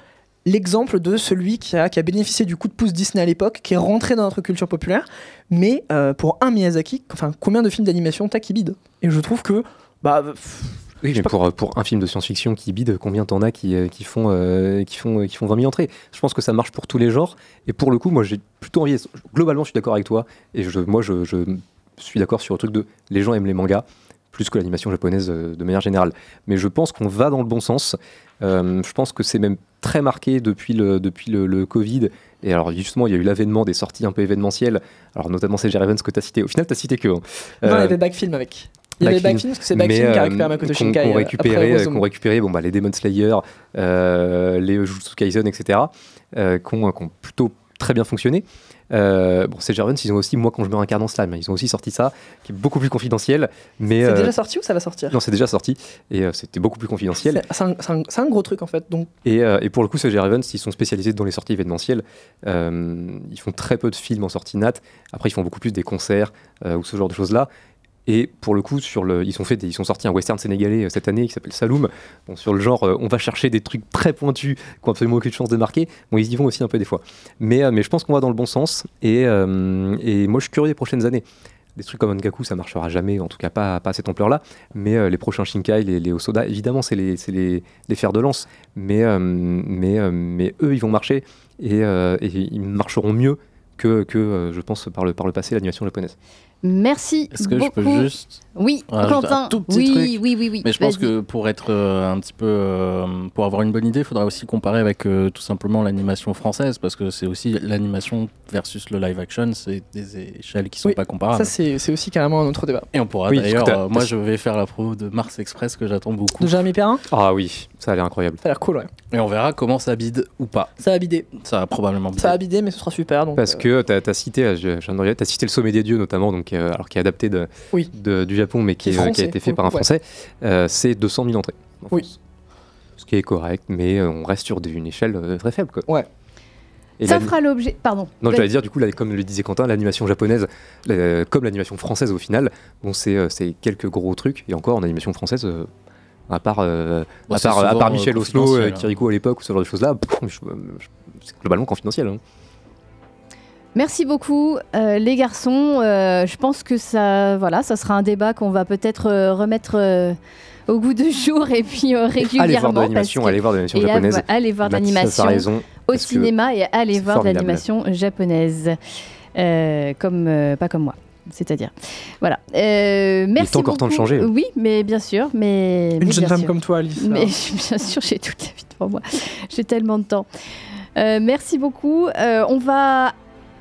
l'exemple de celui qui a, qui a bénéficié du coup de pouce Disney à l'époque, qui est rentré dans notre culture populaire. Mais euh, pour un Miyazaki, enfin, combien de films d'animation t'as qui bident? Et je trouve que. Bah, pff, Oui, mais pour, pour un film de science-fiction qui bide, combien t'en as qui, euh, qui, font, euh, qui, font, qui font 20 000 entrées? Je pense que ça marche pour tous les genres. Et pour le coup, moi, j'ai plutôt envie. Globalement, je suis d'accord avec toi. Et je, moi, je, je suis d'accord sur le truc de les gens aiment les mangas plus que l'animation japonaise euh, de manière générale. Mais je pense qu'on va dans le bon sens. Euh, je pense que c'est même très marqué depuis le, depuis le, le Covid. Et alors, justement, il y a eu l'avènement des sorties un peu événementielles. Alors, notamment CG Ravens que tu as cité. Au final, tu as cité que. hein. non, il y Euh, avait Backfilm avec. Il y avait Backfilm. Parce que c'est Backfilm qui a récupéré Makoto Shinkai. qu'on Eurozone. qu'on récupéré bon, bah, les Demon Slayer, euh, les Jujutsu Kaisen, etc., qui ont, qui ont plutôt très bien fonctionné. Euh, bon, Evans, ils ont aussi, moi quand je me réincarne en slime, ils ont aussi sorti ça, qui est beaucoup plus confidentiel. Mais, C'est euh, déjà sorti ou ça va sortir Non, c'est déjà sorti, et euh, c'était beaucoup plus confidentiel. C'est c'est un, c'est un- c'est un gros truc en fait. Donc, Et, euh, et pour le coup, CG Evans, ils sont spécialisés dans les sorties événementielles. Euh, ils font très peu de films en sortie nat. Après, ils font beaucoup plus des concerts euh, ou ce genre de choses-là. Et pour le coup, ils, ont fait ils sont sortis un western sénégalais euh, cette année qui s'appelle Saloum. Sur le genre, euh, on va chercher des trucs très pointus qui n'ont absolument aucune chance de marquer. Bon, ils y vont aussi un peu des fois. Mais, euh, je pense qu'on va dans le bon sens. Et, moi, je suis curieux des prochaines années. Des trucs comme Ongaku, ça marchera jamais, en tout cas pas, à cette ampleur-là. Mais les prochains Shinkai, les, Osoda, évidemment, c'est les, fers de lance. Mais, eux, ils vont marcher et, ils marcheront mieux que, je pense, par le, par le passé, l'animation japonaise. Merci Est-ce que beaucoup. je peux juste Oui, Quentin. un tout petit oui, truc oui, oui, oui. Mais je pense que pour être euh, un petit peu, euh, pour avoir une bonne idée, il faudra aussi comparer avec euh, tout simplement l'animation française, parce que c'est aussi l'animation versus le live action, c'est des échelles qui sont Oui, pas comparables. ça c'est aussi carrément un autre débat. Et on pourra Oui, d'ailleurs, t'as- euh, moi je vais faire la promo de Mars Express que j'attends beaucoup. De Jérémy Perrin? Ah oui, ça a l'air incroyable. Ça a l'air cool, ouais. Et on verra comment ça bide ou pas. Ça va bider. Ça va probablement bider. Ça va bider, mais ce sera super. Donc, Parce euh, que tu as, cité, t'as cité le sommet des dieux notamment, donc, euh, alors qui est adapté de, Oui. de- du Japon, mais qui, est- qui a été fait par un ouais. Français, euh, c'est 200 000 entrées. en Oui. France. Ce qui est correct, mais euh, on reste sur une échelle euh, très faible. Quoi. Ouais. Et Ça fera l'objet. Pardon. Non, j'allais dire, du coup, là, comme le disait Quentin, l'animation japonaise, euh, comme l'animation française au final, bon, c'est euh, quelques gros trucs. Et encore, en animation française, euh, à part, euh, Bon, à part, à part euh, Michel Oslo, euh, hein. Kiriko à l'époque, ou ce genre de choses-là, c'est globalement confidentiel. hein. Merci beaucoup, euh, les garçons. Euh, je pense que ça, voilà, ça sera un débat qu'on va peut-être euh, remettre euh, au goût de *laughs* jour et puis euh, régulièrement. Allez voir de l'animation, allez voir de l'animation japonaise. Allez voir au cinéma et allez voir de l'animation japonaise. Euh, comme, euh, pas comme moi. C'est-à-dire, voilà. Euh, merci encore temps de changer. Oui, mais bien sûr, mais mais Une jeune bien femme sûr. comme toi, Alice. Mais *laughs* bien sûr, j'ai toute la vie devant moi. J'ai tellement de temps. Euh, merci beaucoup. Euh, on va,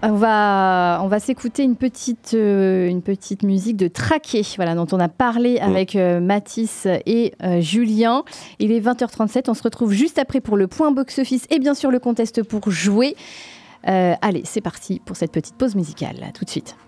on va, on va s'écouter une petite, euh, une petite musique de Traqué, voilà, dont on a parlé avec euh, Mathis et euh, Julien. Il est 20h37. On se retrouve juste après pour le point box-office et bien sûr le contest pour jouer. Allez, c'est parti pour cette petite pause musicale. À tout de suite.「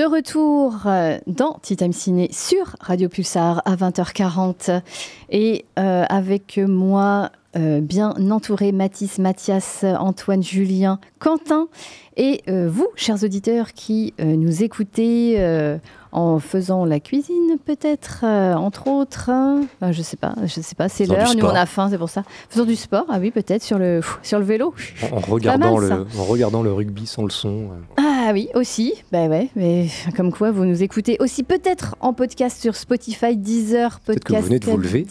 De retour euh, dans Time Ciné sur Radio Pulsar à 20h40 et euh, avec moi euh, bien entouré Mathis, Mathias, Antoine, Julien, Quentin et euh, vous, chers auditeurs qui nous écoutez en faisant la cuisine peut-être, entre autres. hein. Je sais pas, je sais pas, c'est l'heure, nous on a faim, c'est pour ça. Faisant du sport, ah oui peut-être sur le, sur le vélo. En, regardant mal, le, en regardant le rugby sans le son. euh, Ah oui, aussi. Bah ouais, mais comme quoi vous nous écoutez aussi peut-être en podcast sur Spotify, Deezer, Peut-être que vous podcast venez de vous lever. Peut-être.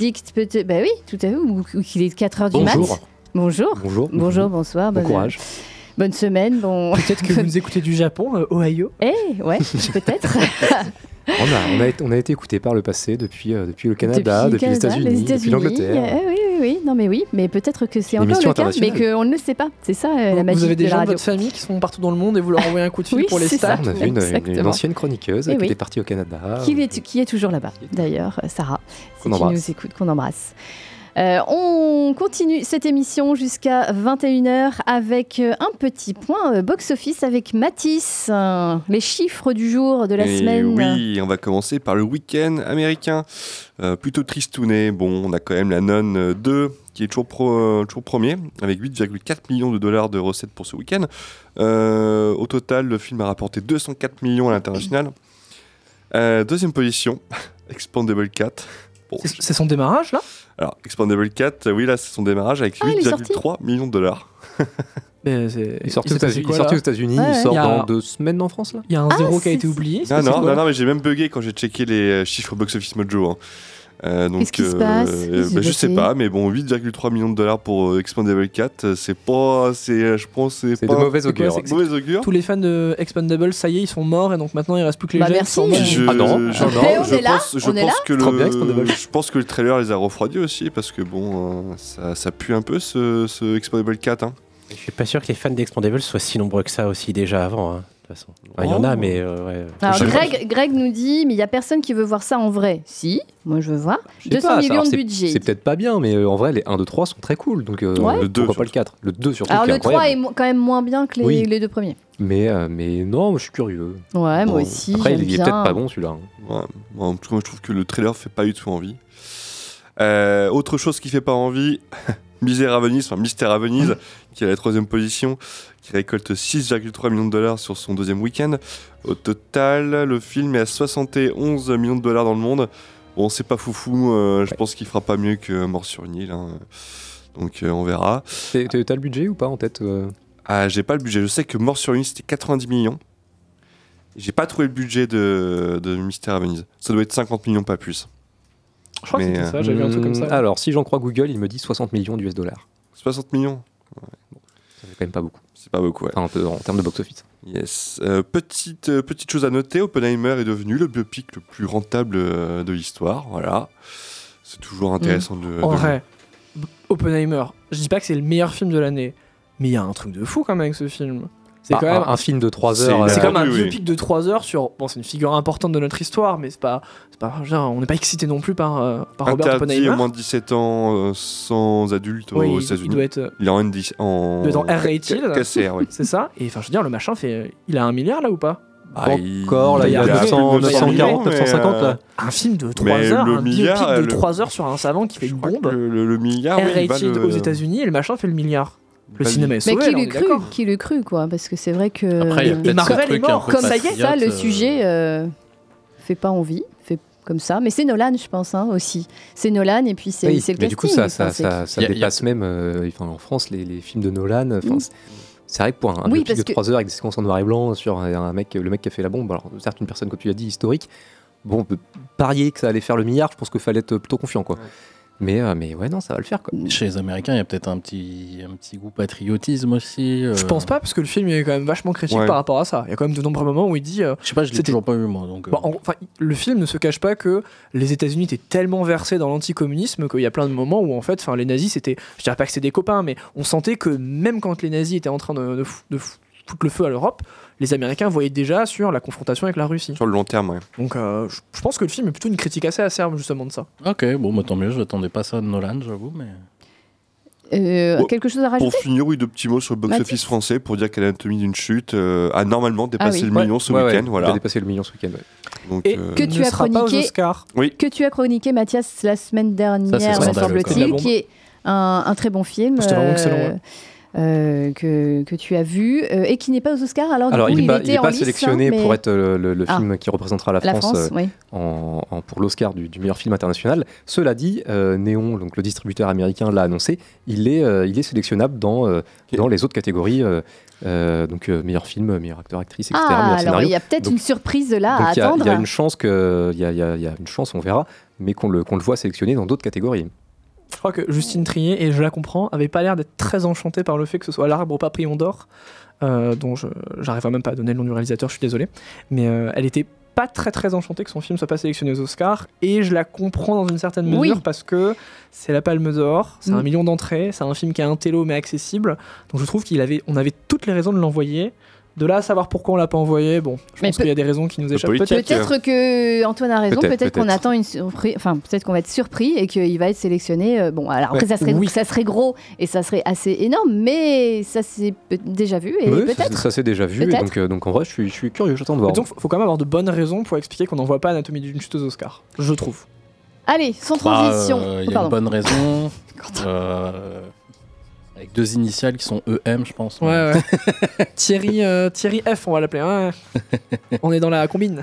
Bah oui, tout à fait. Ou, ou qu'il est 4h du Bonjour. mat. Bonjour. Bonjour. Bonjour, bonsoir. Bon bonne- courage. Bonne semaine, bon. Peut-être que vous nous écoutez du Japon, euh, Ohio. Eh, ouais, *laughs* peut-être. *laughs* On a, on, a été, on a été écouté par le passé depuis, euh, depuis le Canada, depuis, les États-Unis, depuis l'Angleterre. Eh oui, oui, oui. Non, mais oui, mais peut-être que c'est encore le cas, mais qu'on ne le sait pas. C'est ça euh, la Vous magie avez des de la gens de votre famille qui sont partout dans le monde et vous leur envoyez un coup de fil Oui, pour les c'est ça. stats. On a vu une, une- ancienne chroniqueuse Eh qui oui. était partie au Canada. Qui est, qui est toujours là-bas, d'ailleurs, Sarah, embrasse. nous écoutes, qu'on embrasse. Euh, on continue cette émission jusqu'à 21h avec euh, un petit point euh, box-office avec Matisse. les chiffres du jour de la Et semaine. Oui, on va commencer par le week-end américain. Euh, plutôt tristouné. Bon, on a quand même la Nonne euh, 2 qui est toujours, pro- toujours premier avec 8,4 millions de dollars de recettes pour ce week-end. Euh, au total, le film a rapporté 204 millions à l'international. Deuxième position, *laughs* Expandable 4. Bon, C'est son démarrage là? Alors, Expandable 4, euh, oui, là, c'est son démarrage avec Ah, il est sorti 8,3 millions de dollars. *laughs* Mais est sorti il quoi, il sorti aux États-Unis, Ouais, il sort a- dans deux semaines en France là? Il y a un Ah, zéro qui a été oublié. Non, non, non, mais j'ai même bugué quand j'ai checké les euh, chiffres box-office mojo. hein. Euh, donc, Qu'est-ce qui se passe euh, Qu'est-ce qui bah, je sais pas, mais bon, 8,3 millions de dollars pour euh, Expandable 4, euh, c'est pas, c'est, euh, je pense, c'est C'est pas de mauvais C'est quoi, augure. c'est mauvais augure. Tous les fans de Expandable, ça y est, ils sont morts et donc maintenant il reste plus que les Bah, jeunes. merci. morts. Je, Ah non, je, ah non. On je est là, pense, je on est pense là. que bien, le, Expandable. je pense que le trailer les a refroidis aussi parce que bon, euh, ça, ça pue un peu ce, ce Expandable 4. Hein. Je suis pas sûr que les fans d'Expandables soient si nombreux que ça aussi déjà avant. hein, de toute façon. Enfin, Il y en a, Oh. mais euh, ouais. Alors. Greg, Greg nous dit, mais il n'y a personne qui veut voir ça en vrai. Si, moi je veux voir. Je sais 200 pas, ça, millions de budget. C'est peut-être pas bien, mais euh, en vrai, les 1, 2, 3 sont très cool. Donc, euh, Ouais. Le deux, pourquoi pas le surtout. 4 Le 2 surtout. Alors le 3 est incroyable. quand même moins bien que les, Oui. les deux premiers. Mais, euh, mais non, moi, je suis curieux. Ouais, moi aussi. Après, il est peut-être pas bon celui-là. hein. Ouais. En tout cas, moi, je trouve que le trailer fait pas du tout envie. Euh, autre chose qui fait pas envie, *laughs* Misère à Venise, enfin Mystère à Venise, qui est à la troisième position, qui récolte 6,3 millions de dollars sur son deuxième week-end. Au total, le film est à 71 millions de dollars dans le monde. Bon, c'est pas foufou, euh, je pense qu'il fera pas mieux que Mort sur une île. hein. Donc euh, on verra. T'as le budget ou pas en tête euh? Ah, j'ai pas le budget. Je sais que Mort sur une île c'était 90 millions. J'ai pas trouvé le budget de, de Mystère à Venise. Ça doit être 50 millions, pas plus. Je crois que c'était euh, ça, j'avais vu un truc comme ça. Hmm, Alors, si j'en crois Google, il me dit 60 millions d'US dollars. 60 millions? Ça fait quand même pas beaucoup. C'est pas beaucoup, ouais. Enfin, un peu en termes de box-office. Yes. Euh, petite, euh, petite chose à noter, Oppenheimer est devenu le biopic le plus rentable euh, de l'histoire. Voilà. C'est toujours intéressant de, En de- vrai, Oppenheimer, je dis pas que c'est le meilleur film de l'année, mais il y a un truc de fou quand même avec ce film. C'est Bah, quand même un, un film de 3 C'est- heures. c'est C'est euh, comme un oui, oui. biopic de 3 heures sur. Bon, c'est une figure importante de notre histoire, mais c'est pas. c'est pas genre, on n'est pas excité non plus par, euh, par Robert Oppenheimer. au moins de 17 ans euh, sans adultes Oui, aux il- États-Unis. il doit être. euh, Il est en, ND en... Il doit être en R-rated. KCR, oui. C'est ça Et enfin, je veux dire, le machin fait. Il a un milliard là ou pas? Ah, Encore, là, il y a Il y a 900, plus de 940, mais, 950 euh, là. Un film de 3 Mais heures, le un milliard, biopic de le- 3 heures sur un savant qui fait Je une bombe. Le, le- le milliard, oui, il va aux États-Unis et le machin fait le milliard. Le cinéma est Mais sauvé, qui là, on l'eût est cru. Qui l'eût cru, quoi Parce que c'est vrai que. Après, il y a Marvel est mort, comme ça, patriote, ça, le euh, sujet euh, fait pas envie, fait comme ça. Mais c'est Nolan, je pense, hein, aussi. C'est Nolan et puis c'est Oui, le mais du coup, ça, ça, ça, ça Y a- y a- dépasse même euh, enfin, en France les, les films de Nolan. Mm. c'est- vrai que pour un, Oui, parce de que- 3 heures avec des séquences en noir et blanc sur un, un mec, le mec qui a fait la bombe, alors certes une personne, comme tu l'as dit, historique, bon, on peut parier que ça allait faire le milliard, je pense qu'il fallait être plutôt confiant. quoi. Mais, euh, mais ouais, non, ça va le faire. Quoi. Chez les Américains, il y a peut-être un petit, un petit goût patriotisme aussi. euh. Je pense pas, parce que le film est quand même vachement critique Ouais. par rapport à ça. Il y a quand même de nombreux moments où il dit. euh, Je sais pas, je l'ai toujours pas vu moi. Donc, euh. En- enfin, le film ne se cache pas que les États-Unis étaient tellement versés dans l'anticommunisme qu'il y a plein de moments où en fait, enfin, les nazis c'était, je dirais pas que c'est des copains, mais on sentait que même quand les nazis étaient en train de, de fou- de fou- foutre le feu à l'Europe, les Américains voyaient déjà sur la confrontation avec la Russie. Sur le long terme, ouais. Donc, euh, je pense que le film est plutôt une critique assez acerbe justement de ça. Ok, bon, bah, tant mieux, je n'attendais pas ça de Nolan, j'avoue, mais. Euh, quelque chose à Pour rajouter finir, oui, deux petits mots sur le box-office français pour dire que l'anatomie d'une chute euh, a normalement dépassé Ah oui. le million ce Ouais, ouais, week-end. a voilà. dépassé le million ce week-end. ouais. Donc, Et euh, que tu ne as sera pas aux chroniqué. Oui. que tu as chroniqué Mathias la semaine dernière, me semble-t-il, qui est un, un très bon film C'était vraiment excellent, ouais. Euh, que, que tu as vu euh, et qui n'est pas aux Oscars. Alors, Alors, du coup, il n'est pas, était il est en pas lice, sélectionné hein, mais- pour être le, le Ah. film qui représentera la la France, France, euh, oui. en, en- pour l'Oscar du, du meilleur film international. Cela dit, euh, Néon, donc le distributeur américain, l'a annoncé, il est, euh, il est sélectionnable dans, euh, dans les autres catégories, euh, euh, donc euh, meilleur film, meilleur acteur, actrice, etc. Ah, alors il y a peut-être une surprise là donc à il y a- attendre. il y, a une chance que, il y a, il y a- il y a une chance, on verra, mais qu'on le, qu'on le voit sélectionné dans d'autres catégories. Je crois que Justine Trier, et je la comprends, avait pas l'air d'être très enchantée par le fait que ce soit l'arbre au papillon d'or, euh, dont je j'arrive même pas à donner le nom du réalisateur, je suis désolé. Mais euh, elle était pas très très enchantée que son film soit pas sélectionné aux Oscars, et je la comprends dans une certaine mesure Oui. parce que c'est la Palme d'Or, c'est Mm. un million d'entrées, c'est un film qui a un télo mais accessible, donc je trouve qu'il avait, on avait toutes les raisons de l'envoyer. De là à savoir pourquoi on l'a pas envoyé, bon, je Mais pense peut- qu'il y a des raisons qui nous échappent peut-être. Peut-être que Antoine a raison, Peut-être, peut-être qu'on attend une surprise, enfin peut-être qu'on va être surpris et qu'il va être sélectionné. euh, Bon, alors après Ouais, ça serait, oui. ça serait gros et ça serait assez énorme, mais ça c'est peut- déjà vu et Oui, ça, peut-être. ça s'est déjà vu, et donc, euh, donc en vrai, je suis, je suis curieux, j'attends de voir. Donc faut quand même avoir de bonnes raisons pour expliquer qu'on n'envoie pas Anatomie d'une chute aux Oscars, je trouve. Allez, sans Bah, transition. euh, Oh, Il y a une pardon. bonne raison. *laughs* euh, avec deux initiales qui sont EM, je pense. Ouais, ouais. *laughs* Thierry, euh, Thierry F, on va l'appeler. ouais. *laughs* on est dans la combine.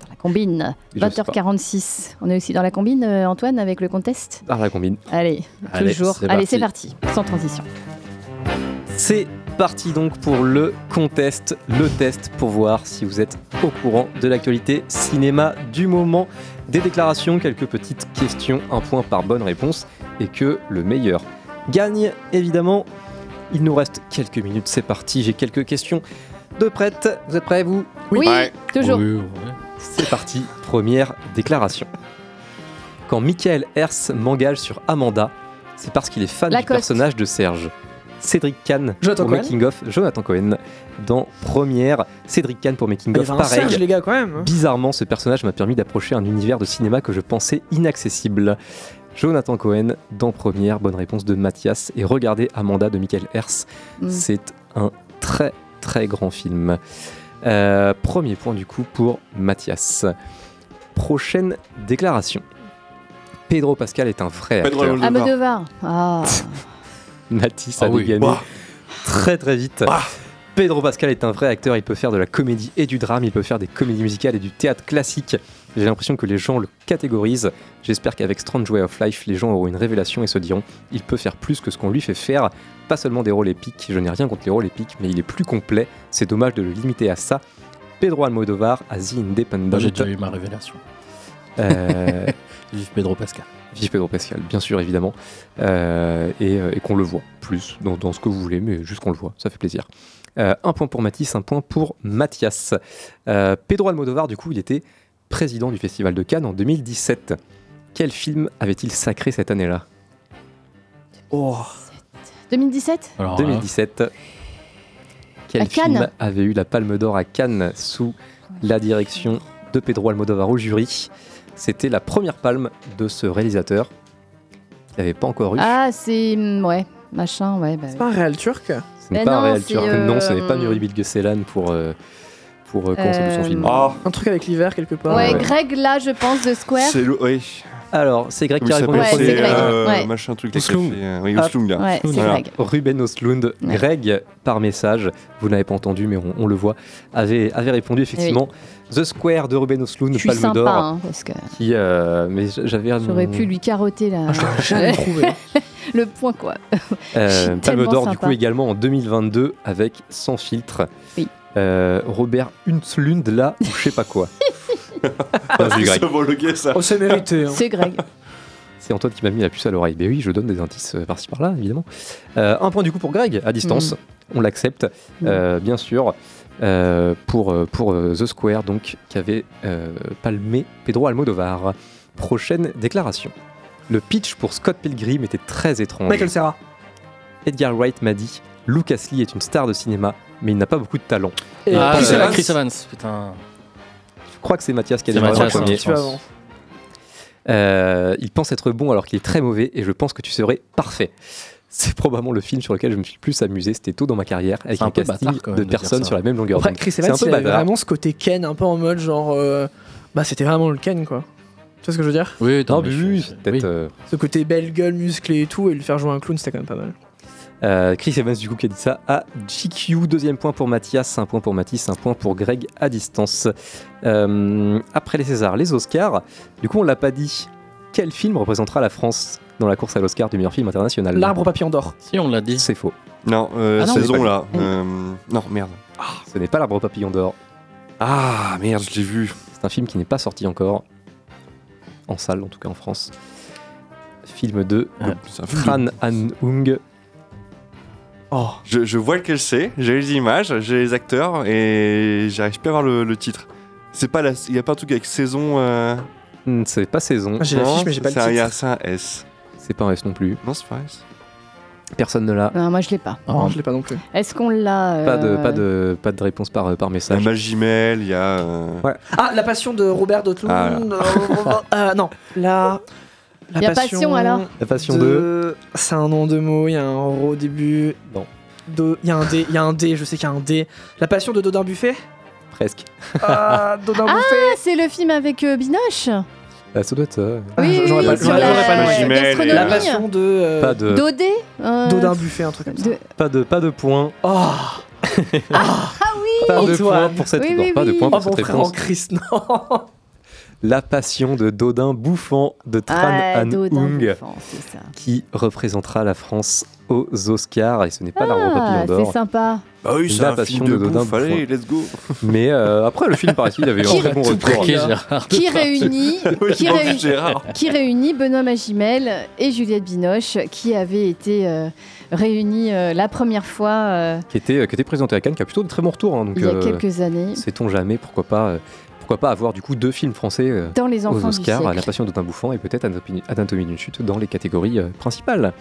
Dans la combine, Je sais 20h46. On est aussi dans la combine, euh, Antoine, avec le contest? Ah, la combine. Allez, Allez, toujours. c'est Allez, parti. c'est parti, sans transition. C'est parti donc pour le contest, le test pour voir si vous êtes au courant de l'actualité cinéma du moment. Des déclarations, quelques petites questions, un point par bonne réponse et que le meilleur gagne évidemment. Il nous reste quelques minutes, c'est parti, j'ai quelques questions de prête. Vous êtes prêts vous? Oui, Ouais. toujours. Oui, ouais. C'est parti, première déclaration. Quand Michael Hers m'engage sur Amanda, c'est parce qu'il est fan du personnage de Serge. Cédric Kahn Jonathan pour Cohen. Making of, Jonathan Cohen dans Première, Cédric Kahn pour Making of, pareil. Serge, les gars, quand même. hein. Bizarrement, ce personnage m'a permis d'approcher un univers de cinéma que je pensais inaccessible. Jonathan Cohen dans Première, bonne réponse de Mathias. Et regardez Amanda de Michael Hers. Mm. C'est un très très grand film. Euh, premier point du coup pour Mathias. Prochaine déclaration. Pedro Pascal est un vrai Pedro acteur. Almodovar. Ah. *laughs* Mathis Ah a oui. gagné Ouah. très très vite. Ah. Pedro Pascal est un vrai acteur, il peut faire de la comédie et du drame, il peut faire des comédies musicales et du théâtre classique. J'ai l'impression que les gens le catégorisent. J'espère qu'avec Strange Way of Life, les gens auront une révélation et se diront il peut faire plus que ce qu'on lui fait faire. Pas seulement des rôles épiques, je n'ai rien contre les rôles épiques, mais il est plus complet. C'est dommage de le limiter à ça. Pedro Almodovar à The Independent. J'ai déjà eu ma révélation. Euh, *laughs* Vive Pedro Pascal. Vive Pedro Pascal, bien sûr, évidemment. Euh, et euh, et qu'on le voit plus dans, dans ce que vous voulez, mais juste qu'on le voit, ça fait plaisir. Euh, un point pour Mathis, un point pour Mathias. Euh, Pedro Almodovar, du coup, il était président du Festival de Cannes en 2017. Quel film avait-il sacré cette année-là? Oh. 2017 Alors, là, 2017. Quel À Cannes film avait eu la Palme d'Or à Cannes sous la direction de Pedro Almodovar au jury? C'était la première palme de ce réalisateur. Il n'avait pas encore eu. Ah, c'est. mm, Ouais, machin, ouais. Bah, C'est pas un réel turc? N'est Mais pas un non, réel. Non, ce euh, n'est pas Nuri Bilge Ceylan pour, euh, pour euh, son Euh, film. Ah, Un truc avec l'hiver quelque part. ouais, ouais. Greg, là, je pense, de Square. c'est. Oui. Alors, c'est Greg qui a répondu. c'est. Greg. euh. Machin truc. a Oslund. euh, Oui, Ah, Oslund. Ouais, c'est Voilà. Greg. Ruben Oslund, Ouais. Greg, par message, vous n'avez pas entendu, mais on, on le voit, avait, avait répondu effectivement The Square de Ruben Oslund, Je suis Palme sympa, d'Or. hein, parce que Qui, euh, mais j'avais j'aurais pu lui carotter la... Ah, *laughs* trouvé. le point, quoi. Euh, *laughs* Palme d'Or, du coup, également en 2022 avec Sans filtre. Oui. Euh, Robert Unslund, là, ou je sais pas quoi. *laughs* *laughs* Greg. Ça. Oh, c'est mérité. hein. C'est Greg. C'est Antoine qui m'a mis la puce à l'oreille. Mais oui, je donne des indices euh, par-ci par-là, évidemment. Euh, un point du coup pour Greg, à distance. Mm. On l'accepte, euh, bien sûr. Euh, pour pour euh, The Square, donc, qui avait euh, palmé Pedro Almodovar. Prochaine déclaration. Le pitch pour Scott Pilgrim était très étrange. Michael Serra. Edgar Wright m'a dit Lucas Lee est une star de cinéma, mais il n'a pas beaucoup de talent. Et Ah, Chris c'est Evans. Chris Evans, putain. Je crois que c'est Mathias qui a dit en Mathias, premier. Euh, il pense être bon alors qu'il est très mauvais et je pense que tu serais parfait. c'est probablement le film sur lequel je me suis le plus amusé. C'était tôt dans ma carrière, avec un un, peu casting bâtard, quand même, de personnes sur la même longueur Après, d'onde. Chris C'est vraiment ce côté Ken, un peu en mode genre. euh, Bah, c'était vraiment le Ken, quoi. Tu vois ce que je veux dire? Oui, Non, mais oui, je- oui. euh, Ce côté belle gueule, musclé et tout, et le faire jouer un clown, c'était quand même pas mal. Euh, Chris Evans du coup qui a dit ça à GQ, deuxième point pour Mathias, un point pour Mathis, un point pour Greg à distance. Euh, après les Césars, les Oscars, du coup on l'a pas dit, quel film représentera la France dans la course à l'Oscar du meilleur film international? L'arbre papillon d'or. Si, on l'a dit. C'est faux. Non, euh, Ah non, saison mais- là. Euh, non, merde. Ce n'est pas l'arbre papillon d'or, Ah, merde, je l'ai vu. c'est un film qui n'est pas sorti encore, en salle en tout cas en France. Film de C'est un film de- Tran Han Ung. Oh, Je, je vois lequel c'est, j'ai les images, j'ai les acteurs et j'arrive pas à voir le, le titre. C'est pas la, il y a pas un truc avec saison. euh, Hmm, C'est pas saison, j'ai l'affiche, mais j'ai pas le titre. C'est un S. c'est pas un S non plus, Non, c'est pas un S. personne ne l'a. Non, moi je l'ai pas. Non, je l'ai pas non plus. Est-ce qu'on l'a Pas de, euh, pas, de, pas de réponse par, par Il y a message. Magimel, il y a. euh, Ouais. Ah, la passion de Robert Dotlund. Ah, euh, euh, non, la. La Y a passion, alors La passion de... de. C'est un nom de mot, il y a un R au début. Non. De- Il y a un D, il y a un D, je sais qu'il y a un D. La passion de Dodin Buffet Presque. Ah, Dodin *laughs* Ah, Buffet c'est le film avec euh, Binoche Ah, ça doit être ça. Ah, Oui, j'aurais oui, pas- sur la pas le. La passion de. euh, Pas de, Dodé euh, Dodin Buffet, un truc comme ça. de- pas de, pas de points. Oh, Ah oui Pas de points pour cette, Oui, non, oui, pas de oh pour mon cette frère en réponse. Christ, non La passion de Dodin bouffant de Tran Ah, Han Dodin Ung Bouffant, c'est ça. qui représentera la France aux Oscars et ce n'est pas l'arbre au Ah, papillon c'est d'or. sympa. Bah oui, c'est La un passion film de de Dodin bouffe. Allez, let's go. Mais euh, après le film paraît-il il avait un très bon retour. Qui réunit, *laughs* qui, réunit- qui réunit Benoît Magimel et Juliette Binoche, qui avaient été euh, réunis euh, la première fois euh, Qui était, qui était présenté à Cannes, qui a plutôt de très bons retours. hein, donc, il y a euh, quelques années. Sait-on jamais, pourquoi pas, euh, pourquoi pas avoir du coup deux films français euh, Dans Les aux Enfants Oscars. La Passion d'un bouffant et peut-être Anatomie, d'une chute dans les catégories euh, principales.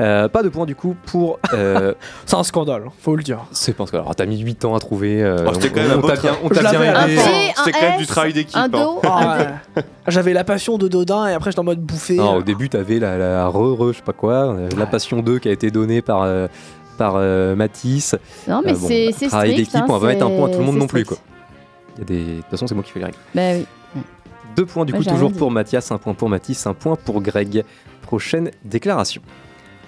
Euh, pas de points du coup pour. euh, *laughs* C'est un scandale, faut le dire. c'est parce que alors t'as mis 8 ans à trouver. euh, Oh, c'était quand on- même un on beau t'a bien, on t'a bien aidé. un C'était quand même du travail d'équipe. Un hein. Ah, un. *laughs* J'avais la passion de Dodin et après j'étais en mode bouffé. Non, au début t'avais la, la re, re, je sais pas quoi, euh, la Passion 2 qui a été donnée par. euh, par euh, Matisse. Non, mais Euh, bon, c'est bah, travail d'équipe, hein, on va pas mettre un point à tout le monde non plus, strict. Il y a des... De toute façon, c'est moi qui fais les règles. Bah oui. Deux points du coup, toujours pour Mathias, un point pour Mathis, un point pour Greg. Prochaine déclaration.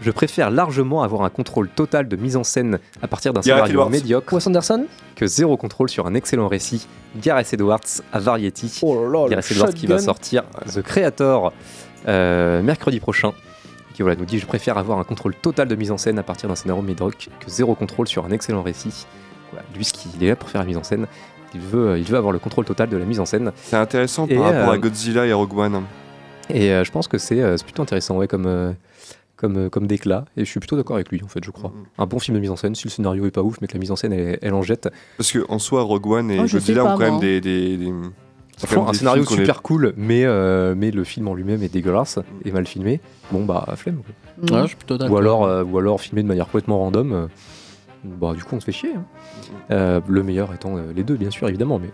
Je préfère largement avoir un contrôle total de mise en scène à partir d'un Gareth scénario Edwards. médiocre Wes Anderson? que zéro contrôle sur un excellent récit. Gareth Edwards à Variety. Oh là là, le Gareth Edwards qui va sortir The Creator euh, mercredi prochain. Qui voilà, nous dit Je préfère avoir un contrôle total de mise en scène à partir d'un scénario médiocre que zéro contrôle sur un excellent récit. Voilà, lui, ce qu'il il est là pour faire la mise en scène. Il veut, il veut avoir le contrôle total de la mise en scène. C'est intéressant Et, par rapport euh, à Godzilla et Rogue One. Et euh, je pense que c'est euh, c'est plutôt intéressant ouais, comme, euh, comme, euh, comme déclat. Et je suis plutôt d'accord avec lui, en fait, je crois. Un bon film de mise en scène, si le scénario est pas ouf, mais que la mise en scène, elle, elle en jette. Parce que en soi, Rogue One et Oh, Godzilla pas, ont quand même des. des, même un des scénario est- super cool, mais, euh, mais le film en lui-même est dégueulasse et mal filmé. Bon, bah, flemme. quoi. Ouais, je suis plutôt d'accord. Ou alors, euh, ou alors filmé de manière complètement random. euh, bah, du coup, on se fait chier. hein. Euh, le meilleur étant euh, les deux, bien sûr, évidemment. Mais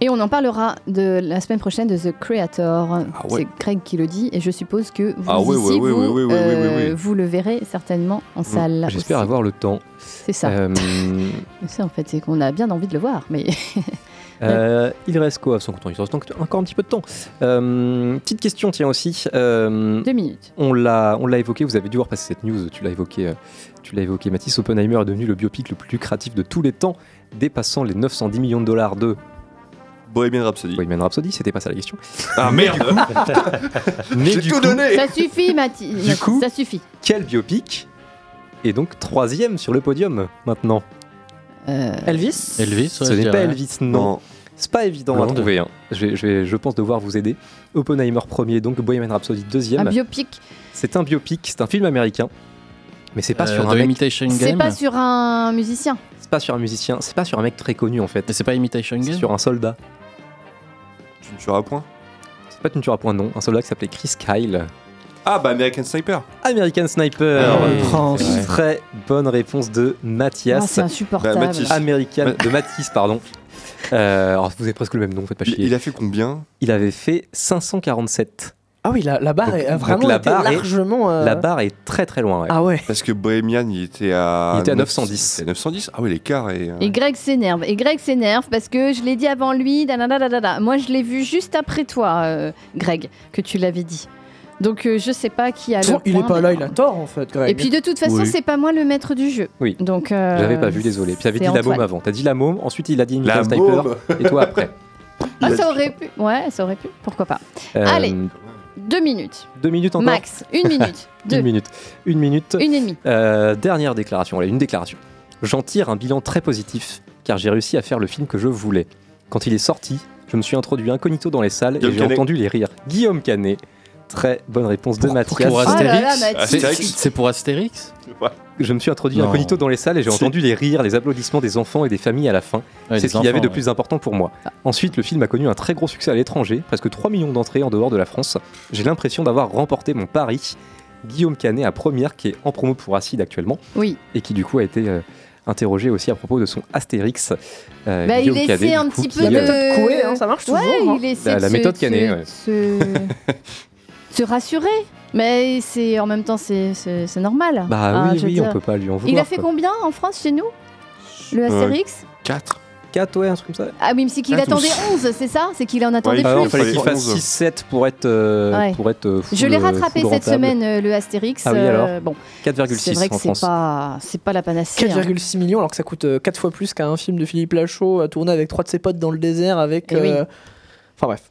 Et on en parlera de la semaine prochaine de The Creator. ouais. C'est Craig qui le dit et je suppose que vous Ah ouais, ici, ouais, ouais, vous, ouais, ouais, ouais, euh, ouais, ouais. vous le verrez certainement en salle. j'espère aussi. avoir le temps. C'est ça. Euh, *laughs* C'est ça en fait, c'est qu'on a bien envie de le voir, mais *laughs* Euh, il reste quoi sans compter Il reste donc encore un petit peu de temps. Euh, petite question, tiens aussi. Euh, deux minutes. on l'a, on l'a évoqué. Vous avez dû voir passer cette news. Tu l'as évoqué. tu l'as évoqué. Mathis Oppenheimer est devenu le biopic le plus lucratif de tous les temps, dépassant les 910 millions de dollars de Bohemian Rhapsody. Bohemian Rhapsody. C'était pas ça la question. Ah merde *laughs* Mais J'ai tout coup, donné ça suffit, Mathis. Du coup- ça suffit. quel biopic est donc troisième sur le podium maintenant? Elvis Elvis, ouais, Ce je n'est pas. Elvis, non. C'est pas évident à Blonde. trouver. hein. Je, vais, je, vais- je pense devoir vous aider. Oppenheimer premier, donc Bohemian Rhapsody deuxième. un biopic, C'est un biopic, c'est un film américain. Mais c'est pas Euh, sur un mec, c'est pas sur un musicien. c'est pas sur un musicien, c'est pas sur un mec très connu en fait. Mais c'est pas Imitation C'est Game sur un soldat. Tu me tueras point C'est pas une tueur à point non, un soldat qui s'appelait Chris Kyle. Ah bah American Sniper American Sniper. Oui, France. vrai. Très bonne réponse de Mathias. c'est insupportable. Bah, Mathis. American Ma- de Matisse, pardon. Euh, alors vous avez presque le même nom, faites pas chier. il a fait combien? Il avait fait 547 Ah oui, la, la barre Donc- est, vraiment la barre est- largement. euh, La barre est très très loin. ouais. Ah ouais. Parce que Bohemian, il était à. Il était à 900 910. il était à 910 Ah oui, l'écart est. euh, Et Greg s'énerve. Et Greg s'énerve parce que je l'ai dit avant lui. dadadadada. Moi, je l'ai vu juste après toi, euh, Greg, que tu l'avais dit. Donc, euh, je sais pas qui a le. Il est point, pas mais- là, il a tort en fait, Greg. Et puis, de toute façon, Oui. c'est pas moi le maître du jeu. Oui. Donc. euh, J'avais pas vu, désolé. Puis t'avais c'est dit la môme avant. T'as dit la môme, ensuite il a dit La American Sniper, môme. et toi après. Ah, ça aurait pu. Ouais, ça aurait pu. Pourquoi pas. Euh, Allez, deux minutes. Deux minutes encore Max, une minute. *laughs* deux. Une minute. Une minute. Une et demie. Euh, dernière déclaration, allez, une déclaration. J'en tire un bilan très positif, car j'ai réussi à faire le film que je voulais. Quand il est sorti, je me suis introduit incognito dans les salles Guillaume et j'ai Canet. entendu les rires. Guillaume Canet. Très bonne réponse de Mathias. Pour Oh là, Astérix. C'est pour Astérix Je me suis introduit Non. incognito dans les salles et j'ai entendu les rires, les applaudissements des enfants et des familles à la fin. Ouais, C'est ce qu'il y avait de ouais. plus important pour moi. Ensuite, le film a connu un très gros succès à l'étranger, presque 3 millions d'entrées en dehors de la France. J'ai l'impression d'avoir remporté mon pari. Guillaume Canet à première, qui est en promo pour Acide actuellement, Oui. et qui du coup a été euh, interrogé aussi à propos de son Astérix. Euh, Bah, il essaie un coup, petit peu de. méthode Coué, hein, ça marche toujours, Ouais, hein. il essaie *laughs* La- de la méthode de Canet, ouais. Se- rassurer. Mais c'est en même temps, c'est c'est- c'est normal. Bah Hein, oui, je oui, on peut pas lui en vouloir. Il a fait quoi. combien en France chez nous? Le Astérix? 4. 4, ouais, un truc comme ça. Ah oui, mais c'est qu'il Ah, attendait tous. 11, c'est ça? C'est qu'il en attendait Ouais, plus. il fallait Il qu'il fallait fasse 11. 6-7 pour être, euh, Ouais. pour être euh, Je full, l'ai euh, rattrapé cette semaine, euh, le Astérix. Ah oui, euh, alors bon, c'est 4,6 vrai que c'est pas, c'est pas la panacée. hein. 4,6 millions alors que ça coûte 4 fois plus qu'un film de Philippe Lachaud à tourner avec trois de ses potes dans le désert avec. Eh oui. euh, Enfin bref.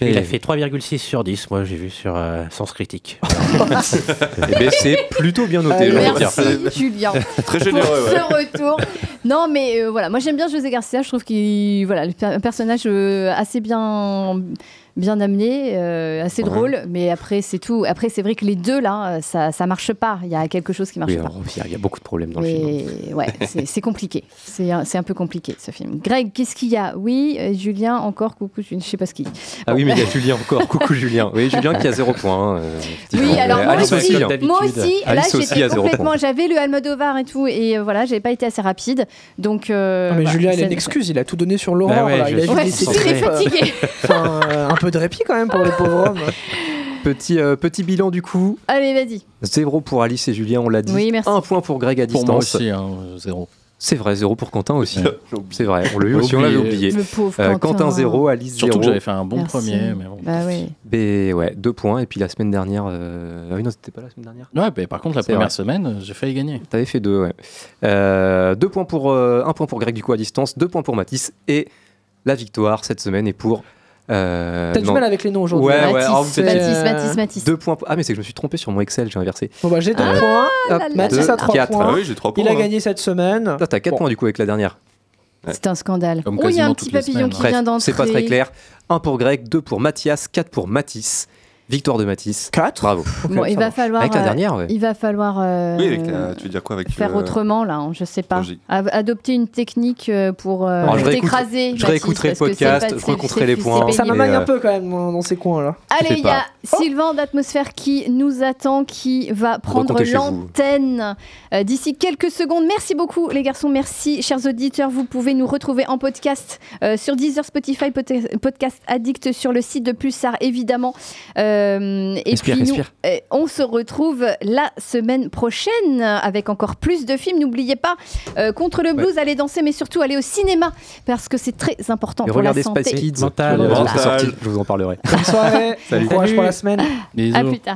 Il a fait 3,6 sur 10, moi j'ai vu sur euh, Sens Critique. *laughs* Eh ben, c'est plutôt bien noté, dire. Merci Julien *laughs* Très pour généreux, ouais. ce retour. Non mais euh, voilà, moi j'aime bien José Garcia, je trouve qu'il voilà, un personnage euh, assez bien bien amené, euh, assez Ouais. drôle, mais après c'est tout. Après c'est vrai que les deux là, euh, ça ça marche pas, il y a quelque chose qui marche Oui, pas. il y a- il y a beaucoup de problèmes dans le film. hein. Ouais, *laughs* c'est compliqué. C'est un, c'est un peu compliqué ce film. Greg, qu'est-ce qu'il y a? Oui, euh, Julien, encore coucou, je sais pas ce qu'il dit. Ah oui, mais il y a Julien encore. Coucou *laughs* Julien. Oui, Julien qui a 0 points. euh, effectivement. Oui, alors moi Alice aussi, hein. moi aussi, là Alice aussi j'étais à zéro complètement, point. j'avais le Almodovar et tout, et euh, voilà, j'avais pas été assez rapide, donc. euh, Non, mais voilà, Julien, il a une excuse, il a tout donné sur Laurent. Bah ouais, là. je Il a *laughs* Ouais, je suis concentré. très séries, peu de répit quand même pour le pauvre homme. *laughs* Petit, euh, petit bilan du coup. Allez, vas-y. 0 pour Alice et Julien, on l'a dit. Oui, merci. Un point pour Greg à Pour moi distance. aussi, hein, zéro. C'est vrai, 0 pour Quentin aussi. *laughs* C'est vrai, on l'a eu aussi, on l'avait oublié. Le pauvre Euh, Quentin. Quentin 0, Alice 0. Surtout que j'avais fait un bon Merci. premier, mais bon. Bah oui. Mais ouais, 2 points. Et puis la semaine dernière. euh, Ah oui, non, c'était pas la semaine dernière. Ouais, mais par contre, la première vrai. semaine, j'ai failli gagner. T'avais fait 2, ouais. Euh, deux points pour, euh, un point pour Greg du coup à distance, 2 points pour Mathis. Et la victoire cette semaine est pour. Euh, T'as du mal avec les noms aujourd'hui. Ouais, ouais, Mathis, alors vous faites- Mathis, Euh, Mathis, Mathis. Deux points. Ah, mais c'est que je me suis trompé sur mon Excel, j'ai inversé. Bon bah j'ai 2 Ah, points. là, là, Mathis là, a 3 quatre. points. Ah oui, j'ai 3 points. Il a hein. gagné cette semaine. Toi, t'as 4 Bon. points du coup avec la dernière. C'est un scandale. Comme Oh, il y a un petit toutes les papillon semaines, qui hein. vient Bref, d'entrer. c'est pas très clair. 1 pour Greg, 2 pour Mathias, 4 pour Mathis. Victoire de Mathis. 4 Bravo. Bon, il va falloir. Avec la euh, dernière, ouais. Il va falloir. euh, Oui, avec la- tu veux dire quoi avec Faire euh, autrement là, hein, je sais pas. Adopter une technique pour euh, Alors, je je réécouterai le podcast, je c'est- les points. Ça m'amagne un peu quand même dans ces coins-là. Allez, il y a. Sylvain d'Atmosphère qui nous attend, qui va prendre l'antenne d'ici quelques secondes. Merci beaucoup, les garçons. Merci, chers auditeurs. Vous pouvez nous retrouver en podcast sur Deezer, Spotify, pot- Podcast Addict, sur le site de Pulsar, évidemment. Euh, et Respire, puis, nous, euh, on se retrouve la semaine prochaine avec encore plus de films. N'oubliez pas, euh, contre le blues, allez danser, mais surtout allez au cinéma parce que c'est très important Et pour la regardez santé. Space Kids. Mental. sorti, Je vous en parlerai. Bonne soirée. Salut. Bon courage Salut. pour la semaine. Bisous. À plus tard.